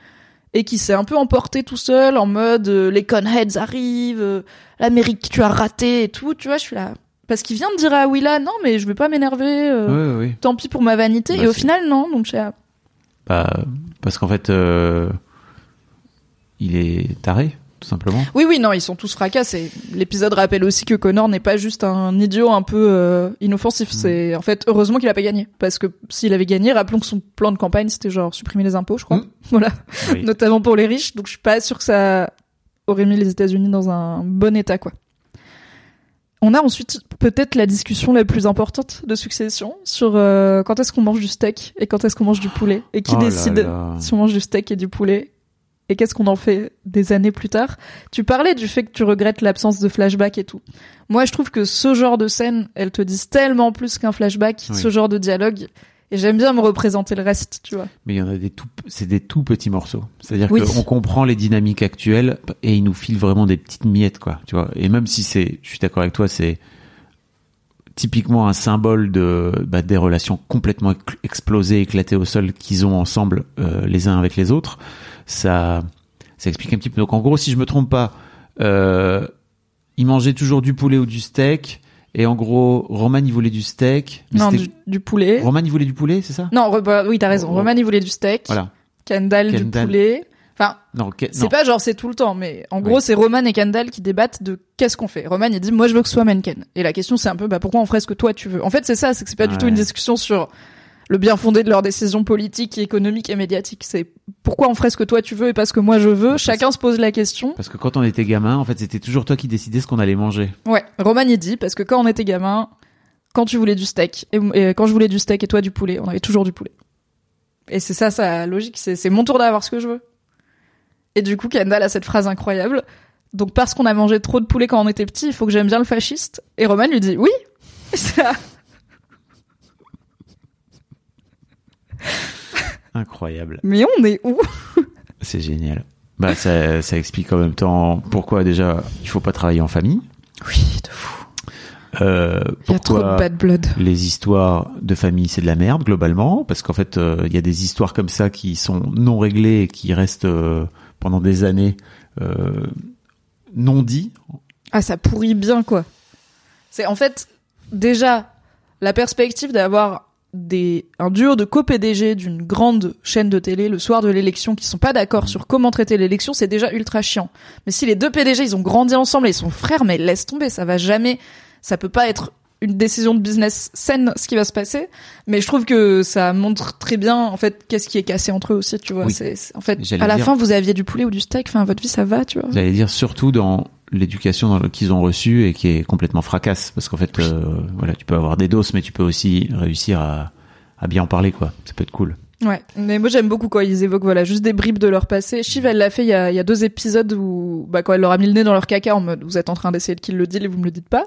et qu'il s'est un peu emporté tout seul en mode euh, les conheads arrivent, euh, l'Amérique tu as raté et tout, tu vois, je suis là. Parce qu'il vient de dire à Willa non mais je vais pas m'énerver, euh, Oui, oui. tant pis pour ma vanité. Bah, et au final non, donc je Bah, parce qu'en fait, il est taré, tout simplement. Oui, oui, non, ils sont tous fracassés. L'épisode rappelle aussi que Connor n'est pas juste un idiot un peu euh, inoffensif. C'est en fait heureusement qu'il a pas gagné, parce que s'il avait gagné, rappelons que son plan de campagne c'était genre supprimer les impôts, je crois. Mm. Voilà, Oui. notamment pour les riches. Donc je suis pas sûr que ça aurait mis les États-Unis dans un bon état, quoi. On a ensuite peut-être la discussion la plus importante de Succession sur euh, quand est-ce qu'on mange du steak et quand est-ce qu'on mange du poulet et qui Oh là décide là. si on mange du steak et du poulet et qu'est-ce qu'on en fait des années plus tard? Tu parlais du fait que tu regrettes l'absence de flashback et tout. Moi, je trouve que ce genre de scène, elles te disent tellement plus qu'un flashback, Oui. ce genre de dialogue. Et j'aime bien me représenter le reste, tu vois. Mais il y en a des tout, c'est des tout petits morceaux. C'est-à-dire Oui. qu'on comprend les dynamiques actuelles et il nous file vraiment des petites miettes, quoi. Tu vois. Et même si c'est, je suis d'accord avec toi, c'est typiquement un symbole de bah, des relations complètement explosées, éclatées au sol qu'ils ont ensemble euh, les uns avec les autres. Ça, ça explique un petit peu. Donc en gros, si je me trompe pas, euh, ils mangeaient toujours du poulet ou du steak. Et en gros, Roman il voulait du steak. mais non, du, du poulet. Roman il voulait du poulet, c'est ça? Non, bah, oui, t'as raison. Oh. Roman, il voulait du steak. Voilà. Kendall, du Kendall. poulet. Enfin, Non, c'est pas genre c'est tout le temps, mais en gros, Oui. c'est Roman et Kendall qui débattent de qu'est-ce qu'on fait. Roman, il dit, moi, je veux que ce soit Menken. Et la question, c'est un peu, bah, pourquoi on ferait ce que toi tu veux? En fait, c'est ça, c'est que c'est pas du tout une discussion sur le bien fondé de leurs décisions politiques, économiques et médiatiques. C'est pourquoi on ferait ce que toi tu veux et pas ce que moi je veux. Chacun se pose la question. Parce que quand on était gamin, en fait, c'était toujours toi qui décidais ce qu'on allait manger. Ouais, Roman il dit parce que quand on était gamin, quand tu voulais du steak et, et quand je voulais du steak et toi du poulet, on avait toujours du poulet. Et c'est ça sa logique, c'est c'est mon tour d'avoir ce que je veux. Et du coup, Kendall a cette phrase incroyable. Donc parce qu'on a mangé trop de poulet quand on était petit, il faut que j'aime bien le fasciste. Et Roman lui dit oui. Et c'est là. Incroyable. Mais on est où? C'est génial. Bah, ça, ça explique en même temps pourquoi déjà il faut pas travailler en famille. Oui, de fou. Euh, Il y a trop de bad blood. les histoires de famille c'est de la merde globalement? Parce qu'en fait euh, il y a des histoires comme ça qui sont non réglées et qui restent euh, pendant des années non dit. Ah, ça pourrit bien, quoi. C'est en fait déjà la perspective d'avoir des un duo de co-PDG d'une grande chaîne de télé le soir de l'élection qui sont pas d'accord sur comment traiter l'élection, c'est déjà ultra chiant. Mais si les deux PDG ils ont grandi ensemble et ils sont frères, mais laisse tomber, ça va jamais, ça peut pas être une décision de business saine ce qui va se passer. Mais je trouve que ça montre très bien en fait qu'est-ce qui est cassé entre eux aussi, tu vois. Oui. C'est en fait à la dire- fin vous aviez du poulet ou du steak, enfin votre vie ça va, tu vois. J'allais dire surtout dans l'éducation qu'ils ont reçue et qui est complètement fracasse parce qu'en fait euh, voilà tu peux avoir des doses mais tu peux aussi réussir à, à bien en parler quoi. Ça peut être cool. Ouais, mais moi j'aime beaucoup quand ils évoquent voilà juste des bribes de leur passé. Shiv elle l'a fait il y a, il y a deux épisodes où bah quand elle leur a mis le nez dans leur caca en mode vous êtes en train d'essayer de kill le deal et vous me le dites pas.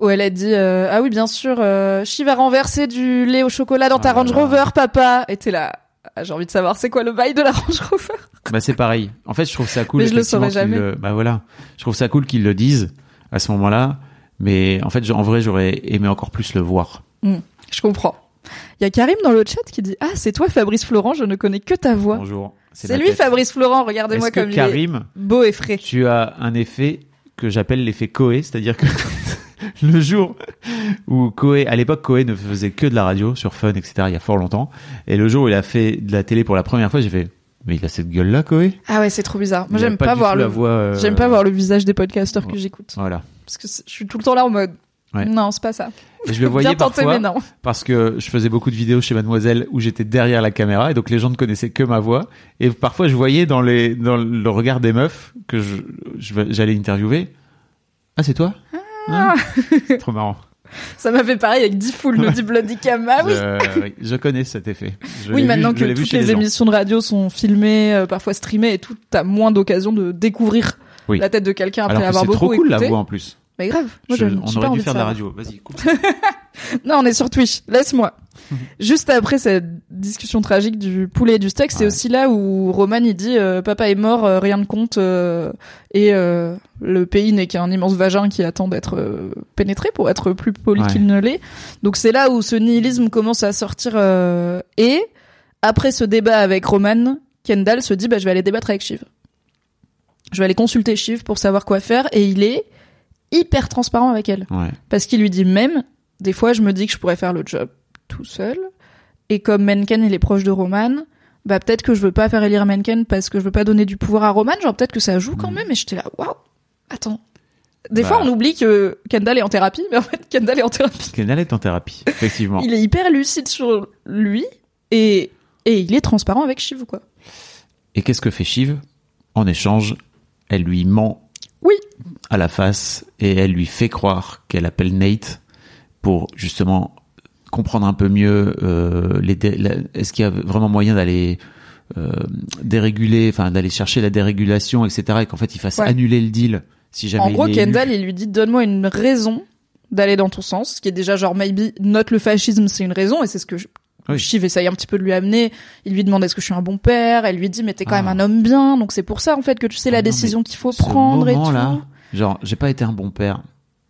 Où elle a dit euh, ah oui bien sûr euh, Shiv a renversé du lait au chocolat dans ta Ah Range là. Rover papa. Et t'es là j'ai envie de savoir c'est quoi le bail de la Range Rover. Bah c'est pareil. En fait, je trouve ça cool. Mais je le saurais jamais. le- Bah voilà, je trouve ça cool qu'ils le disent à ce moment-là. Mais en fait, en vrai, j'aurais aimé encore plus le voir. Je comprends. Il y a Karim dans le chat qui dit ah c'est toi Fabrice Florent je ne connais que ta voix. Bonjour. C'est lui tête. Fabrice Florent regardez-moi comme il est Karim, beau et frais. tu as un effet que j'appelle l'effet Coé, c'est-à-dire que le jour où Coé, à l'époque, Coé ne faisait que de la radio sur Fun, etc. Il y a fort longtemps. Et le jour où il a fait de la télé pour la première fois, j'ai fait Mais il a cette gueule-là, Koé. Ah ouais, c'est trop bizarre. Moi, j'aime pas voir le, euh, j'aime pas voir le visage des podcasteurs que Ouais. j'écoute. Voilà. Parce que je suis tout le temps là en mode. Ouais. Non, c'est pas ça. Et je le voyais Bien tenté, parfois mais non. parce que je faisais beaucoup de vidéos chez Mademoiselle où j'étais derrière la caméra et donc les gens ne connaissaient que ma voix. Et parfois, je voyais dans les dans le regard des meufs que je je- j'allais interviewer. Ah, c'est toi? Ah. C'est Trop marrant. Ça m'a fait pareil avec Diffoul, le dit Bloody Cam. Ah oui. Je, connais cet effet. Je Oui, maintenant vu- que toutes les, émissions de radio sont filmées, euh, parfois streamées et tout, t'as moins d'occasion de découvrir Oui. la tête de quelqu'un après Alors que avoir c'est beaucoup trop cool la écouté. voix en plus. Mais grave. Moi, Je- je, on aurait envie dû faire de la radio. Vas-y, coupe. Non, on est sur Twitch. Laisse-moi. Juste après cette discussion tragique du poulet et du steak, c'est aussi là où Roman il dit euh, papa est mort, euh, rien ne compte euh, et le pays n'est qu'un immense vagin qui attend d'être pénétré pour être plus poli Ouais. qu'il ne l'est. Donc c'est là où ce nihilisme commence à sortir et après ce débat avec Roman, Kendall se dit bah je vais aller débattre avec Shiv. Je vais aller consulter Shiv pour savoir quoi faire et il est hyper transparent avec elle Ouais. parce qu'il lui dit même des fois je me dis que je pourrais faire le job tout seul. Et comme Menken il est proche de Roman bah peut-être que je veux pas faire élire Menken parce que je veux pas donner du pouvoir à Roman. Genre peut-être que ça joue quand même. Et j'étais là waouh attends. Des Mm. Bah. fois on oublie que Kendall est en thérapie mais en fait Kendall est en thérapie. Kendall est en thérapie, effectivement. il est hyper lucide sur lui et et il est transparent avec Shiv quoi. Et qu'est-ce que fait Shiv? En échange, elle lui ment oui. à la face et elle lui fait croire qu'elle appelle Nate pour justement comprendre un peu mieux euh, les dé- la- est-ce qu'il y a vraiment moyen d'aller euh, déréguler enfin d'aller chercher la dérégulation etc et qu'en fait il fasse Ouais. annuler le deal si jamais En il gros, est élu. Kendall, il lui dit donne-moi une raison d'aller dans ton sens, ce qui est déjà genre maybe note le fascisme, c'est une raison et c'est ce que je... Oui. Shiv essaye un petit peu de lui amener. Il lui demande est-ce que je suis un bon père? Elle lui dit mais t'es quand Ah. même un homme bien, donc c'est pour ça en fait que tu sais Ah la non, décision qu'il faut prendre et tout. moment-là, genre j'ai pas été un bon père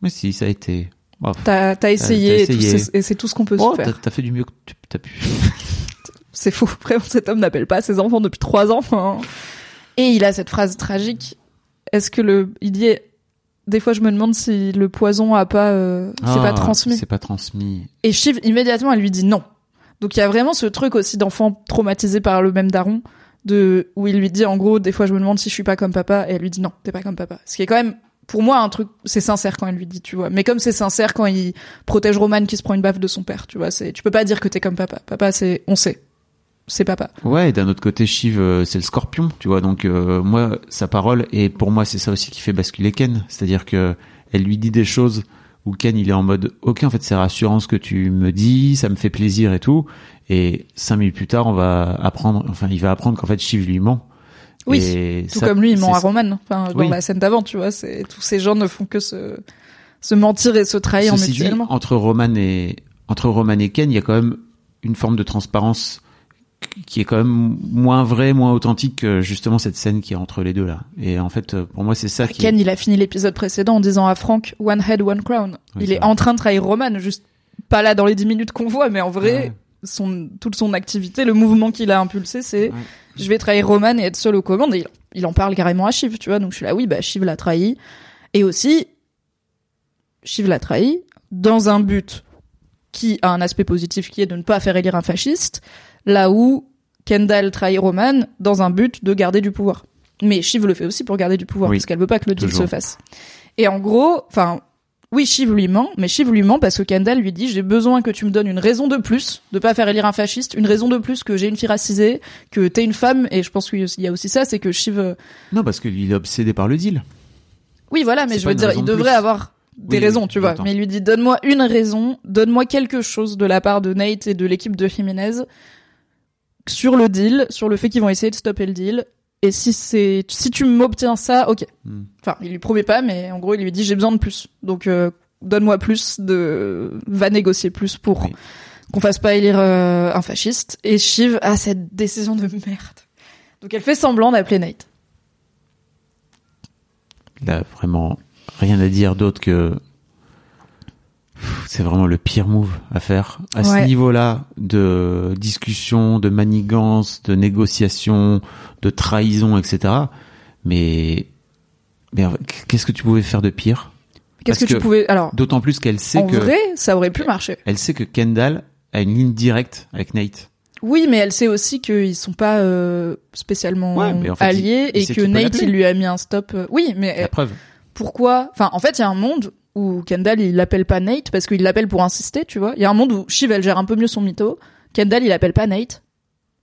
mais si ça a été Oh, T'as t'as essayé, et tout, c'est- et c'est tout ce qu'on peut oh, se t'as faire. t'as fait du mieux que tu as pu C'est faux. Vraiment, cet homme n'appelle pas ses enfants depuis trois ans. hein. Et il a cette phrase tragique. Est-ce que le, il dit, des fois je me demande si le poison a pas, euh, c'est Ah, pas transmis. c'est pas transmis Et Shiv, immédiatement, elle lui dit non. Donc il y a vraiment ce truc aussi d'enfant traumatisé par le même daron, de où il lui dit en gros, des fois je me demande si je suis pas comme papa, et elle lui dit non, t'es pas comme papa. Ce qui est quand même, pour moi, un truc, c'est sincère quand elle lui dit, tu vois. Mais comme c'est sincère quand il protège Roman qui se prend une baffe de son père, tu vois. Tu peux pas dire que t'es comme papa. Papa, c'est, on sait, c'est papa. Ouais, et d'un autre côté, Shiv, euh, c'est le scorpion, tu vois. Donc euh, moi, sa parole, et pour moi, c'est ça aussi qui fait basculer Ken. C'est-à-dire que elle lui dit des choses où Ken, il est en mode, ok, en fait, c'est rassurant ce que tu me dis, ça me fait plaisir et tout. Et cinq minutes plus tard, on va apprendre, enfin, il va apprendre qu'en fait, Shiv lui ment. Oui, Et Tout ça, comme lui, il ment à Roman. Enfin, dans Oui. la scène d'avant, tu vois. C'est, tous ces gens ne font que se, se mentir et se trahir Ceci dit, mutuellement. entre Roman et entre Roman et Ken, il y a quand même une forme de transparence qui est quand même moins vraie, moins authentique que justement cette scène qui est entre les deux là. Et en fait, pour moi, c'est ça qui. Ken, il a fini l'épisode précédent en disant à Frank One head, one crown. Oui, il est vrai. en train de trahir Roman, juste pas là dans les 10 minutes qu'on voit, mais en vrai, Ouais. son, toute son activité, le mouvement qu'il a impulsé, c'est Ouais. Je vais trahir Roman et être seul aux commandes. Et il, il en parle carrément à Shiv, tu vois. Donc je suis là, oui, bah Shiv l'a trahi. Et aussi, Shiv l'a trahi dans un but qui a un aspect positif qui est de ne pas faire élire un fasciste, là où Kendall trahit Roman dans un but de garder du pouvoir. Mais Shiv le fait aussi pour garder du pouvoir, Oui. parce qu'elle veut pas que le deal Toujours. se fasse. Et en gros, enfin, oui, Shiv lui ment, mais Shiv lui ment parce que Kendall lui dit j'ai besoin que tu me donnes une raison de plus de pas faire élire un fasciste, une raison de plus que j'ai une fille racisée, que t'es une femme, et je pense qu'il y a aussi ça, c'est que Shiv, euh, Non, parce qu'il est obsédé par le deal. oui, voilà, mais je veux dire, il de devrait plus. avoir des Oui, raisons, oui, tu vois. Mais il lui dit, donne-moi une raison, donne-moi quelque chose de la part de Nate et de l'équipe de Jiménez sur le deal, sur le fait qu'ils vont essayer de stopper le deal. Et si c'est, si tu m'obtiens ça, ok. Hmm. Enfin, il lui promet pas, mais en gros, il lui dit, j'ai besoin de plus. Donc, euh, donne-moi plus de, va négocier plus pour Oui. qu'on fasse pas élire euh, un fasciste. Et Shiv a cette décision de merde. Donc, elle fait semblant d'appeler Nate. Il a vraiment rien à dire d'autre que c'est vraiment le pire move à faire à ce niveau-là de discussion, de manigance, de négociation, de trahison, etc. Mais mais qu'est-ce que tu pouvais faire de pire? Qu'est-ce que tu pouvais, alors, D'autant plus qu'elle sait en que vrai, ça aurait pu marcher. elle sait que Kendall a une ligne directe avec Nate Oui, mais elle sait aussi qu'ils sont pas euh, spécialement Ouais, mais en fait, alliés il- il et que Nate il lui a mis un stop. euh, Oui, mais La preuve. pourquoi? Enfin, en fait, il y a un monde où Kendall il l'appelle pas Nate parce qu'il l'appelle pour insister, tu vois. Il y a un monde où Shiv elle gère un peu mieux son mytho. Kendall il appelle pas Nate.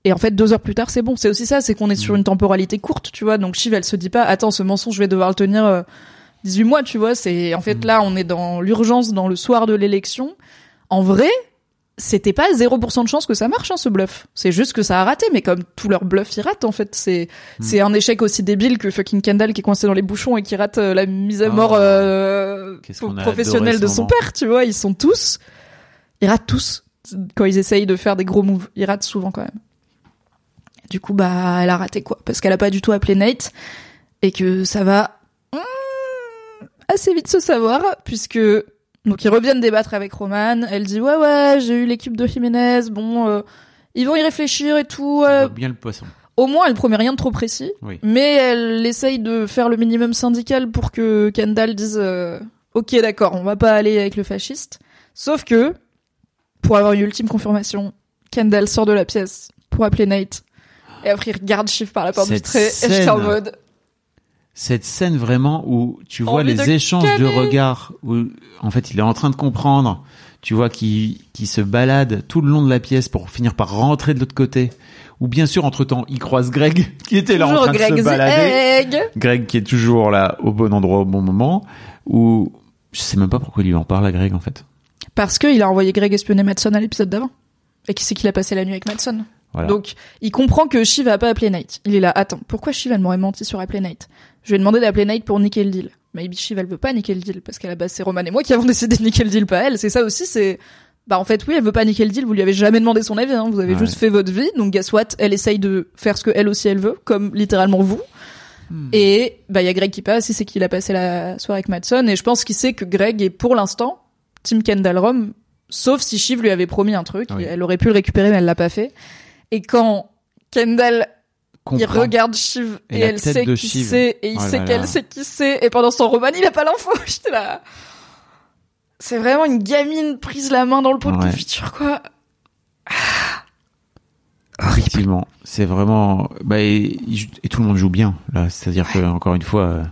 Et en fait, deux heures plus tard, c'est bon. C'est aussi ça, c'est qu'on est sur une temporalité courte, tu vois. Donc Shiv elle se dit pas, attends, ce mensonge, je vais devoir le tenir euh, 18 mois, tu vois. C'est en fait là, on est dans l'urgence, dans le soir de l'élection. En vrai, c'était pas 0% de chance que ça marche, hein, ce bluff. C'est juste que ça a raté, mais comme tout leur bluff, ils ratent, en fait. C'est, c'est un échec aussi débile que fucking Kendall qui est coincé dans les bouchons et qui rate euh, la mise à mort Oh. euh, professionnelle de son père, tu vois. Ils sont tous, ils ratent tous quand ils essayent de faire des gros moves. Ils ratent souvent quand même. Du coup, bah, elle a raté quoi Parce qu'elle a pas du tout appelé Nate et que ça va hmm, assez vite se savoir puisque donc ils reviennent débattre avec Roman. Elle dit ouais ouais j'ai eu l'équipe de Jiménez. Bon euh, ils vont y réfléchir et tout. Euh, bien le poisson. au moins elle promet rien de trop précis. Oui. Mais elle essaye de faire le minimum syndical pour que Kendall dise euh, ok d'accord on va pas aller avec le fasciste. Sauf que pour avoir une ultime confirmation, Kendall sort de la pièce pour appeler Nate. Et après il regarde Shiv par la porte Cette vitrée et j'étais en mode Cette scène vraiment où tu vois Envie les de échanges de regards, où en fait il est en train de comprendre, tu vois qu'il qui se balade tout le long de la pièce pour finir par rentrer de l'autre côté. Ou bien sûr entre temps il croise Greg qui était là en train de Greg se the balader. Egg. Greg qui est toujours là au bon endroit au bon moment. Ou je sais même pas pourquoi il lui en parle à Greg en fait. Parce qu'il a envoyé Greg espionner Madson à l'épisode d'avant. Et qui c'est qu'il a passé la nuit avec Madson. Voilà. Donc, il comprend que Shiv a pas appelé Nate. Il est là, attends, pourquoi Shiv elle m'aurait menti sur appeler Nate? Je lui ai demandé d'appeler Nate pour niquer le deal. Maybe Shiv elle veut pas niquer le deal, parce qu'à la base c'est Roman et moi qui avons décidé de niquer le deal, pas elle. C'est ça aussi, c'est... Bah en fait oui, elle veut pas niquer le deal, vous lui avez jamais demandé son avis, hein. vous avez Ouais. juste fait votre vie, donc guess what, elle essaye de faire ce que elle aussi elle veut, comme littéralement vous. Hmm. Et bah il y a Greg qui passe, il sait qu'il a passé la soirée avec Madson, et je pense qu'il sait que Greg est pour l'instant Team Kendall Rom, sauf si Shiv lui avait promis un truc, Oui. et elle aurait pu le récupérer mais elle l'a pas fait. Et quand Kendall il regarde Shiv Et elle sait qui c'est et il Oh sait qu'elle sait qui c'est et pendant son roman il a pas l'info. J'étais là. C'est vraiment une gamine prise la main dans le pot de Ouais. confiture quoi. Effectivement, c'est vraiment bah et, tout le monde joue bien là, c'est-à-dire que encore une fois, euh,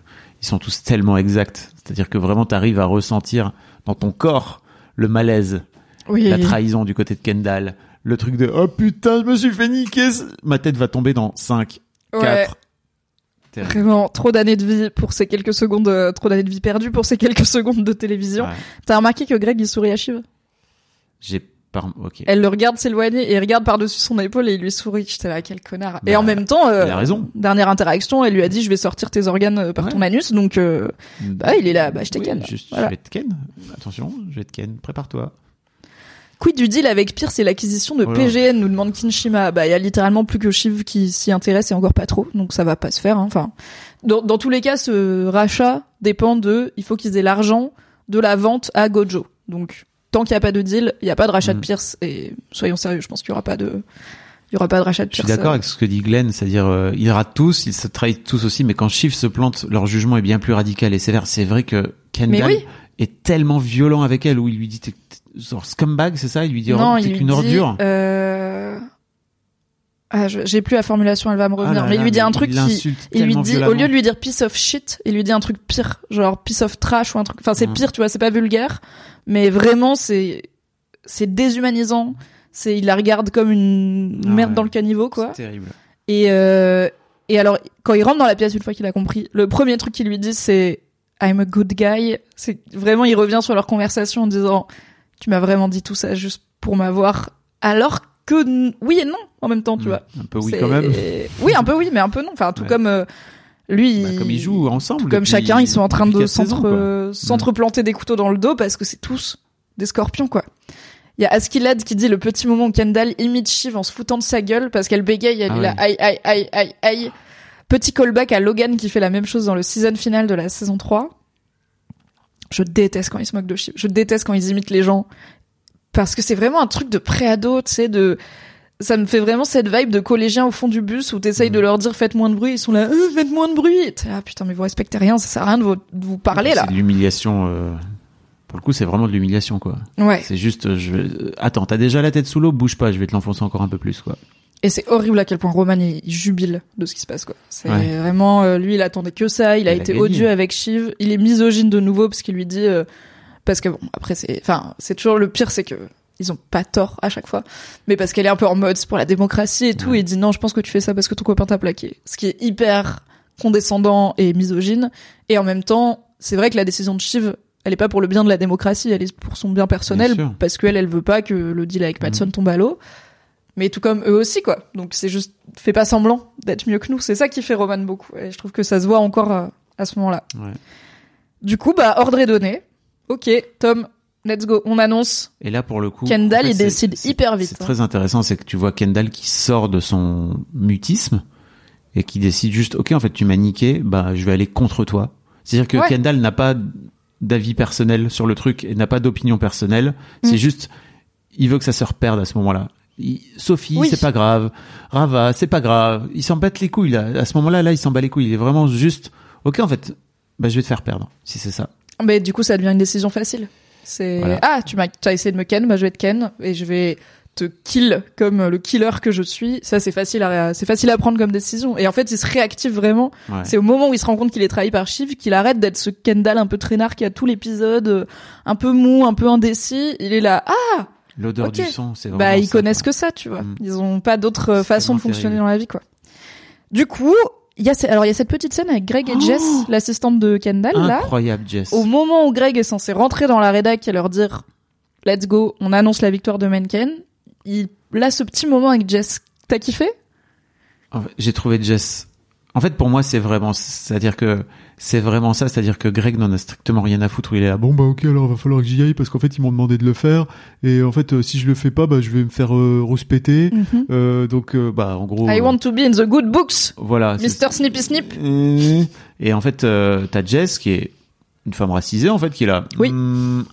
ils sont tous tellement exacts, c'est-à-dire que vraiment tu arrives à ressentir dans ton corps le malaise, oui. la trahison du côté de Kendall, le truc de oh putain, je me suis fait niquer, ma tête va tomber dans 5 Ouais. 4 Terrible. vraiment trop d'années de vie pour ces quelques secondes euh, trop d'années de vie perdues pour ces quelques secondes de télévision Ouais. t'as remarqué que Greg il sourit à Shiv? J'ai par OK. elle le regarde s'éloigner et il regarde par dessus son épaule et il lui sourit j'étais là quel connard et Bah, en même temps euh, a raison. dernière interaction elle lui a dit je vais sortir tes organes euh, par Ouais. ton anus donc euh, Bah, il est là, bah, je te Oui, ken. Je, vais te ken. Attention, je vais te ken. Prépare-toi. Quid du deal avec Pierce et l'acquisition de Voilà. PGN nous demande Kinshima. Bah, il y a littéralement plus que Shiv qui s'y intéresse et encore pas trop, donc ça va pas se faire. hein. Enfin, dans, dans tous les cas, ce rachat dépend de, il faut qu'ils aient l'argent de la vente à Gojo. Donc, tant qu'il y a pas de deal, il y a pas de rachat de Mm. Pierce. Et soyons sérieux, je pense qu'il y aura pas de, il y aura pas de rachat de Je suis Pierce. d'accord avec ce que dit Glenn, c'est-à-dire euh, ils ratent tous, ils se trahissent tous aussi, mais quand Shiv se plante, leur jugement est bien plus radical et sévère. C'est vrai que Kendall oui. est tellement violent avec elle, où il lui dit genre scumbag, c'est ça? Il lui dit non, oh, t'es qu'une ordure. euh... ah, j'ai plus la formulation, elle va me Ah revenir. là mais il lui dit un truc il qui, Il lui dit, au lieu de lui dire piece of shit, il lui dit un truc pire, genre piece of trash ou un truc. Enfin, c'est Mm. pire, tu vois, c'est pas vulgaire, mais vraiment, c'est c'est déshumanisant. C'est, il la regarde comme une Ah merde ouais. dans le caniveau, quoi. C'est terrible. Et euh, et alors, quand il rentre dans la pièce une fois qu'il a compris, le premier truc qu'il lui dit, c'est I'm a good guy. C'est vraiment, il revient sur leur conversation en disant, tu m'as vraiment dit tout ça juste pour m'avoir, alors que oui et non en même temps, tu Mm. vois. Un peu oui quand même. Oui, un peu oui, mais un peu non. Enfin, tout Ouais. comme euh, lui, Bah, comme ils jouent ensemble. tout comme chacun, ils sont en train de euh, s'entreplanter des couteaux dans le dos parce que c'est tous des scorpions, quoi. Il y a Askeladd qui dit le petit moment où Kendall imite Shiv en se foutant de sa gueule parce qu'elle bégaye, elle Ah est là, aïe, aïe, aïe, aïe, aïe. Petit callback à Logan qui fait la même chose dans le season final de la saison 3. Je déteste quand ils se moquent de Shiv. Je déteste quand ils imitent les gens. Parce que c'est vraiment un truc de préado, tu sais, de... Ça me fait vraiment cette vibe de collégiens au fond du bus où t'essayes Mhm. de leur dire faites moins de bruit, ils sont là, euh, faites moins de bruit. Ah putain, mais vous respectez rien, ça sert à rien de vous, de vous parler là. C'est de l'humiliation euh, pour le coup, c'est vraiment de l'humiliation, quoi. Ouais. C'est juste, je euh, attends, t'as déjà la tête sous l'eau, bouge pas, je vais te l'enfoncer encore un peu plus, quoi. Et c'est horrible à quel point Roman il, il jubile de ce qui se passe quoi. C'est Ouais. vraiment euh, lui il attendait que ça, il a Il été odieux avec Shiv, il est misogyne de nouveau parce qu'il lui dit euh, parce que bon après c'est enfin c'est toujours le pire c'est que ils ont pas tort à chaque fois. Mais parce qu'elle est un peu en mode c'est pour la démocratie et tout. Et il dit non je pense que tu fais ça parce que ton copain t'a plaqué. Ce qui est hyper condescendant et misogyne. Et en même temps c'est vrai que la décision de Shiv elle est pas pour le bien de la démocratie. Elle est pour son bien personnel Bien parce qu'elle elle veut pas que le deal avec Patson tombe à l'eau mais tout comme eux aussi quoi. Donc c'est juste fais pas semblant d'être mieux que nous, c'est ça qui fait Roman beaucoup et je trouve que ça se voit encore euh, à ce moment-là. Ouais. Du coup bah ordre est donné. OK, Tom, let's go, on annonce. Et là, pour le coup. Kendall, en fait, il décide hyper vite, C'est hein. très intéressant, c'est que tu vois Kendall qui sort de son mutisme et qui décide juste, ok, en fait, tu m'as niqué, bah, je vais aller contre toi. C'est-à-dire que Ouais. Kendall n'a pas d'avis personnel sur le truc et n'a pas d'opinion personnelle. Mm. C'est juste, il veut que sa sœur perde à ce moment-là. Sophie, Oui. c'est pas grave. Rava, c'est pas grave. Il s'en bat les couilles, là. À ce moment-là, là, il s'en bat les couilles. Il est vraiment juste, ok, en fait, bah, je vais te faire perdre, si c'est ça. Mais du coup ça devient une décision facile. C'est Voilà. ah, tu m'as as essayé de me ken, bah je vais te ken et je vais te kill comme le killer que je suis. Ça c'est facile à c'est facile à prendre comme décision et en fait il se réactive vraiment Ouais. C'est au moment où il se rend compte qu'il est trahi par Shiv qu'il arrête d'être ce Kendall un peu traînard qui a tout l'épisode, euh, un peu mou, un peu indécis. Il est là, ah, L'odeur du sang, c'est vraiment bah ils ça, connaissent quoi. que ça, tu vois. Mm. Ils ont pas d'autre façon de fonctionner terrible. dans la vie, quoi. Du coup, il y a alors il y a cette petite scène avec Greg et Jess, l'assistante de Kendall, là. Incroyable, Jess. Au moment où Greg est censé rentrer dans la rédac et leur dire, let's go, on annonce la victoire de Menken, il a ce petit moment avec Jess. T'as kiffé? En fait, J'ai trouvé Jess. En fait, pour moi, c'est vraiment, c'est-à-dire que c'est vraiment ça, c'est-à-dire que Greg n'en a strictement rien à foutre. Il est là, bon bah ok, alors va falloir que j'y aille parce qu'en fait ils m'ont demandé de le faire et en fait euh, si je le fais pas, bah je vais me faire euh, rouspéter. Euh, donc euh, bah en gros, I euh, want to be in the good books, voilà. Mr. Snippy Snip. Et en fait, euh, t'as Jess qui est une femme racisée en fait qui est là. Oui. Hmm,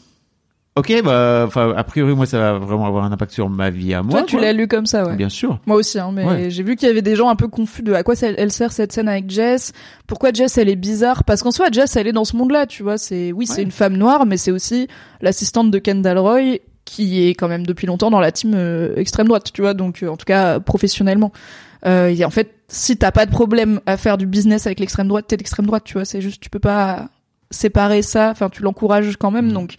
ok, bah enfin a priori moi ça va vraiment avoir un impact sur ma vie à moi. Toi, tu l'as lu comme ça, ouais. Bien sûr. Moi aussi, hein, mais Ouais. j'ai vu qu'il y avait des gens un peu confus de à quoi elle sert cette scène avec Jess. Pourquoi Jess elle est bizarre? Parce qu'en soi, Jess elle est dans ce monde-là, tu vois. C'est oui, c'est une femme noire, mais c'est aussi l'assistante de Kendall Roy qui est quand même depuis longtemps dans la team euh, extrême droite, tu vois. Donc euh, en tout cas professionnellement. Euh, et en fait, si t'as pas de problème à faire du business avec l'extrême droite, t'es d'extrême droite, tu vois. C'est juste tu peux pas séparer ça. Enfin, tu l'encourages quand même. Mhm. Donc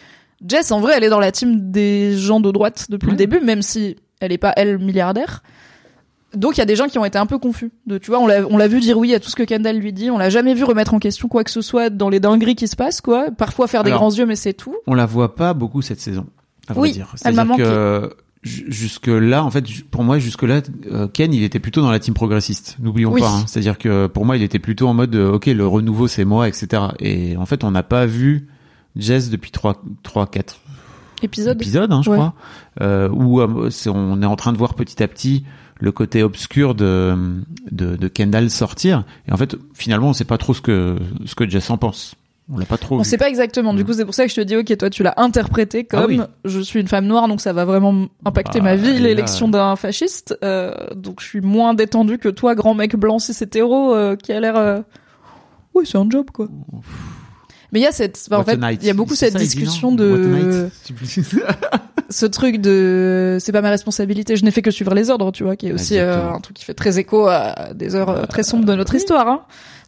Jess, en vrai, elle est dans la team des gens de droite depuis le début, même si elle est pas elle milliardaire. Donc il y a des gens qui ont été un peu confus. De, tu vois, on l'a, on l'a vu dire oui à tout ce que Kendall lui dit. On l'a jamais vu remettre en question quoi que ce soit dans les dingueries qui se passent, quoi. Parfois faire des Alors, grands yeux, mais c'est tout. On la voit pas beaucoup cette saison. À vrai Oui, dire. elle m'a C'est-à-dire que ju- jusque là, en fait, pour moi, jusque là, Ken, il était plutôt dans la team progressiste. N'oublions Oui. pas. hein. C'est-à-dire que pour moi, il était plutôt en mode, euh, ok, le renouveau, c'est moi, etc. Et en fait, on n'a pas vu Jess depuis trois, trois, quatre Épisode. épisodes, hein, je Ouais. crois, euh, où euh, on est en train de voir petit à petit le côté obscur de, de, de Kendall sortir. Et en fait, finalement, on sait pas trop ce que ce que Jess en pense. On l'a pas trop. On vu. sait pas exactement. Du Mm. coup, c'est pour ça que je te dis, ok, toi, tu l'as interprété comme Ah oui. je suis une femme noire, donc ça va vraiment impacter Bah, ma vie, et là- l'élection d'un fasciste. Euh, donc je suis moins détendu que toi, grand mec blanc cis hétéro, euh, qui a l'air. euh, Oui, c'est un job, quoi. Mais il y a cette, enfin, en fait, il y a beaucoup cette ça, discussion de ce truc de c'est pas ma responsabilité, je n'ai fait que suivre les ordres, tu vois, qui est aussi euh, un truc qui fait très écho à des heures euh, très sombres de notre histoire. Hein.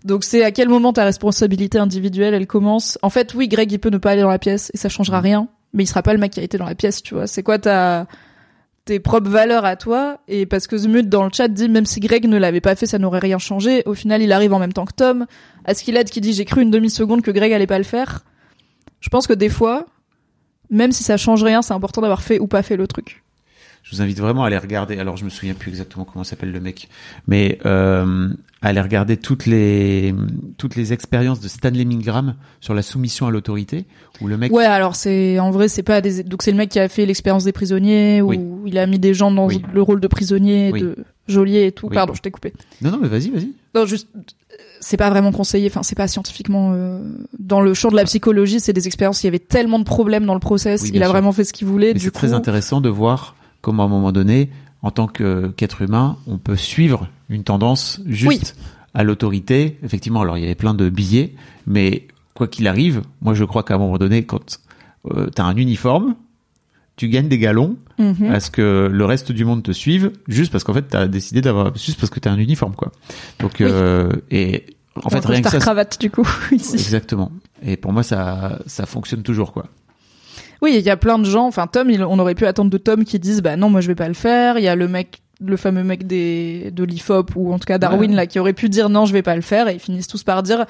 Donc c'est à quel moment ta responsabilité individuelle elle commence? En fait, oui, Greg il peut ne pas aller dans la pièce et ça changera Mm. rien, mais il sera pas le mec qui a été dans la pièce, tu vois. C'est quoi ta tes propres valeurs à toi et parce que Zmut dans le chat dit même si Greg ne l'avait pas fait ça n'aurait rien changé. Au final il arrive en même temps que Tom. Askilad qui dit j'ai cru une demi seconde que Greg allait pas le faire. Je pense que des fois même si ça change rien c'est important d'avoir fait ou pas fait le truc. Je vous invite vraiment à aller regarder. Alors, je me souviens plus exactement comment s'appelle le mec, mais euh, à aller regarder toutes les toutes les expériences de Stanley Milgram sur la soumission à l'autorité, où le mec. Ouais, alors c'est en vrai c'est pas des donc c'est le mec qui a fait l'expérience des prisonniers où Oui. il a mis des gens dans Oui. le rôle de prisonnier, Oui. de geôlier et tout. Pardon, je t'ai coupé. Non, non, mais vas-y, vas-y. Non, juste c'est pas vraiment conseillé, enfin c'est pas scientifiquement euh, dans le champ de la psychologie, c'est des expériences, il y avait tellement de problèmes dans le process, il a sûr. vraiment fait ce qu'il voulait Mais du c'est coup. très intéressant de voir comment à un moment donné, en tant qu'être humain, on peut suivre une tendance juste à l'autorité. Effectivement, alors il y avait plein de billets, mais quoi qu'il arrive, moi je crois qu'à un moment donné, quand euh, t'as un uniforme, tu gagnes des galons, Mhm. à ce que le reste du monde te suive, juste parce qu'en fait t'as décidé d'avoir, juste parce que t'as un uniforme quoi. Donc Oui. euh, et en fait rien que ça, cravate du coup ici. exactement. Et pour moi ça ça fonctionne toujours quoi. Oui, il y a plein de gens. Enfin, Tom, il- on aurait pu attendre de Tom qui disent bah non, moi je vais pas le faire. Il y a le mec, le fameux mec des de l'IFOP ou en tout cas Darwin Ouais. là qui aurait pu dire non, je vais pas le faire et ils finissent tous par dire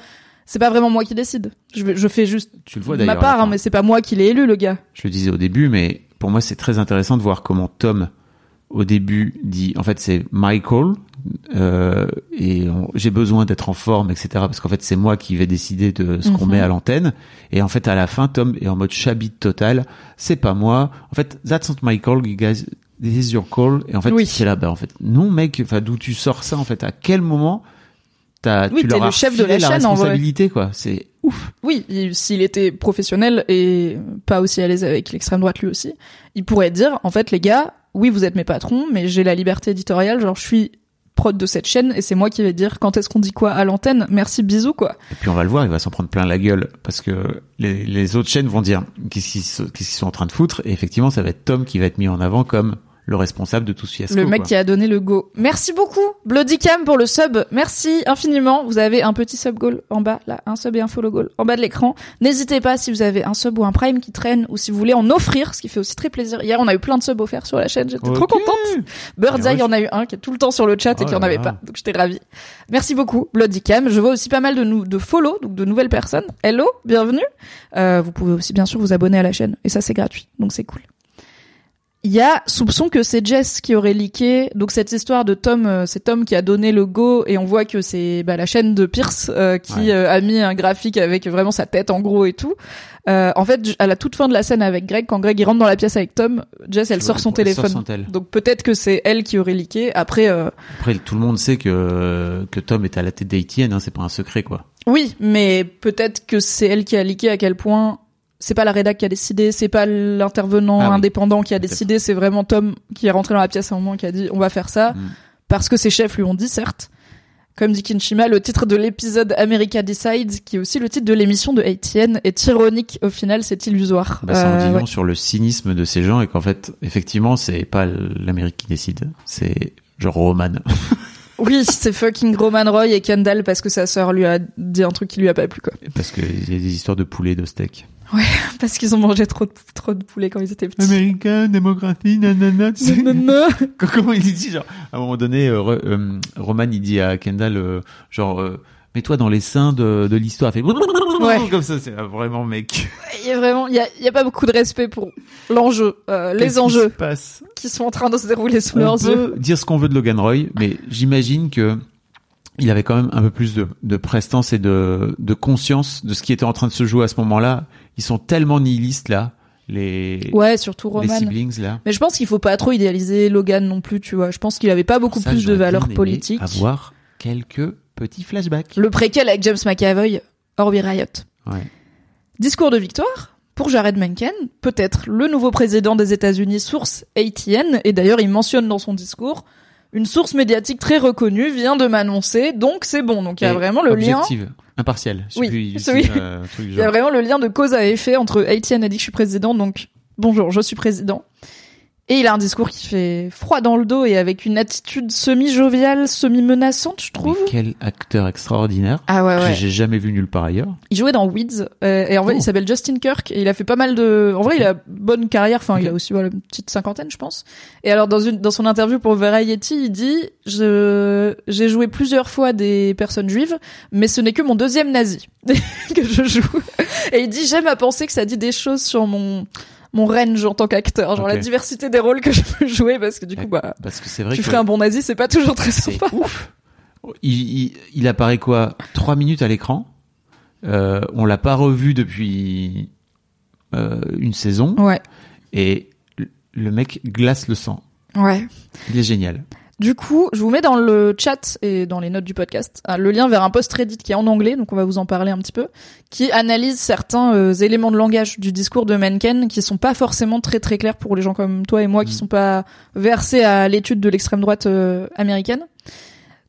c'est pas vraiment moi qui décide. Je, vais- je fais juste Tu le vois ma part, hein, mais c'est pas moi qui l'ai élu le gars. Je le disais au début, mais pour moi, c'est très intéressant de voir comment Tom, au début, dit, en fait, c'est Michael, euh, et j'ai besoin d'être en forme, etc. Parce qu'en fait, c'est moi qui vais décider de ce qu'on Mhm. met à l'antenne. Et en fait, à la fin, Tom est en mode chabit total. C'est pas moi. En fait, that's not you guys. This is your call. Et en fait, Oui. c'est là, bah, en fait, non, mec, enfin, d'où tu sors ça, en fait, à quel moment t'as, Oui, tu leur le as chef de la la chaîne, en vrai. responsabilité, quoi. C'est ouf. Oui, il- s'il était professionnel et pas aussi à l'aise avec l'extrême droite lui aussi, il pourrait dire en fait les gars, oui vous êtes mes patrons, mais j'ai la liberté éditoriale, genre je suis prod de cette chaîne et c'est moi qui vais dire quand est-ce qu'on dit quoi à l'antenne. Merci, bisous quoi. Et puis on va le voir, il va s'en prendre plein la gueule parce que les, les autres chaînes vont dire qu'est-ce qu'ils se- qu'est-ce qu'ils sont en train de foutre? Et effectivement, ça va être Tom qui va être mis en avant comme le responsable de tout ce fiasco. le mec quoi. qui a donné le go. Merci beaucoup, Bloody Cam pour le sub. Merci infiniment. Vous avez un petit sub goal en bas, là, un sub et un follow goal en bas de l'écran. N'hésitez pas si vous avez un sub ou un prime qui traîne ou si vous voulez en offrir, ce qui fait aussi très plaisir. Hier, on a eu plein de subs offerts sur la chaîne. J'étais trop contente. Birdseye, il y en a eu un qui est tout le temps sur le chat et Oh qui en avait là. pas. Donc j'étais ravie. Merci beaucoup, Bloody Cam. Je vois aussi pas mal de nous, de follow, donc de nouvelles personnes. Hello, bienvenue. Euh, vous pouvez aussi bien sûr vous abonner à la chaîne et ça c'est gratuit. Donc c'est cool. Il y a soupçon que c'est Jess qui aurait leaké. Donc cette histoire de Tom, euh, c'est Tom qui a donné le go et on voit que c'est bah, la chaîne de Pierce euh, qui Ouais. euh, a mis un graphique avec vraiment sa tête en gros et tout. Euh, en fait, à la toute fin de la scène avec Greg, quand Greg il rentre dans la pièce avec Tom, Jess elle sort vois, son elle téléphone. sort son tel. Donc peut-être que c'est elle qui aurait leaké. Après, euh, Après, tout le monde sait que que Tom est à la tête d'ATN, hein, c'est pas un secret quoi. oui, mais peut-être que c'est elle qui a leaké à quel point c'est pas la rédac qui a décidé, c'est pas l'intervenant Ah oui. indépendant qui a décidé, c'est vraiment Tom qui est rentré dans la pièce à un moment qui a dit on va faire ça Mm. parce que ses chefs lui ont dit certes. Comme dit Kinshima, le titre de l'épisode America Decides, qui est aussi le titre de l'émission de ATN, est ironique. Au final, c'est illusoire. Bah, ça en Euh, dit long ouais. sur le cynisme de ces gens et qu'en fait, effectivement, c'est pas l'Amérique qui décide, c'est genre Roman. Oui, c'est fucking Roman Roy et Kendall parce que sa sœur lui a dit un truc qui lui a pas plu, quoi. Parce qu'il y a des histoires de poulet, de steak. Parce qu'ils ont mangé trop de, trop de poulet quand ils étaient petits. Américain, démocratie, nanana. tu sais. Quand- Comment il dit genre à un moment donné euh, euh, Roman il dit à Kendall euh, genre mets-toi dans les seins de, de l'histoire fait Ouais. comme ça c'est vraiment mec Il y a vraiment, il y a, il y a pas beaucoup de respect pour l'enjeu, euh, les qui enjeux qui sont en train de se dérouler sous on leurs yeux. peut dire ce qu'on veut de Logan Roy mais j'imagine que il avait quand même un peu plus de, de prestance et de, de conscience de ce qui était en train de se jouer à ce moment-là ils sont tellement nihilistes là les Ouais, surtout les Roman. siblings là Mais je pense qu'il faut pas trop idéaliser Logan non plus, tu vois. Je pense qu'il avait pas beaucoup Ça, plus de valeur politique. avoir quelques petits flashbacks Le préquel avec James McAvoy, Orby Riot. ouais. Discours de victoire pour Jared Mencken, peut-être le nouveau président des États-Unis, source ATN, et d'ailleurs il mentionne dans son discours une source médiatique très reconnue vient de m'annoncer, donc c'est bon. Donc il y a Et vraiment le lien. objective, impartial. Je sais Oui, plus, oui. euh, Il y a vraiment le lien de cause à effet entre ATN a dit que je suis président, donc bonjour, je suis président. Et il a un discours qui fait froid dans le dos et avec une attitude semi-joviale, semi-menaçante, je trouve. Mais quel acteur extraordinaire. Ah ouais, que ouais. J'ai jamais vu nulle part ailleurs. Il jouait dans Weeds euh, et en vrai Oh. il s'appelle Justin Kirk et il a fait pas mal de. En vrai il a bonne carrière. Enfin il a aussi voilà, une petite cinquantaine je pense. Et alors dans une dans son interview pour Variety il dit je j'ai joué plusieurs fois des personnes juives mais ce n'est que mon deuxième nazi que je joue. Et il dit j'aime à penser que ça dit des choses sur mon mon range en tant qu'acteur genre la diversité des rôles que je peux jouer parce que du coup bah Parce que c'est vrai tu que ferais un bon nazi c'est pas toujours très sympa. ouf. Il, il, il apparaît quoi? Trois minutes à l'écran. Euh, on l'a pas revu depuis euh, une saison. Ouais Et le- le mec glace le sang. ouais. Il est génial. Du coup, je vous mets dans le chat et dans les notes du podcast euh, le lien vers un post Reddit qui est en anglais, donc on va vous en parler un petit peu, qui analyse certains euh, éléments de langage du discours de Mencken qui sont pas forcément très très clairs pour les gens comme toi et moi qui Mhm. sont pas versés à l'étude de l'extrême droite euh, américaine.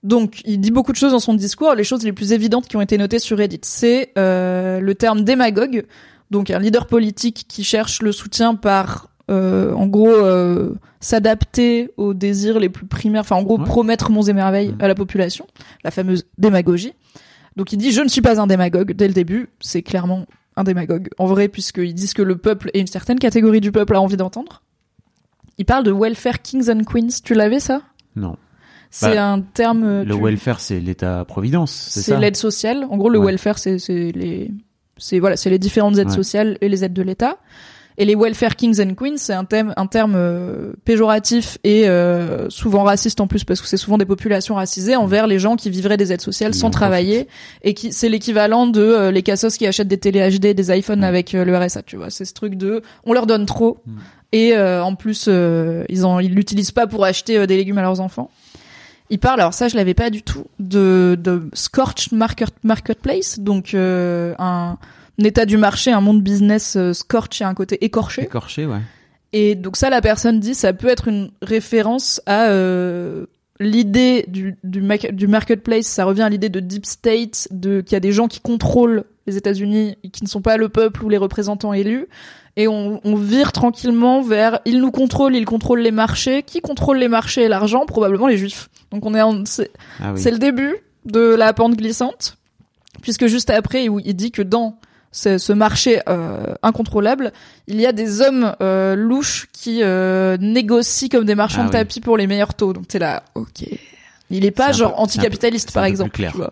Donc, il dit beaucoup de choses dans son discours. Les choses les plus évidentes qui ont été notées sur Reddit, c'est euh, le terme démagogue. Donc un leader politique qui cherche le soutien par, euh, en gros, euh, s'adapter aux désirs les plus primaires, enfin en gros Ouais. promettre monts et merveilles Mhm. à la population, la fameuse démagogie. Donc il dit je ne suis pas un démagogue dès le début, c'est clairement un démagogue en vrai puisqu'ils disent que le peuple et une certaine catégorie du peuple a envie d'entendre. Il parle de welfare kings and queens, tu l'avais ça? Non. C'est Bah, un terme. Le tu- welfare, c'est l'État-providence, c'est l'aide sociale. En gros, le Ouais. welfare, c'est les, c'est voilà, c'est les différentes aides sociales et les aides de l'État. Et les welfare kings and queens, c'est un thème, un terme euh, péjoratif et euh, souvent raciste en plus parce que c'est souvent des populations racisées envers les gens qui vivraient des aides sociales sans travailler et qui c'est l'équivalent de euh, les cassos qui achètent des télé HD, des iPhones Ouais. avec euh, le RSA, tu vois. C'est ce truc de on leur donne trop Mm. et euh, en plus euh, ils en ils l'utilisent pas pour acheter des légumes à leurs enfants. Il parle, alors ça je l'avais pas du tout, de, de scorched market, marketplace, donc euh, un, un état du marché, un monde business euh, scorch et un côté écorché. Écorché, ouais. Et donc ça, la personne dit, ça peut être une référence à euh, l'idée du, du, marketplace. Ça revient à l'idée de deep state, de qu'il y a des gens qui contrôlent les États-Unis et qui ne sont pas le peuple ou les représentants élus. Et on, on vire tranquillement vers ils nous contrôlent, ils contrôlent les marchés. Qui contrôle les marchés et l'argent? Probablement les juifs. Donc on est en, c'est- Ah oui. c'est le début de la pente glissante, puisque juste après, il dit que dans ce, ce marché euh, incontrôlable, il y a des hommes euh, louches qui euh, négocient comme des marchands Ah de oui. tapis pour les meilleurs taux. Donc t'es là, ok. Il est pas C'est un genre peu- c'est un peu- anticapitaliste c'est un par peu exemple. plus clair. tu vois.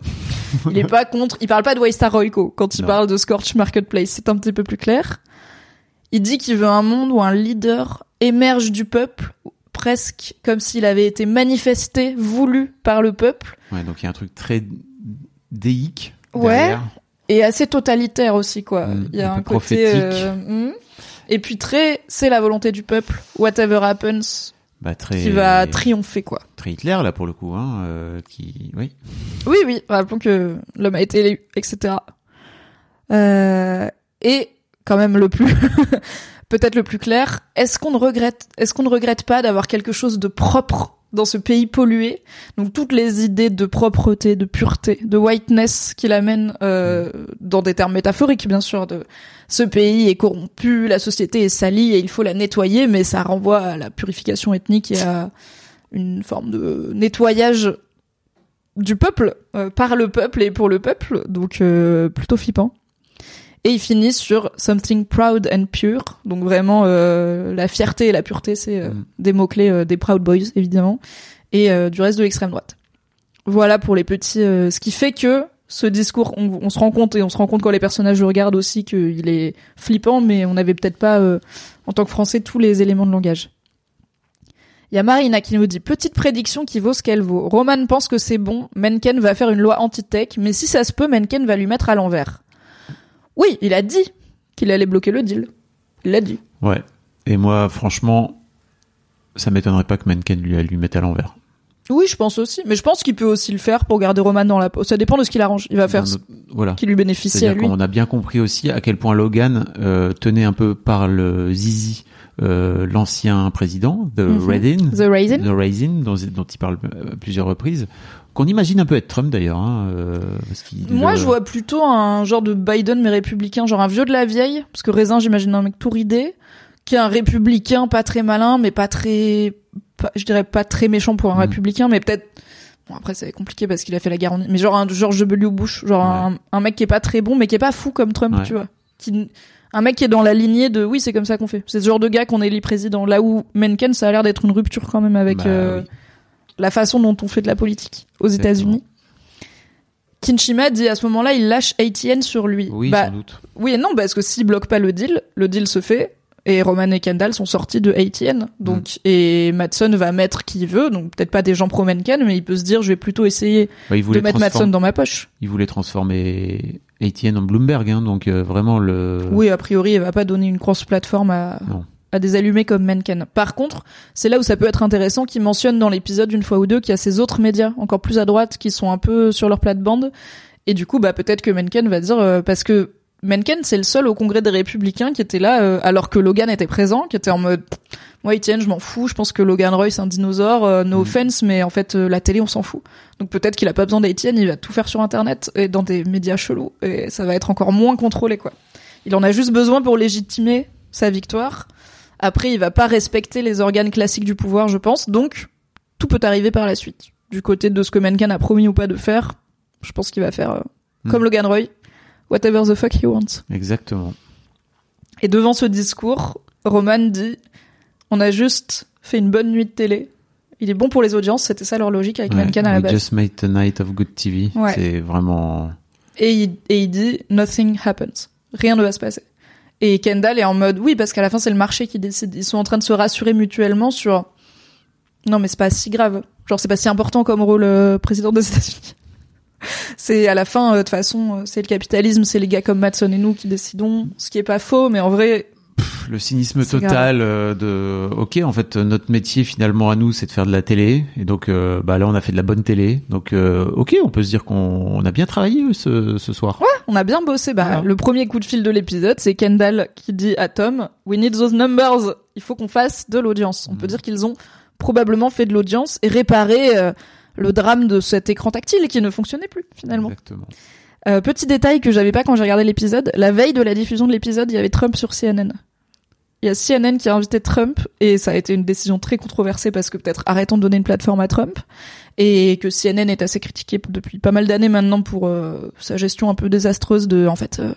Il est pas contre. Il parle pas de Waystar Royco quand il Non. parle de Scorch Marketplace. C'est un petit peu plus clair. Il dit qu'il veut un monde où un leader émerge du peuple, presque comme s'il avait été manifesté, voulu par le peuple, Ouais, donc il y a un truc très déique. Ouais. derrière. Et assez totalitaire aussi quoi. Il y a un côté euh, mm. et puis très c'est la volonté du peuple, whatever happens, Bah, très, qui va triompher quoi. très Hitler, là, pour le coup, hein, euh, qui, oui. Oui oui, rappelons que l'homme a été élu, etc. Euh, et quand même le plus peut-être le plus clair, est-ce qu'on ne regrette est-ce qu'on ne regrette pas d'avoir quelque chose de propre dans ce pays pollué Donc toutes les idées de propreté, de pureté, de whiteness qu'il amène euh, dans des termes métaphoriques bien sûr de ce pays est corrompu, la société est salie et il faut la nettoyer mais ça renvoie à la purification ethnique et à une forme de nettoyage du peuple euh, par le peuple et pour le peuple donc euh, plutôt flippant. Et il finit sur something proud and pure. Donc vraiment euh, la fierté et la pureté, c'est euh, Mm. des mots clés des Proud Boys évidemment, et euh, du reste de l'extrême droite. Voilà pour les petits. euh, ce qui fait que ce discours, on, on se rend compte et on se rend compte quand les personnages le regardent aussi qu'il est flippant, mais on n'avait peut-être pas euh, en tant que Français tous les éléments de langage. Il y a Marina qui nous dit petite prédiction qui vaut ce qu'elle vaut. Roman pense que c'est bon, Mencken va faire une loi anti-tech, mais si ça se peut, Mencken va lui mettre à l'envers. Oui, il a dit qu'il allait bloquer le deal. Il l'a dit. Ouais. Et moi, franchement, ça m'étonnerait pas que Mencken lui, lui mette à l'envers. Oui, je pense aussi, mais je pense qu'il peut aussi le faire pour garder Roman dans la peau. Ça dépend de ce qu'il arrange. Il va faire ce Voilà. qui lui bénéficie à lui. qu'on a bien compris aussi à quel point Logan euh, tenait un peu par le zizi euh, l'ancien président The Raisin. de Raisin, dont, dont il parle euh, à plusieurs reprises, qu'on imagine un peu être Trump d'ailleurs. Hein, euh, parce Moi, le- je vois plutôt un genre de Biden mais républicain, genre un vieux de la vieille, parce que Raisin, j'imagine un mec tout ridé, qui est un républicain pas très malin, mais pas très, pas- je dirais pas très méchant pour un Mhm. républicain, mais peut-être. Bon après c'est compliqué parce qu'il a fait la guerre en... mais genre un George W Bush, genre un, un mec qui est pas très bon mais qui est pas fou comme Trump, Ouais. tu vois. Qui... Un mec qui est dans la lignée de oui c'est comme ça qu'on fait. C'est ce genre de gars qu'on élit président. Là où Mencken ça a l'air d'être une rupture quand même avec Bah, euh, oui. La façon dont on fait de la politique aux. États-Unis. Kinshima dit à ce moment-là, il lâche ATN sur lui. Oui, bah, sans doute. oui et non, parce que s'il bloque pas le deal, le deal se fait. Et Roman et Kendall sont sortis de ATN. Donc, Mm. et Madsen va mettre qui il veut. Donc, peut-être pas des gens pro Mencken, mais il peut se dire, je vais plutôt essayer Bah, de mettre Madsen dans ma poche. Il voulait transformer ATN en Bloomberg, hein, donc euh, vraiment le. Oui, a priori, il va pas donner une grosse plateforme à, Non. À des allumés comme Mencken. Par contre, c'est là où ça peut être intéressant qu'il mentionne dans l'épisode une fois ou deux qu'il y a ces autres médias encore plus à droite qui sont un peu sur leur plate-bande. Et du coup, bah peut-être que Mencken va dire euh, parce que Mencken c'est le seul au Congrès des Républicains qui était là euh, alors que Logan était présent, qui était en mode moi Etienne je m'en fous, je pense que Logan Roy c'est un dinosaure, euh, no Mm. offense, mais en fait euh, la télé on s'en fout. Donc peut-être qu'il a pas besoin d'Etienne, il va tout faire sur internet et dans des médias chelous et ça va être encore moins contrôlé quoi. Il en a juste besoin pour légitimer sa victoire. Après, il va pas respecter les organes classiques du pouvoir, je pense. Donc, tout peut arriver par la suite. Du côté de ce que Mencken a promis ou pas de faire, je pense qu'il va faire euh, Hmm. comme Logan Roy, whatever the fuck he wants. Exactement. Et devant ce discours, Roman dit On a juste fait une bonne nuit de télé. Il est bon pour les audiences, c'était ça leur logique avec Ouais, Mencken à la base. just made a night of good TV. Ouais. C'est vraiment. Et, il, et il dit Nothing happens. Rien ne va se passer. Et Kendall est en mode Oui, parce qu'à la fin, c'est le marché qui décide. Ils sont en train de se rassurer mutuellement sur Non, mais c'est pas si grave. Genre, c'est pas si important comme rôle euh, président des États-Unis. c'est à la fin, euh, de toute façon, euh, c'est le capitalisme, c'est les gars comme Matson et nous qui décidons. Ce qui est pas faux, mais en vrai, le cynisme total euh, de ok en fait notre métier finalement à nous c'est de faire de la télé et donc euh, bah là on a fait de la bonne télé donc euh, ok on peut se dire qu'on on a bien travaillé ce, ce soir On a bien bossé. Bah, Voilà. le premier coup de fil de l'épisode, c'est Kendall qui dit à Tom, "We need those numbers. Il faut qu'on fasse de l'audience." On peut dire qu'ils ont probablement fait de l'audience et réparé le drame de cet écran tactile qui ne fonctionnait plus finalement. exactement Euh, petit détail que j'avais pas quand j'ai regardé l'épisode, la veille de la diffusion de l'épisode, il y avait Trump sur CNN. Il y a CNN qui a invité Trump et ça a été une décision très controversée parce que peut-être arrêtons de donner une plateforme à Trump et que CNN est assez critiqué depuis pas mal d'années maintenant pour euh, sa gestion un peu désastreuse de en fait euh,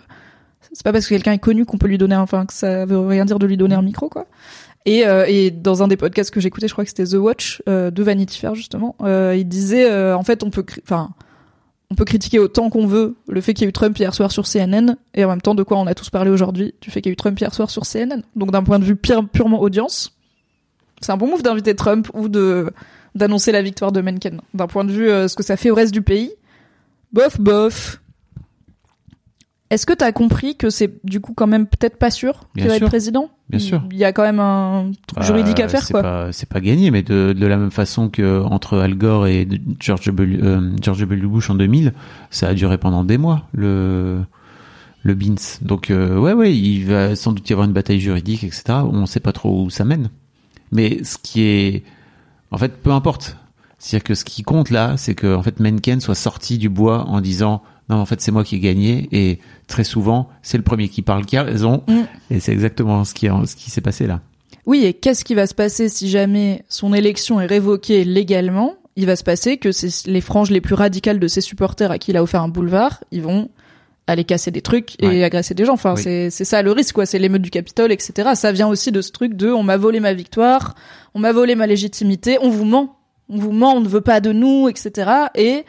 c'est pas parce que quelqu'un est connu qu'on peut lui donner enfin que ça veut rien dire de lui donner un micro quoi. Et, euh, et dans un des podcasts que j'écoutais, je crois que c'était The Watch euh, de Vanity Fair justement, euh, il disait euh, en fait on peut enfin on peut critiquer autant qu'on veut le fait qu'il y a eu Trump hier soir sur CNN et en même temps de quoi on a tous parlé aujourd'hui du fait qu'il y a eu Trump hier soir sur CNN. Donc d'un point de vue pure- purement audience, c'est un bon move d'inviter Trump ou d'annoncer la victoire de Mencken. D'un point de vue euh, ce que ça fait au reste du pays, bof bof. Est-ce que t'as compris que c'est du coup quand même peut-être pas sûr qu'il va être président Bien sûr. Il y a quand même un truc juridique à faire c'est quoi. pas c'est pas gagné mais de, de la même façon que entre Al Gore et George W euh, George W. Bush en 2000 ça a duré pendant des mois le le Beans donc euh, ouais ouais il va sans doute y avoir une bataille juridique etc on sait pas trop où ça mène. Mais ce qui est en fait peu importe. C'est-à-dire que ce qui compte là c'est que en fait Mencken soit sorti du bois en disant non en fait c'est moi qui ai gagné et très souvent c'est le premier qui parle qui a raison Mm. et c'est exactement ce qui ce qui s'est passé là Oui, et qu'est-ce qui va se passer si jamais son élection est révoquée légalement? Il va se passer que c'est les franges les plus radicales de ses supporters à qui il a offert un boulevard, ils vont aller casser des trucs et Ouais. agresser des gens. Enfin, Oui. c'est ça le risque, quoi. C'est l'émeute du Capitole, etc. Ça vient aussi de ce truc de on m'a volé ma victoire, on m'a volé ma légitimité, on vous ment, on vous ment, on ne veut pas de nous, etc. Et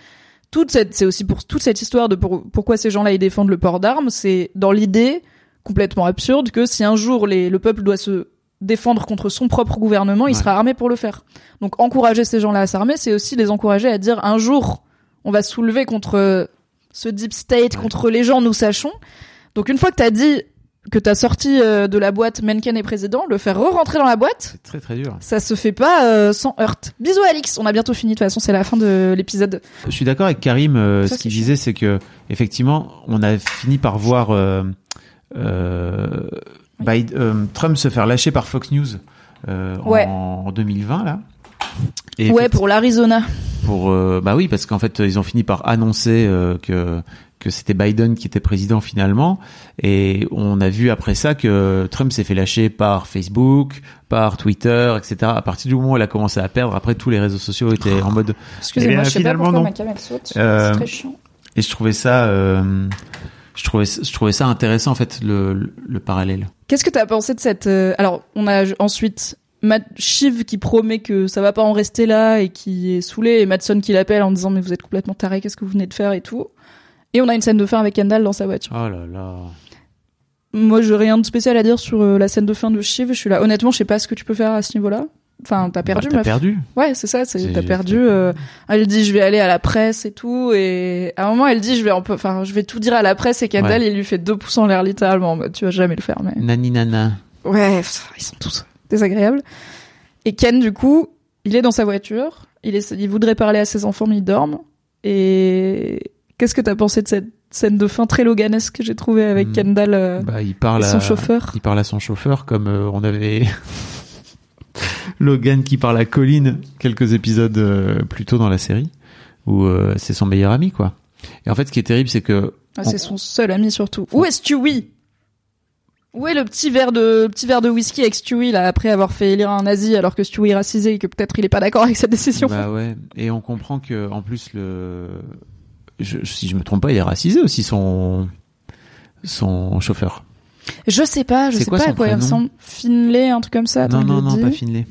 toute cette, c'est aussi pour toute cette histoire de pour- pourquoi ces gens-là ils défendent le port d'armes, c'est dans l'idée complètement absurde que si un jour les, le peuple doit se défendre contre son propre gouvernement, il sera armé pour le faire. Donc encourager ces gens-là à s'armer, c'est aussi les encourager à dire un jour on va soulever contre ce deep state, contre les gens, nous sachons. Donc une fois que t'as dit que t'as sorti euh, de la boîte Mencken est président, le faire re-rentrer dans la boîte, c'est très très dur ça se fait pas euh, sans heurte. Bisous Alix, on a bientôt fini de toute façon, c'est la fin de l'épisode. Je suis d'accord avec Karim. euh, ce qu'il disait, c'est que effectivement, on a fini par voir Biden- Trump se faire lâcher par Fox News Ouais. en, en 2020 là. Et Ouais, pour l'Arizona. pour euh, bah oui, parce qu'en fait, ils ont fini par annoncer euh, que que c'était Biden qui était président finalement, et on a vu après ça que Trump s'est fait lâcher par Facebook, par Twitter, etc. À partir du moment où il a commencé à perdre, après tous les réseaux sociaux étaient en mode Excusez-moi, Eh je sais pas finalement, pourquoi non. saute. Euh, C'est très chiant. Et je trouvais ça, euh, je trouvais, je trouvais ça intéressant en fait le, le, le parallèle. Qu'est-ce que t'as pensé de cette euh, Alors, on a ensuite Matt Shiv qui promet que ça va pas en rester là et qui est saoulé et Madson qui l'appelle en disant mais vous êtes complètement taré, qu'est-ce que vous venez de faire et tout. Et on a une scène de fin avec Kendall dans sa voiture. Oh là là. Moi, j'ai rien de spécial à dire sur euh, la scène de fin de Shiv. Je suis là, honnêtement, je sais pas ce que tu peux faire à ce niveau-là. Enfin, t'as perdu, Bah, t'as meuf. perdu. Ouais, c'est ça, c'est t'as perdu. euh, elle dit je vais aller à la presse et tout, et à un moment elle dit je vais enfin je vais tout dire à la presse et Kendall il lui fait deux pouces en l'air littéralement. en mode, tu vas jamais le faire, mais Nani nana. ouais, pff, ils sont tous désagréables. Et Ken du coup, il est dans sa voiture, il est, il voudrait parler à ses enfants mais ils dorment. Et qu'est-ce que t'as pensé de cette scène de fin très loganesque que j'ai trouvé avec Hmm. Kendall euh, Bah, il parle et à son chauffeur? Il parle à son chauffeur comme euh, on avait Logan qui parle à Colin quelques épisodes euh, plus tôt dans la série où c'est son meilleur ami quoi. Et en fait, ce qui est terrible, c'est que Ah, c'est son seul ami surtout. Où est Stewie? Ouais, le petit verre de le petit verre de whisky avec Stewie là après avoir fait élire un nazi alors que Stewie est racisé et que peut-être il est pas d'accord avec cette décision? Bah ouais. Et on comprend que en plus le, je, si je me trompe pas, il est racisé aussi son son chauffeur. Je sais pas, je sais quoi pas à quoi il ressemble. Finlay, un truc comme ça. Non non non, dit. pas Finlay.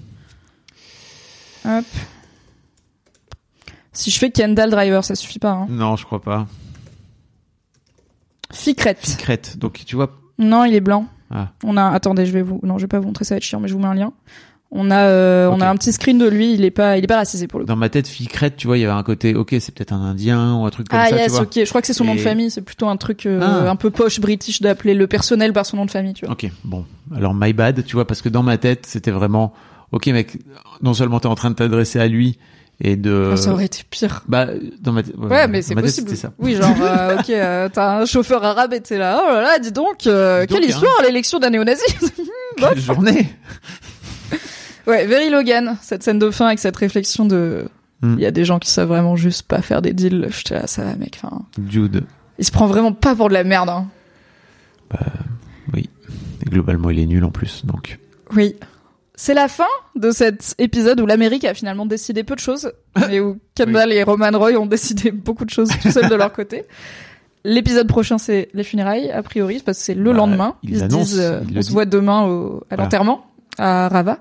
Hop. Si je fais Kendall Driver, ça suffit pas. Hein. Non, je crois pas. Ficrette. Crête. Donc tu vois. Non, il est blanc. Ah. On a. Attendez, je vais vous. Non, je vais pas vous montrer, ça va être chiant, mais je vous mets un lien. On a, euh, on a un petit screen de lui. Il est pas, il est pas racisé pour le coup. Dans ma tête, fille crête, tu vois, il y avait un côté, ok, c'est peut-être un Indien ou un truc comme Ah ça, yes, tu vois. ok. Je crois que c'est son nom de famille. C'est plutôt un truc euh, Ah. un peu poche british d'appeler le personnel par son nom de famille, tu vois. Ok, bon. Alors, my bad, tu vois, parce que dans ma tête, c'était vraiment, ok, mec, non seulement t'es en train de t'adresser à lui et de. Ah, ça aurait été pire. Bah, dans ma tête. Ouais, mais c'est possible. Ça. Oui, genre, euh, ok, euh, t'as un chauffeur arabe et t'es là. Oh là là, dis donc, euh, Dis donc, quelle hein. histoire l'élection d'un néo-nazi. Quelle journée Ouais, Very Logan, cette scène de fin avec cette réflexion de. Il Hmm. y a des gens qui savent vraiment juste pas faire des deals. J'étais là, ça va, mec. Enfin, Jude. il se prend vraiment pas pour de la merde. Hein. Oui. Et globalement, il est nul en plus, donc. Oui. C'est la fin de cet épisode où l'Amérique a finalement décidé peu de choses, mais où Kendall et Roman Roy ont décidé beaucoup de choses tout seuls de leur côté. L'épisode prochain, c'est les funérailles, a priori, parce que c'est le Bah, lendemain. ils Ils, se disent, euh, ils on se voit demain au, à Voilà. l'enterrement, à Rava.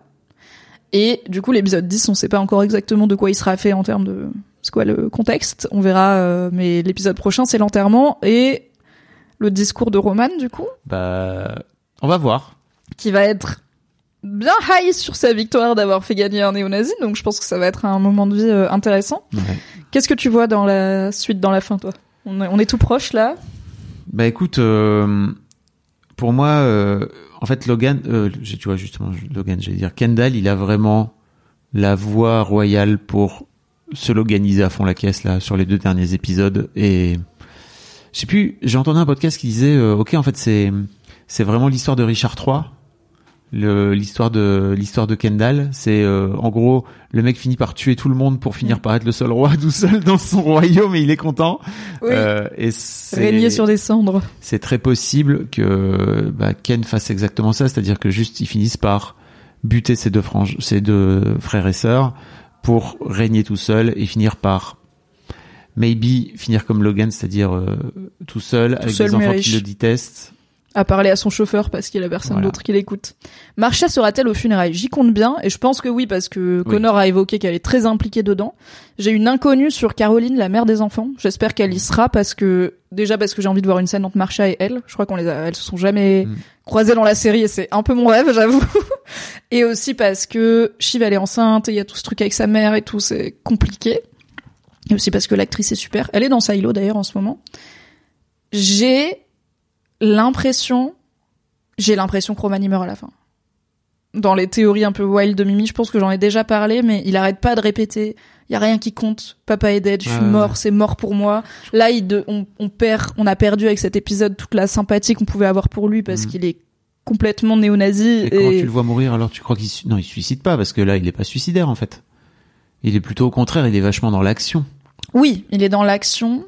Et du coup, l'épisode 10, on sait pas encore exactement de quoi il sera fait en termes de c'est quoi le contexte. On verra, euh, mais l'épisode prochain, c'est l'enterrement et le discours de Roman, du coup, Bah, on va voir. qui va être bien high sur sa victoire d'avoir fait gagner un néo-nazi. Donc, je pense que ça va être un moment de vie euh, intéressant. Ouais. Qu'est-ce que tu vois dans la suite, dans la fin, toi? On est, on est tout proche là? Bah écoute, euh, pour moi, euh, en fait, Logan, euh, tu vois justement, Logan, j'allais dire, Kendall, il a vraiment la voix royale pour se loganiser à fond la caisse là sur les deux derniers épisodes et je sais plus, j'ai entendu un podcast qui disait, euh, ok, en fait, c'est c'est vraiment l'histoire de Richard III. L'histoire de l'histoire de Kendall, c'est euh, en gros le mec finit par tuer tout le monde pour finir par être le seul roi tout seul dans son royaume et il est content. Oui. Euh, et Régner sur des cendres. c'est très possible que bah, Ken fasse exactement ça, c'est-à-dire que juste ils finissent par buter ses deux, franges, ses deux frères et sœurs pour régner tout seul et finir par maybe finir comme Logan, c'est-à-dire euh, tout seul avec seul, des enfants qui le détestent. À parler à son chauffeur parce qu'il y a personne Voilà. d'autre qui l'écoute. Marcia sera-t-elle au funérailles J'y compte bien et je pense que oui parce que Oui. Connor a évoqué qu'elle est très impliquée dedans. J'ai une inconnue sur Caroline, la mère des enfants. J'espère qu'elle y sera parce que déjà parce que j'ai envie de voir une scène entre Marcia et elle. Je crois qu'on les a, elles se sont jamais Mm. croisées dans la série et c'est un peu mon rêve, j'avoue. et aussi parce que Shiv elle est enceinte et il y a tout ce truc avec sa mère et tout, c'est compliqué. Et aussi parce que l'actrice est super. Elle est dans Silo d'ailleurs en ce moment. J'ai l'impression, j'ai l'impression que Roman y meurt à la fin. Dans les théories un peu wild de Mimi, je pense que j'en ai déjà parlé, mais il arrête pas de répéter. Il y a rien qui compte. Papa est dead. Je suis Ouais, ouais, mort. C'est mort pour moi. Là, il de, on, on perd, on a perdu avec cet épisode toute la sympathie qu'on pouvait avoir pour lui parce Mhm. qu'il est complètement néo-nazi. Et, quand tu le vois mourir, alors? Tu crois qu'il non, il se suicide pas parce que là, il est pas suicidaire en fait. Il est plutôt au contraire, il est vachement dans l'action. Oui, il est dans l'action.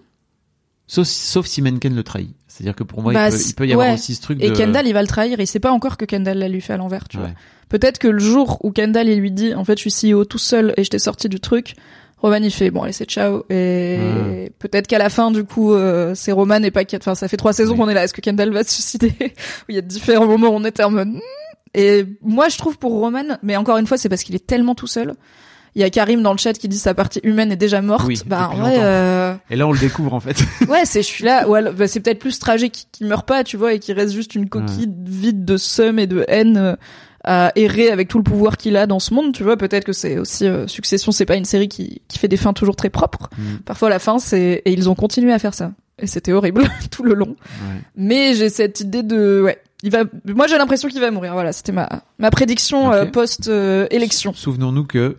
Sauf, sauf si Menken le trahit. C'est-à-dire que pour moi, Bah, il, peut, il peut y avoir ouais. aussi ce truc Et de. Kendall, il va le trahir. Il sait pas encore que Kendall l'a lui fait à l'envers, tu vois. Peut-être que le jour où Kendall il lui dit en fait je suis CEO tout seul et je t'ai sorti du truc, Roman il fait bon allez c'est ciao et peut-être qu'à la fin du coup euh, c'est Roman et pas. Enfin ça fait trois saisons Oui. qu'on est là. Est-ce que Kendall va se suicider Il y a différents moments où on était en mode Hmm. et moi je trouve pour Roman, mais encore une fois c'est parce qu'il est tellement tout seul. Il y a Karim dans le chat qui dit sa partie humaine est déjà morte. Oui, bah en vrai, euh, Et là, on le découvre en fait. ouais, c'est je suis là. Ouais, bah, c'est peut-être plus tragique qu'il meurt pas, tu vois, et qu'il reste juste une coquille vide de seum et de haine euh, à errer avec tout le pouvoir qu'il a dans ce monde, tu vois. Peut-être que c'est aussi euh, Succession, c'est pas une série qui qui fait des fins toujours très propres. Mm. Parfois, la fin, c'est et ils ont continué à faire ça. Et c'était horrible tout le long. Ouais. Mais j'ai cette idée de ouais, il va. Moi, j'ai l'impression qu'il va mourir. Voilà, c'était ma ma prédiction euh, post euh, élection. Souvenons-nous que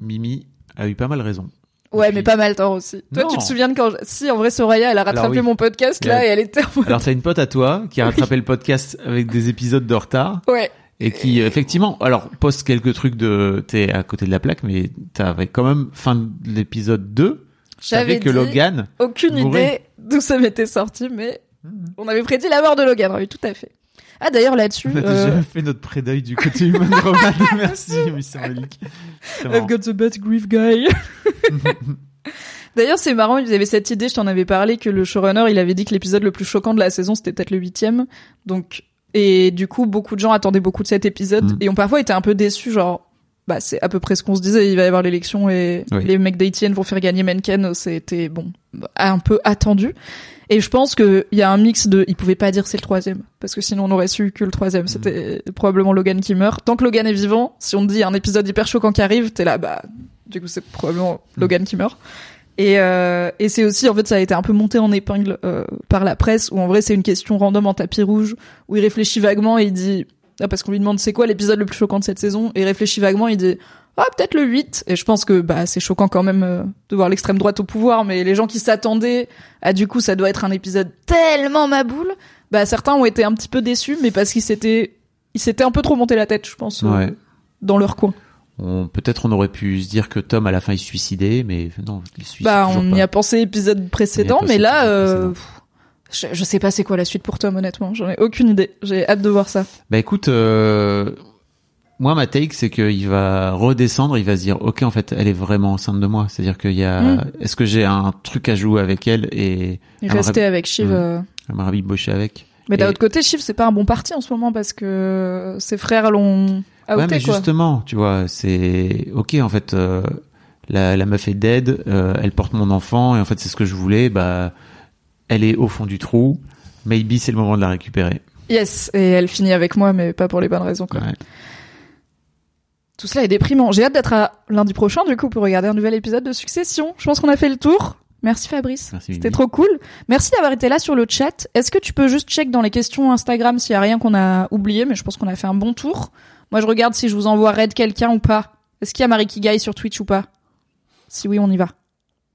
Mimi a eu pas mal raison. Ouais, Puis- mais pas mal tort aussi. Toi, Non. tu te souviens de quand si en vrai Soraya, elle a rattrapé oui. mon podcast là a- et elle était en mode- Alors t'as une pote à toi qui a rattrapé le podcast avec des épisodes de retard ouais. et qui effectivement, alors poste quelques trucs de, t'es à côté de la plaque, mais t'avais quand même fin de l'épisode 2, J'avais que dit Logan, aucune idée d'où ça m'était sorti, mais on avait prédit la mort de Logan, oui, tout à fait. Ah d'ailleurs là-dessus, On a euh, déjà fait notre prédeuil du côté humain de Roman. Merci, Mr. Malik. I've got the bad grief guy. D'ailleurs, c'est marrant, ils avaient cette idée, je t'en avais parlé, que le showrunner, il avait dit que l'épisode le plus choquant de la saison, c'était peut-être le huitième. Donc, et du coup, beaucoup de gens attendaient beaucoup de cet épisode Mm. et ont parfois été un peu déçus, genre, bah, c'est à peu près ce qu'on se disait, il va y avoir l'élection et Oui. les mecs d'Etienne vont faire gagner Menken, c'était, bon, un peu attendu. Et je pense que il y a un mix de, ils pouvaient pas dire c'est le troisième, parce que sinon on aurait su que le troisième, c'était probablement Logan qui meurt. Tant que Logan est vivant, si on te dit un épisode hyper choquant qui arrive, t'es là, bah, du coup c'est probablement Logan qui meurt. Et, euh, et c'est aussi, en fait, ça a été un peu monté en épingle euh, par la presse, où en vrai c'est une question random en tapis rouge, où il réfléchit vaguement et il dit, ah, parce qu'on lui demande c'est quoi l'épisode le plus choquant de cette saison, et il réfléchit vaguement, il dit, ah peut-être le 8 et je pense que bah c'est choquant quand même euh, de voir l'extrême droite au pouvoir mais les gens qui s'attendaient à du coup ça doit être un épisode tellement maboule bah certains ont été un petit peu déçus mais parce qu'ils s'étaient ils s'étaient un peu trop monté la tête je pense euh, Ouais. dans leur coin. On- Peut-être on aurait pu se dire que Tom à la fin il se suicidait, mais non, il se suicide bah on pas. y a pensé épisode précédent mais là euh, je, je sais pas c'est quoi la suite pour Tom honnêtement. J'en ai aucune idée. J'ai hâte de voir ça. Bah écoute, euh, moi ma take c'est qu'il va redescendre, il va se dire ok en fait elle est vraiment enceinte de moi, c'est-à-dire qu'il y a, Mm. est-ce que j'ai un truc à jouer avec elle et rester avec Shiv Mm. euh, elle m'a rabiboché avec. mais d'un Et- autre côté Shiv c'est pas un bon parti en ce moment parce que ses frères l'ont outé ouais mais quoi justement, tu vois, c'est ok en fait. euh, la, la meuf est dead, euh, elle porte mon enfant et en fait c'est ce que je voulais. Bah, elle est au fond du trou. Maybe c'est le moment de la récupérer. Yes, et elle finit avec moi, mais pas pour les bonnes raisons. Quoi. Ouais. Tout cela est déprimant. J'ai hâte d'être à lundi prochain, du coup, pour regarder un nouvel épisode de Succession. Je pense qu'on a fait le tour. Merci Fabrice. C'était trop cool. Merci d'avoir été là sur le chat. Est-ce que tu peux juste check dans les questions Instagram s'il y a rien qu'on a oublié, mais je pense qu'on a fait un bon tour. Moi, je regarde si je vous envoie raid quelqu'un ou pas. Est-ce qu'il y a Marie Kigai sur Twitch ou pas? Si oui, on y va.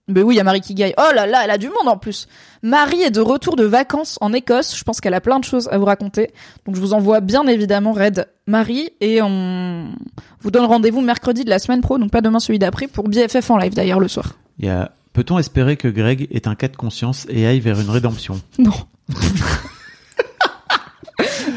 Ben oui, il y a Marie Kigai. Oh là là, elle a du monde en plus. Marie est de retour de vacances en Écosse. Je pense qu'elle a plein de choses à vous raconter. Donc je vous envoie bien évidemment Red Marie et on vous donne rendez-vous mercredi de la semaine pro, donc pas demain celui d'après, pour BFF en live d'ailleurs le soir. Il y a Peut-on espérer que Greg est un cas de conscience et aille vers une rédemption? Non.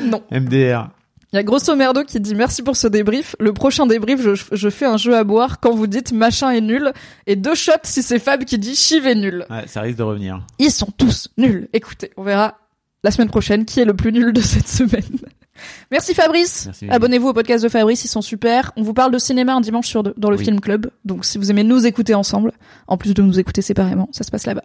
non. MDR. Il y a Grosso Merdo qui dit merci pour ce débrief. Le prochain débrief, je, je fais un jeu à boire quand vous dites machin est nul et deux shots si c'est Fab qui dit Chiv est nul. Ouais, ça risque de revenir. Ils sont tous nuls. Écoutez, on verra la semaine prochaine qui est le plus nul de cette semaine. Merci Fabrice. Abonnez-vous au podcast de Fabrice, ils sont super. On vous parle de cinéma un dimanche sur deux dans le Oui. Film Club. Donc si vous aimez nous écouter ensemble, en plus de nous écouter séparément, ça se passe là-bas.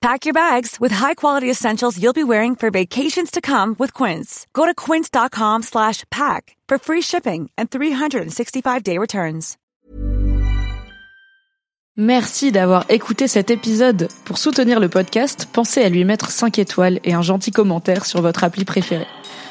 Pack your bags with high-quality essentials you'll be wearing for vacations to come with Quince. Go to quince.com slash pack for free shipping and 365-day returns. Merci d'avoir écouté cet épisode. Pour soutenir le podcast, pensez à lui mettre 5 étoiles et un gentil commentaire sur votre appli préférée.